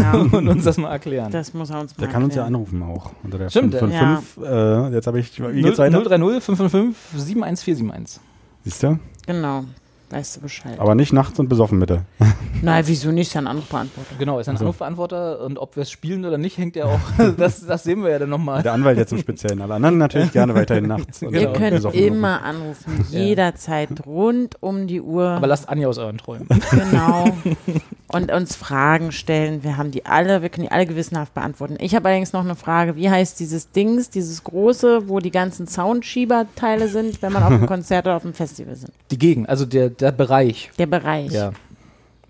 Ja, und uns das mal erklären. das muss er uns mal Der kann uns ja erklären. anrufen auch. Unter der Stimmt, 555. Äh, jetzt habe ich, wie geht's weiter? 030 555 71471. Siehst du? Genau. Weißt du Bescheid. Aber nicht nachts und besoffen, bitte. Nein, wieso nicht? Ist ja ein Anrufbeantworter. Genau, ist ein Anrufbeantworter und ob wir es spielen oder nicht, hängt ja auch, das, das sehen wir ja dann nochmal. Der Anwalt jetzt im Speziellen. Alle anderen natürlich gerne weiterhin nachts. und Genau. Ihr könnt besoffen immer anrufen, Ja. jederzeit, rund um die Uhr. Aber lasst Anja aus euren Träumen. Genau. Und uns Fragen stellen. Wir haben die alle, wir können die alle gewissenhaft beantworten. Ich habe allerdings noch eine Frage. Wie heißt dieses Dings, dieses große, wo die ganzen Soundschieberteile sind, wenn man auf einem Konzert oder auf einem Festival sind? Die Gegend, also der, der Bereich. Der Bereich. Ja.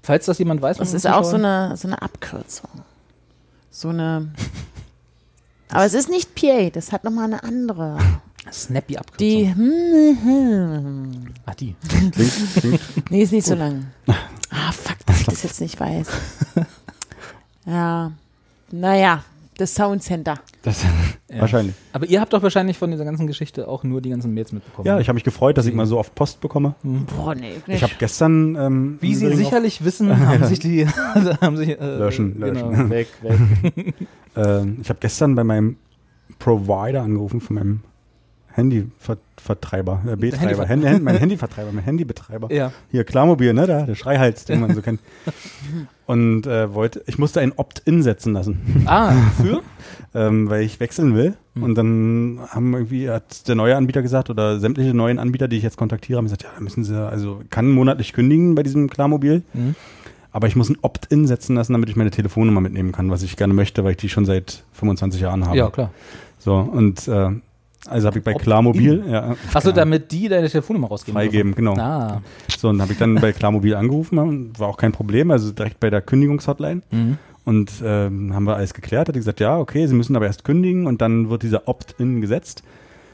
Falls das jemand weiß, Das von ist auch so eine, so eine Abkürzung. So eine. Aber es ist nicht PA, das hat nochmal eine andere. Snappy Abkürzung. Die. hm, hm. Ach, die. Klingt, klingt, Nee, ist nicht so lang. Ah, fuck, dass ich das jetzt nicht weiß. Ja. Naja, das Soundcenter. das, Ja. Wahrscheinlich. Aber ihr habt doch wahrscheinlich von dieser ganzen Geschichte auch nur die ganzen Mails mitbekommen. Ja, ich habe mich gefreut, dass ich mal so oft Post bekomme. Boah, nee, Ich habe gestern. Ähm, Wie Sie sicherlich wissen, haben sich die haben sich, äh, Löschen, genau, löschen. weg, weg. Ähm, ich habe gestern bei meinem Provider angerufen, von meinem Handyvertreiber, äh, Betreiber, Handyver- Handy, mein Handyvertreiber, mein Handybetreiber. Ja. Hier, Klarmobil, ne, da, der Schreihals, den man so kennt. Und äh, wollte, ich musste ein Opt-in setzen lassen, Ah, für? ähm, weil ich wechseln will. Hm. Und dann haben irgendwie, hat der neue Anbieter gesagt, oder sämtliche neuen Anbieter, die ich jetzt kontaktiere, haben gesagt, ja, da müssen sie, also kann monatlich kündigen bei diesem Klarmobil. Mhm. Aber ich muss ein Opt-in setzen lassen, damit ich meine Telefonnummer mitnehmen kann, was ich gerne möchte, weil ich die schon seit 25 Jahren habe. Ja, klar. So, und äh, also habe ich bei? Klarmobil ja, Achso, ja, damit die deine Telefonnummer rausgeben freigeben, genau. dürfen. Ah. So, und habe ich dann bei Klarmobil angerufen, war auch kein Problem, also direkt bei der Kündigungshotline. Mhm. Und ähm, haben wir alles geklärt, hat die gesagt, ja, okay, sie müssen aber erst kündigen und dann wird dieser Opt-in gesetzt.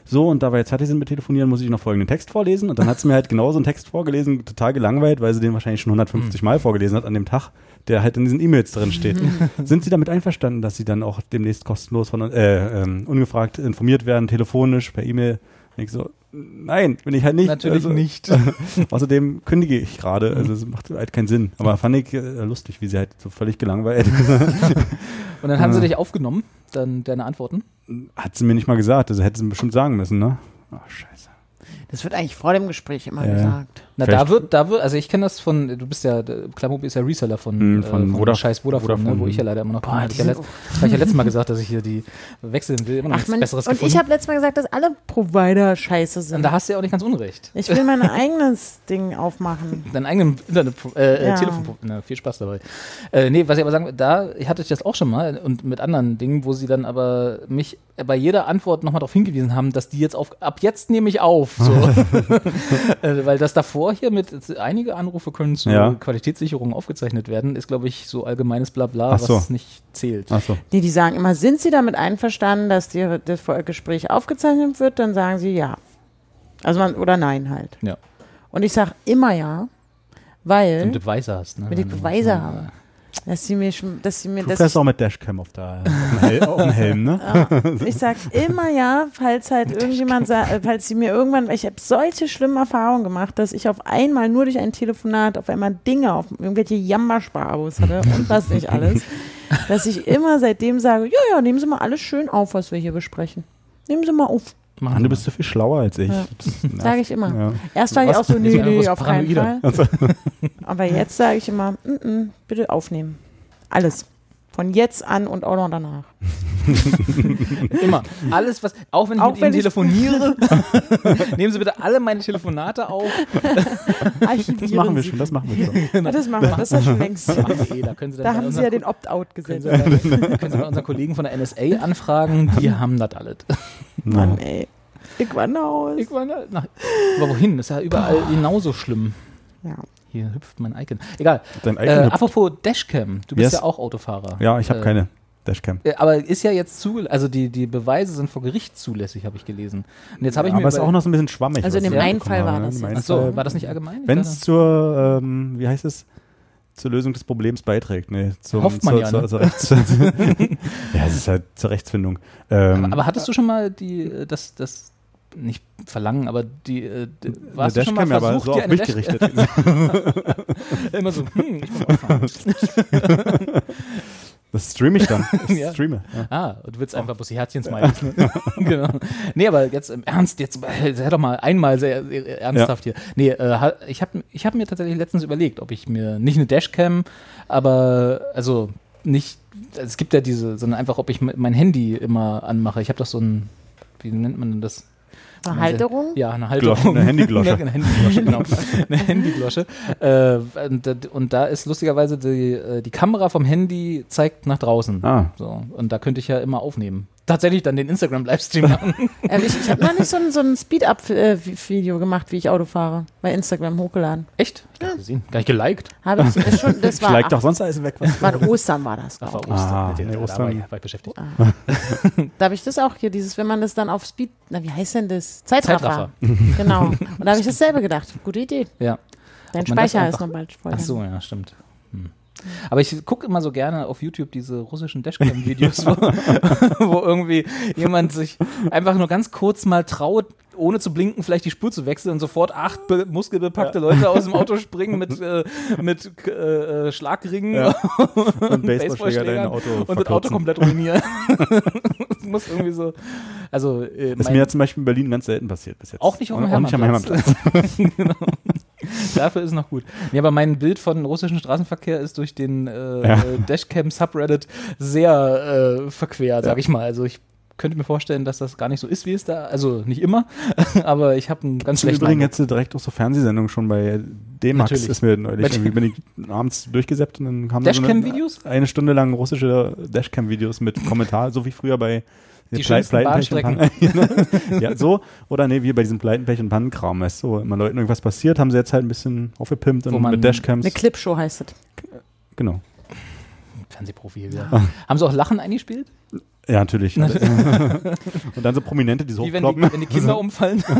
So, und da wir jetzt fertig sind mit Telefonieren, muss ich noch folgenden Text vorlesen. Und dann hat sie mir halt genauso einen Text vorgelesen, total gelangweilt, weil sie den wahrscheinlich schon 150 Mal vorgelesen hat an dem Tag, der halt in diesen E-Mails drin steht. Sind Sie damit einverstanden, dass Sie dann auch demnächst kostenlos von äh, ähm, ungefragt informiert werden, telefonisch, per E-Mail? Ich so, nein, bin ich halt nicht. Natürlich Also, nicht. Außerdem kündige ich gerade, also es macht halt keinen Sinn. Aber fand ich äh, lustig, wie sie halt so völlig gelangweilt. Und dann haben sie dich aufgenommen, dann deine Antworten. Hat sie mir nicht mal gesagt, also hätte sie mir bestimmt sagen müssen, ne? Ach, scheiße. Das wird eigentlich vor dem Gespräch immer Ja. gesagt. Na, Vielleicht- da wird, da wird, also ich kenne das von, du bist ja, der Klammobil ist ja Reseller von, Hm, von äh, Vodaf- scheiß Vodafone, Vodafone, Ne, wo ich ja hm. leider immer noch bin. Boah, Hatte ich ja letzt, habe ich ja letztes Mal gesagt, dass ich hier die wechseln will, immer noch Ach, nichts man, Besseres und gefunden. ich habe letztes Mal gesagt, dass alle Provider scheiße und sind. da hast du ja auch nicht ganz unrecht. Ich will mein eigenes Ding aufmachen. Deinen eigenen Internet, äh, Ja. äh, Telefon, na, viel Spaß dabei. Äh, nee, was ich aber sagen, will, da hatte ich das auch schon mal und mit anderen Dingen, wo sie dann aber mich bei jeder Antwort nochmal darauf hingewiesen haben, dass die jetzt auf, ab jetzt nehme ich auf, so. äh, weil das davor hier mit, einige Anrufe können zur Ja. Qualitätssicherung aufgezeichnet werden, ist glaube ich so allgemeines Blabla, Ach so. was nicht zählt. Achso. Nee, die sagen immer, sind sie damit einverstanden, dass die, das Gespräch aufgezeichnet wird? Dann sagen sie ja. Also man, oder nein halt. Ja. Und ich sage immer ja, weil, Wenn du Beweise hast. Ne? wenn ich Beweise ja. habe, dass sie mir, schon- dass sie mir, Du fährst auch mit Dashcam auf, der, auf, dem Helm, ne? Ich sag immer ja, falls halt irgendjemand sagt, falls sie mir irgendwann, ich habe solche schlimmen Erfahrungen gemacht, dass ich auf einmal nur durch ein Telefonat auf einmal Dinge auf irgendwelche Jammersparabos hatte und was nicht alles, dass ich immer seitdem sage, ja, ja, nehmen Sie mal alles schön auf, was wir hier besprechen. Nehmen Sie mal auf, Machen Mann, du bist so viel schlauer als ich. Ja. Sage ich immer. Ja. Erst war ich auch so, nee, nee, bloß auf keinen Fall. Aber jetzt sage ich immer, mm -mm, bitte aufnehmen. Alles. Von jetzt an und auch noch danach. Immer. Alles, was, auch wenn ich Auch mit wenn Ihnen telefoniere, nehmen Sie bitte alle meine Telefonate auf. Archivieren Das machen wir Sie. schon, das machen wir schon. Ja, das machen wir, das ist ja schon längst. Okay, da können Sie dann Da haben Sie ja den Opt-out können gesetzt. Sie, bei, können Sie bei unseren Kollegen von der NSA anfragen, die haben das alles. Mann, ey. Ich wandere aus. Ich nach, aber wohin? Das ist ja überall genauso schlimm. Ja. Hier hüpft mein Icon. Egal. Dein Äh, Icon hüpft. apropos Dashcam, du bist Yes. ja auch Autofahrer. ja, ich habe Äh, keine Dashcam. äh, Aber ist ja jetzt zu, also die, die Beweise sind vor Gericht zulässig, habe ich gelesen. Und jetzt habe ich aber mir ist über- auch noch so ein bisschen schwammig. Also in dem einen Fall war das jetzt. einen Ach so, Fall- war das nicht allgemein? Wenn es zur, ähm, wie heißt es, zur Lösung des Problems beiträgt. Nee, zum, Hofft man zur, ja, zur, ne? zur Rechts ja, es ist halt zur Rechtsfindung. Ähm, aber, aber hattest du schon mal die, äh, das, das nicht verlangen, aber die, äh, d- eine warst du schon mal Dashcam, ja, aber versucht, so auf mich Dash gerichtet. Immer so, hm, ich will mal fahren. Das streame ich dann. Ich Ja. streame. Ja. Ah, du willst einfach bloß die Herzchen smileys, ne? genau. Nee, aber jetzt im Ernst, jetzt äh, sei doch mal einmal sehr, sehr ernsthaft hier. Nee, äh, ich habe ich hab mir tatsächlich letztens überlegt, ob ich mir nicht eine Dashcam, aber also nicht, es gibt ja diese, sondern einfach, ob ich mein Handy immer anmache. Ich habe doch so ein, wie nennt man denn das? Eine Halterung? Ja, eine Halterung. Glocke, eine Handyglosche. eine Handyglosche, genau. eine Handyglosche. Äh, und, da- und da ist lustigerweise die, äh, die Kamera vom Handy zeigt nach draußen. Ah. So, und da könnte ich ja immer aufnehmen. Tatsächlich dann den Instagram-Livestream machen. Ehrlich, ich habe noch nicht so ein, so ein Speed-Up-Video gemacht, wie ich Auto fahre. Bei Instagram hochgeladen. Echt? Ich habe gesehen. Gar nicht geliked. Habe ich ist schon, das Ich war, like doch sonst alles weg. Was war Ostern war das. Ach, war Ostern. Ah, Da- nee, da Ostern. war ich, war ich beschäftigt. ich. Da habe ich das auch hier, dieses, wenn man das dann auf Speed, na wie heißt denn das? Zeitraffer. Zeitraffer. Genau. Und da habe ich dasselbe gedacht. Gute Idee. Ja. Dein das Speicher ist noch bald voll. Ach so, ja, stimmt. Aber ich gucke immer so gerne auf YouTube diese russischen Dashcam-Videos, wo, wo irgendwie jemand sich einfach nur ganz kurz mal traut, ohne zu blinken, vielleicht die Spur zu wechseln und sofort acht be muskelbepackte Leute aus dem Auto springen mit, äh, mit äh, Schlagringen Ja. Und Baseballschläger Auto und das Auto komplett ruinieren. das muss irgendwie so. Also, äh, ist mir ja zum Beispiel in Berlin ganz selten passiert bis jetzt. auch nicht auf dem Auch nicht am Hermannplatz. Hermannplatz. genau. Dafür ist noch gut. Ja, aber mein Bild von russischen Straßenverkehr ist durch den äh, Ja. Dashcam-Subreddit sehr äh, verquer, sag ich mal. Also ich könnte mir vorstellen, dass das gar nicht so ist, wie es da, also nicht immer, aber ich habe einen ganz schlechten Übrigen Eindruck. jetzt direkt auch so Fernsehsendungen schon bei D-Max ist mir neulich irgendwie bin ich abends durchgesäppt und dann wir so eine, Dashcam-Videos? eine Stunde lang russische Dashcam-Videos mit Kommentar, so wie früher bei Die Plei- schönsten Pannen. ja, so oder nee, wie bei diesem Pleiten, Pech und Pannenkram, weißt du, so immer Leuten irgendwas passiert, haben sie jetzt halt ein bisschen aufgepimpt Wo und man- mit Dashcams. Eine Clipshow heißt das. Genau. Fernsehprofi hier wieder. Haben sie auch Lachen eingespielt? Ja, natürlich. und dann so Prominente, die so Wie wenn hochkloppen. die, wenn die Kinder umfallen?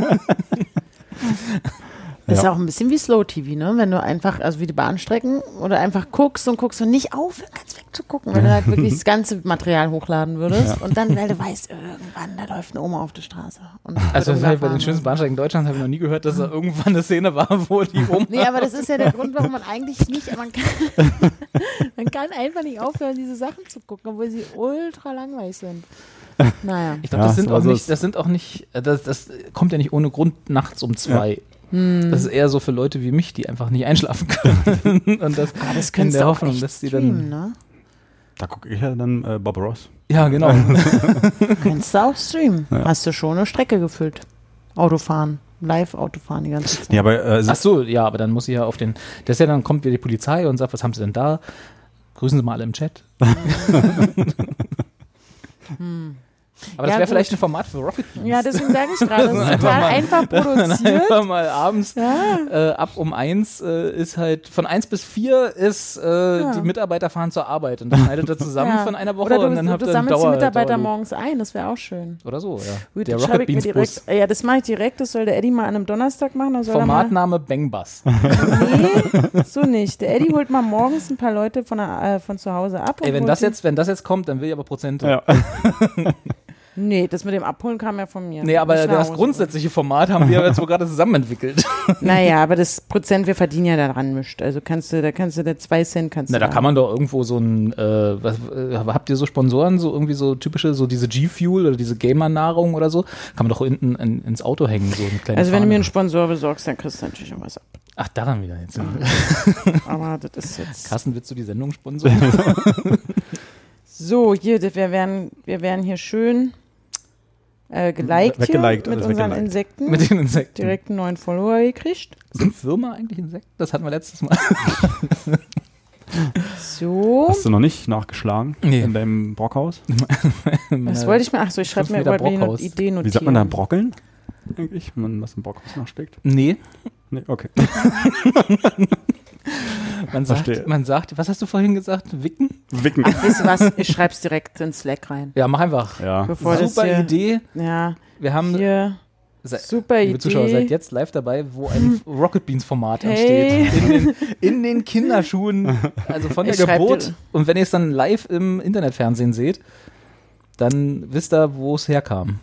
Das ist Ja. auch ein bisschen wie Slow TV, ne? Wenn du einfach, also wie die Bahnstrecken, oder einfach guckst und guckst und nicht aufhören kannst wegzugucken, wenn du halt wirklich das ganze Material hochladen würdest und dann, weil du weißt, irgendwann, da läuft eine Oma auf der Straße. Und Also das heißt, bei den schönsten Bahnsteigen Deutschlands habe ich noch nie gehört, dass da irgendwann eine Szene war, wo die um Nee, aber das ist ja der Grund, warum man eigentlich nicht, man kann, man kann einfach nicht aufhören, diese Sachen zu gucken, obwohl sie ultra langweilig sind. Naja. Ich glaube, Ja, das sind auch nicht, das sind auch nicht, äh, das, das kommt ja nicht ohne Grund nachts um zwei. Das ist eher so für Leute wie mich, die einfach nicht einschlafen können. Und das, Aber das in der Hoffnung, dass die streamen, dann. ne? Da gucke ich ja dann äh, Bob Ross. Ja, genau. Könntest du auch streamen. Ja. Hast du schon eine Strecke gefüllt. Autofahren. Live-Autofahren die ganze Zeit. Ja, aber äh, Ach so, ja, aber dann muss ich ja auf den. Das ist ja dann kommt wieder die Polizei und sagt, was haben sie denn da? Grüßen Sie mal alle im Chat. Aber das Ja, wäre vielleicht ein Format für Rocket Beans. Ja, deswegen sage ich gerade, das ist Einfach total mal- einfach produziert. Einfach mal abends Ja. äh, ab um eins äh, ist halt von eins bis vier ist äh, die Mitarbeiter fahren zur Arbeit und dann schneidet er zusammen Ja. von einer Woche Oder du, und dann habt du ihr sammelst die Dauer, Mitarbeiter Dauerloop. morgens ein, das wäre auch schön. Oder so, ja. Gut, der Rocket Beans direkt. Bus. Ja, das mache ich direkt. Das soll der Eddie mal an einem Donnerstag machen. Dann soll Formatname Bang Bus. Nee, so nicht. Der Eddie holt mal morgens ein paar Leute von, der, äh, von zu Hause ab. und Ey, wenn das die- jetzt, wenn das jetzt kommt, dann will ich aber Prozente. Ja. Nee, das mit dem Abholen kam ja von mir. Nee, aber das grundsätzliche Format haben wir jetzt wohl gerade zusammen entwickelt. Naja, aber das Prozent, wir verdienen ja daran mischt. Also kannst du, da kannst du, der zwei Cent kannst Na, du. da kann man doch irgendwo so ein, äh, was, äh, habt ihr so Sponsoren, so irgendwie so typische, so diese G-Fuel oder diese Gamer-Nahrung oder so? Kann man doch hinten in, ins Auto hängen, so ein kleines Also wenn du mir einen Sponsor besorgst, dann kriegst du natürlich auch was ab. Ach, daran wieder jetzt. Aber das ist jetzt. Carsten, willst du die Sendung sponsern? So, hier, wir werden, wir werden hier schön äh, geliked hier Weggeliked, mit unseren weggeliked. Insekten. Mit den Insekten. direkt einen neuen Follower gekriegt. Sind Würmer eigentlich Insekten? Das hatten wir letztes Mal. So. Hast du noch nicht nachgeschlagen Nee. in deinem Brockhaus? Was wollte ich mir? Ach so, ich schreibe mir über die Brockhaus. Idee notieren. Wie sagt man da brockeln? Eigentlich, wenn man was im Brockhaus nachsteckt? Nee, Nee, okay. man sagt, Verstehe. man sagt, was hast du vorhin gesagt? Wicken? Wicken. Ach, weißt du was? Ich schreib's direkt in Slack rein. Ja, mach einfach. Ja. Bevor Super hier, Idee. Ja, Wir haben, hier. se- Super liebe Zuschauer, seid Idee. jetzt live dabei, wo ein Rocket Beans Format Hey. entsteht. In den, in den Kinderschuhen, also von der Ich Geburt. Und wenn ihr es dann live im Internetfernsehen seht, dann wisst ihr, wo es herkam.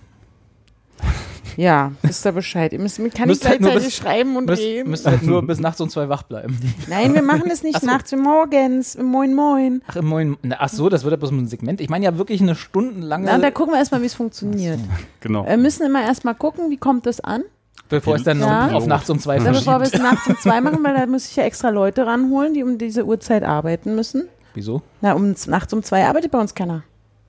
Ja, wisst ihr Bescheid. Ihr müsst, kann ich Müsst halt nur gleichzeitig bis- schreiben und Müsst, reden? müsst halt nur bis nachts um zwei wach bleiben. Nein, wir machen es nicht Ach so. nachts, wir morgens. Moin, moin. Ach, im Moin. Na, Ach so, das wird ja bloß ein Segment. Ich meine ja wirklich eine stundenlange, Na, da gucken wir erstmal, wie es funktioniert. Genau. Wir müssen immer erstmal gucken, wie kommt das an. bevor es dann Ja. noch auf nachts um zwei Ja, bevor wir es nachts um zwei machen, weil da muss ich ja extra Leute ranholen, die um diese Uhrzeit arbeiten müssen. Wieso? Na, um nachts um zwei arbeitet bei uns keiner.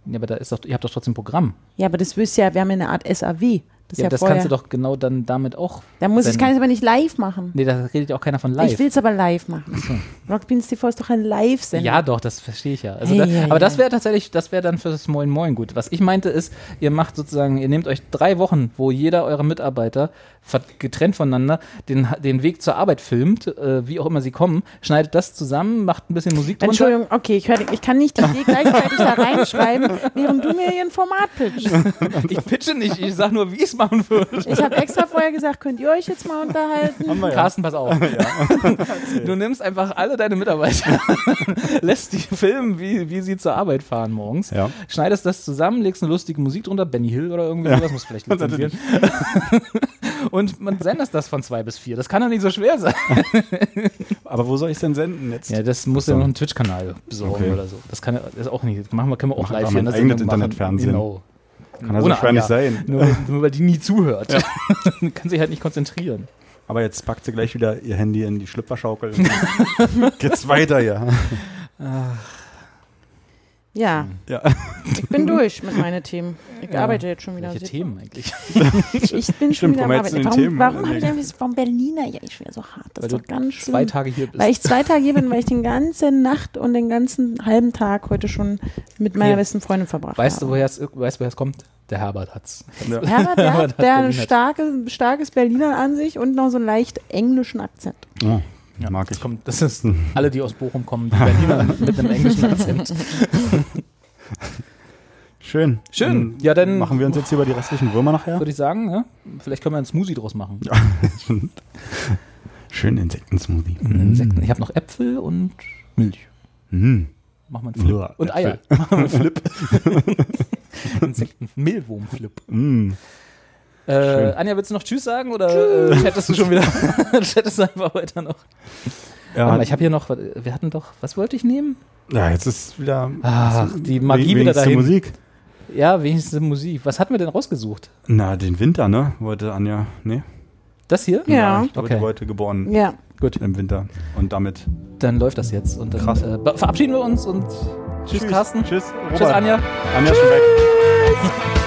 Ja, aber da ist doch, ihr habt doch trotzdem Programm. Ja, aber das wirst ja, wir haben ja eine Art SAW. Das Ja, ja, das vorher. kannst du doch genau dann damit auch. Da muss ich, senden. kann ich es aber nicht live machen. Nee, da redet ja auch keiner von live. Ich will es aber live machen. Rock Beans TV ist doch ein Live-Sender. Ja, doch, das verstehe ich ja. Also Hey, da, hey, aber das hey. wäre tatsächlich, das wäre dann für das Moin Moin gut. Was ich meinte ist, ihr macht sozusagen, ihr nehmt euch drei Wochen, wo jeder eurer Mitarbeiter getrennt voneinander den, den Weg zur Arbeit filmt, äh, wie auch immer sie kommen, schneidet das zusammen, macht ein bisschen Musik drunter. Entschuldigung, okay, ich, hör, ich kann nicht die Idee gleichzeitig da reinschreiben, während du mir hier ein Format pitchst. Ich pitche nicht, ich sag nur, wie ich es machen würde. Ich habe extra vorher gesagt, könnt ihr euch jetzt mal unterhalten? Haben wir ja. Carsten, pass auf. Du nimmst einfach alle deine Mitarbeiter, lässt die filmen, wie, wie sie zur Arbeit fahren morgens, Ja. schneidest das zusammen, legst eine lustige Musik drunter, Benny Hill oder irgendwie sowas, muss vielleicht lizenzieren. Und man sendet das von zwei bis vier. Das kann doch nicht so schwer sein. Aber wo soll ich es denn senden jetzt? Ja, das muss ja noch einen Twitch-Kanal besorgen Okay. oder so. Das kann ja- das ist auch nicht. Das machen wir, können wir auch Mach live hier eigenes machen. Internetfernsehen. Genau. Kann ja so Ohne schwer nicht sein. Nur, nur weil die nie zuhört. kann sich halt nicht konzentrieren. Aber jetzt packt sie gleich wieder ihr Handy in die Schlüpferschaukel. Geht's weiter, ja. Ja, Ja. ich bin durch mit meinen Themen. Ich arbeite jetzt schon wieder. Welche Themen eigentlich? Ich bin schon Stimmt, wieder am Arbeiten. Warum, Themen. warum habe ich eigentlich warum Berliner? Ja, ich wieder so hart. Das Weil ist du doch ganz schön. Zwei Tage hier bist. Weil ich zwei Tage hier bin, weil ich den ganzen Nacht und den ganzen halben Tag heute schon mit meiner besten Freundin verbracht weißt du, habe. woher es, weißt, woher es kommt? Der Herbert hat's. Ja. Herbert, der, Herbert hat, hat der ein Berliner- starke, starkes Berliner an sich und noch so einen leicht englischen Akzent. Oh, mag Das, ich. kommt, das ist alle, die aus Bochum kommen, die Berliner mit einem englischen Akzent. Schön. Schön. Ja, dann- machen wir uns jetzt hier über die restlichen Würmer nachher. Würde ich sagen, ja? Vielleicht können wir einen Smoothie draus machen. Schön Insektensmoothie. Insekten. Ich habe noch Äpfel und Milch. Mm. Machen wir einen Flip. Ja, und Eier. Machen wir einen Flip. Insekten. Mehlwurmflip. Mm. Äh. Anja, willst du noch Tschüss sagen oder äh, chattest du schon wieder? chattest du einfach weiter noch? Warte Ja, mal, ich habe hier noch, wir hatten doch, was wollte ich nehmen? ja, jetzt ist wieder Ach, die Magie wieder wenigste dahin. Musik. Ja, wenigstens Musik. Was hatten wir denn rausgesucht? Na, den Winter, ne? Wollte Anja. Nee. Das hier? Ja. Ich glaube, Okay. die wurde geboren Ja. Gut, im Winter. Und damit dann läuft das jetzt. Und dann Krass. äh, verabschieden wir uns und tschüss, Carsten. Tschüss, Robert. Tschüss, Anja. Anja ist schon weg.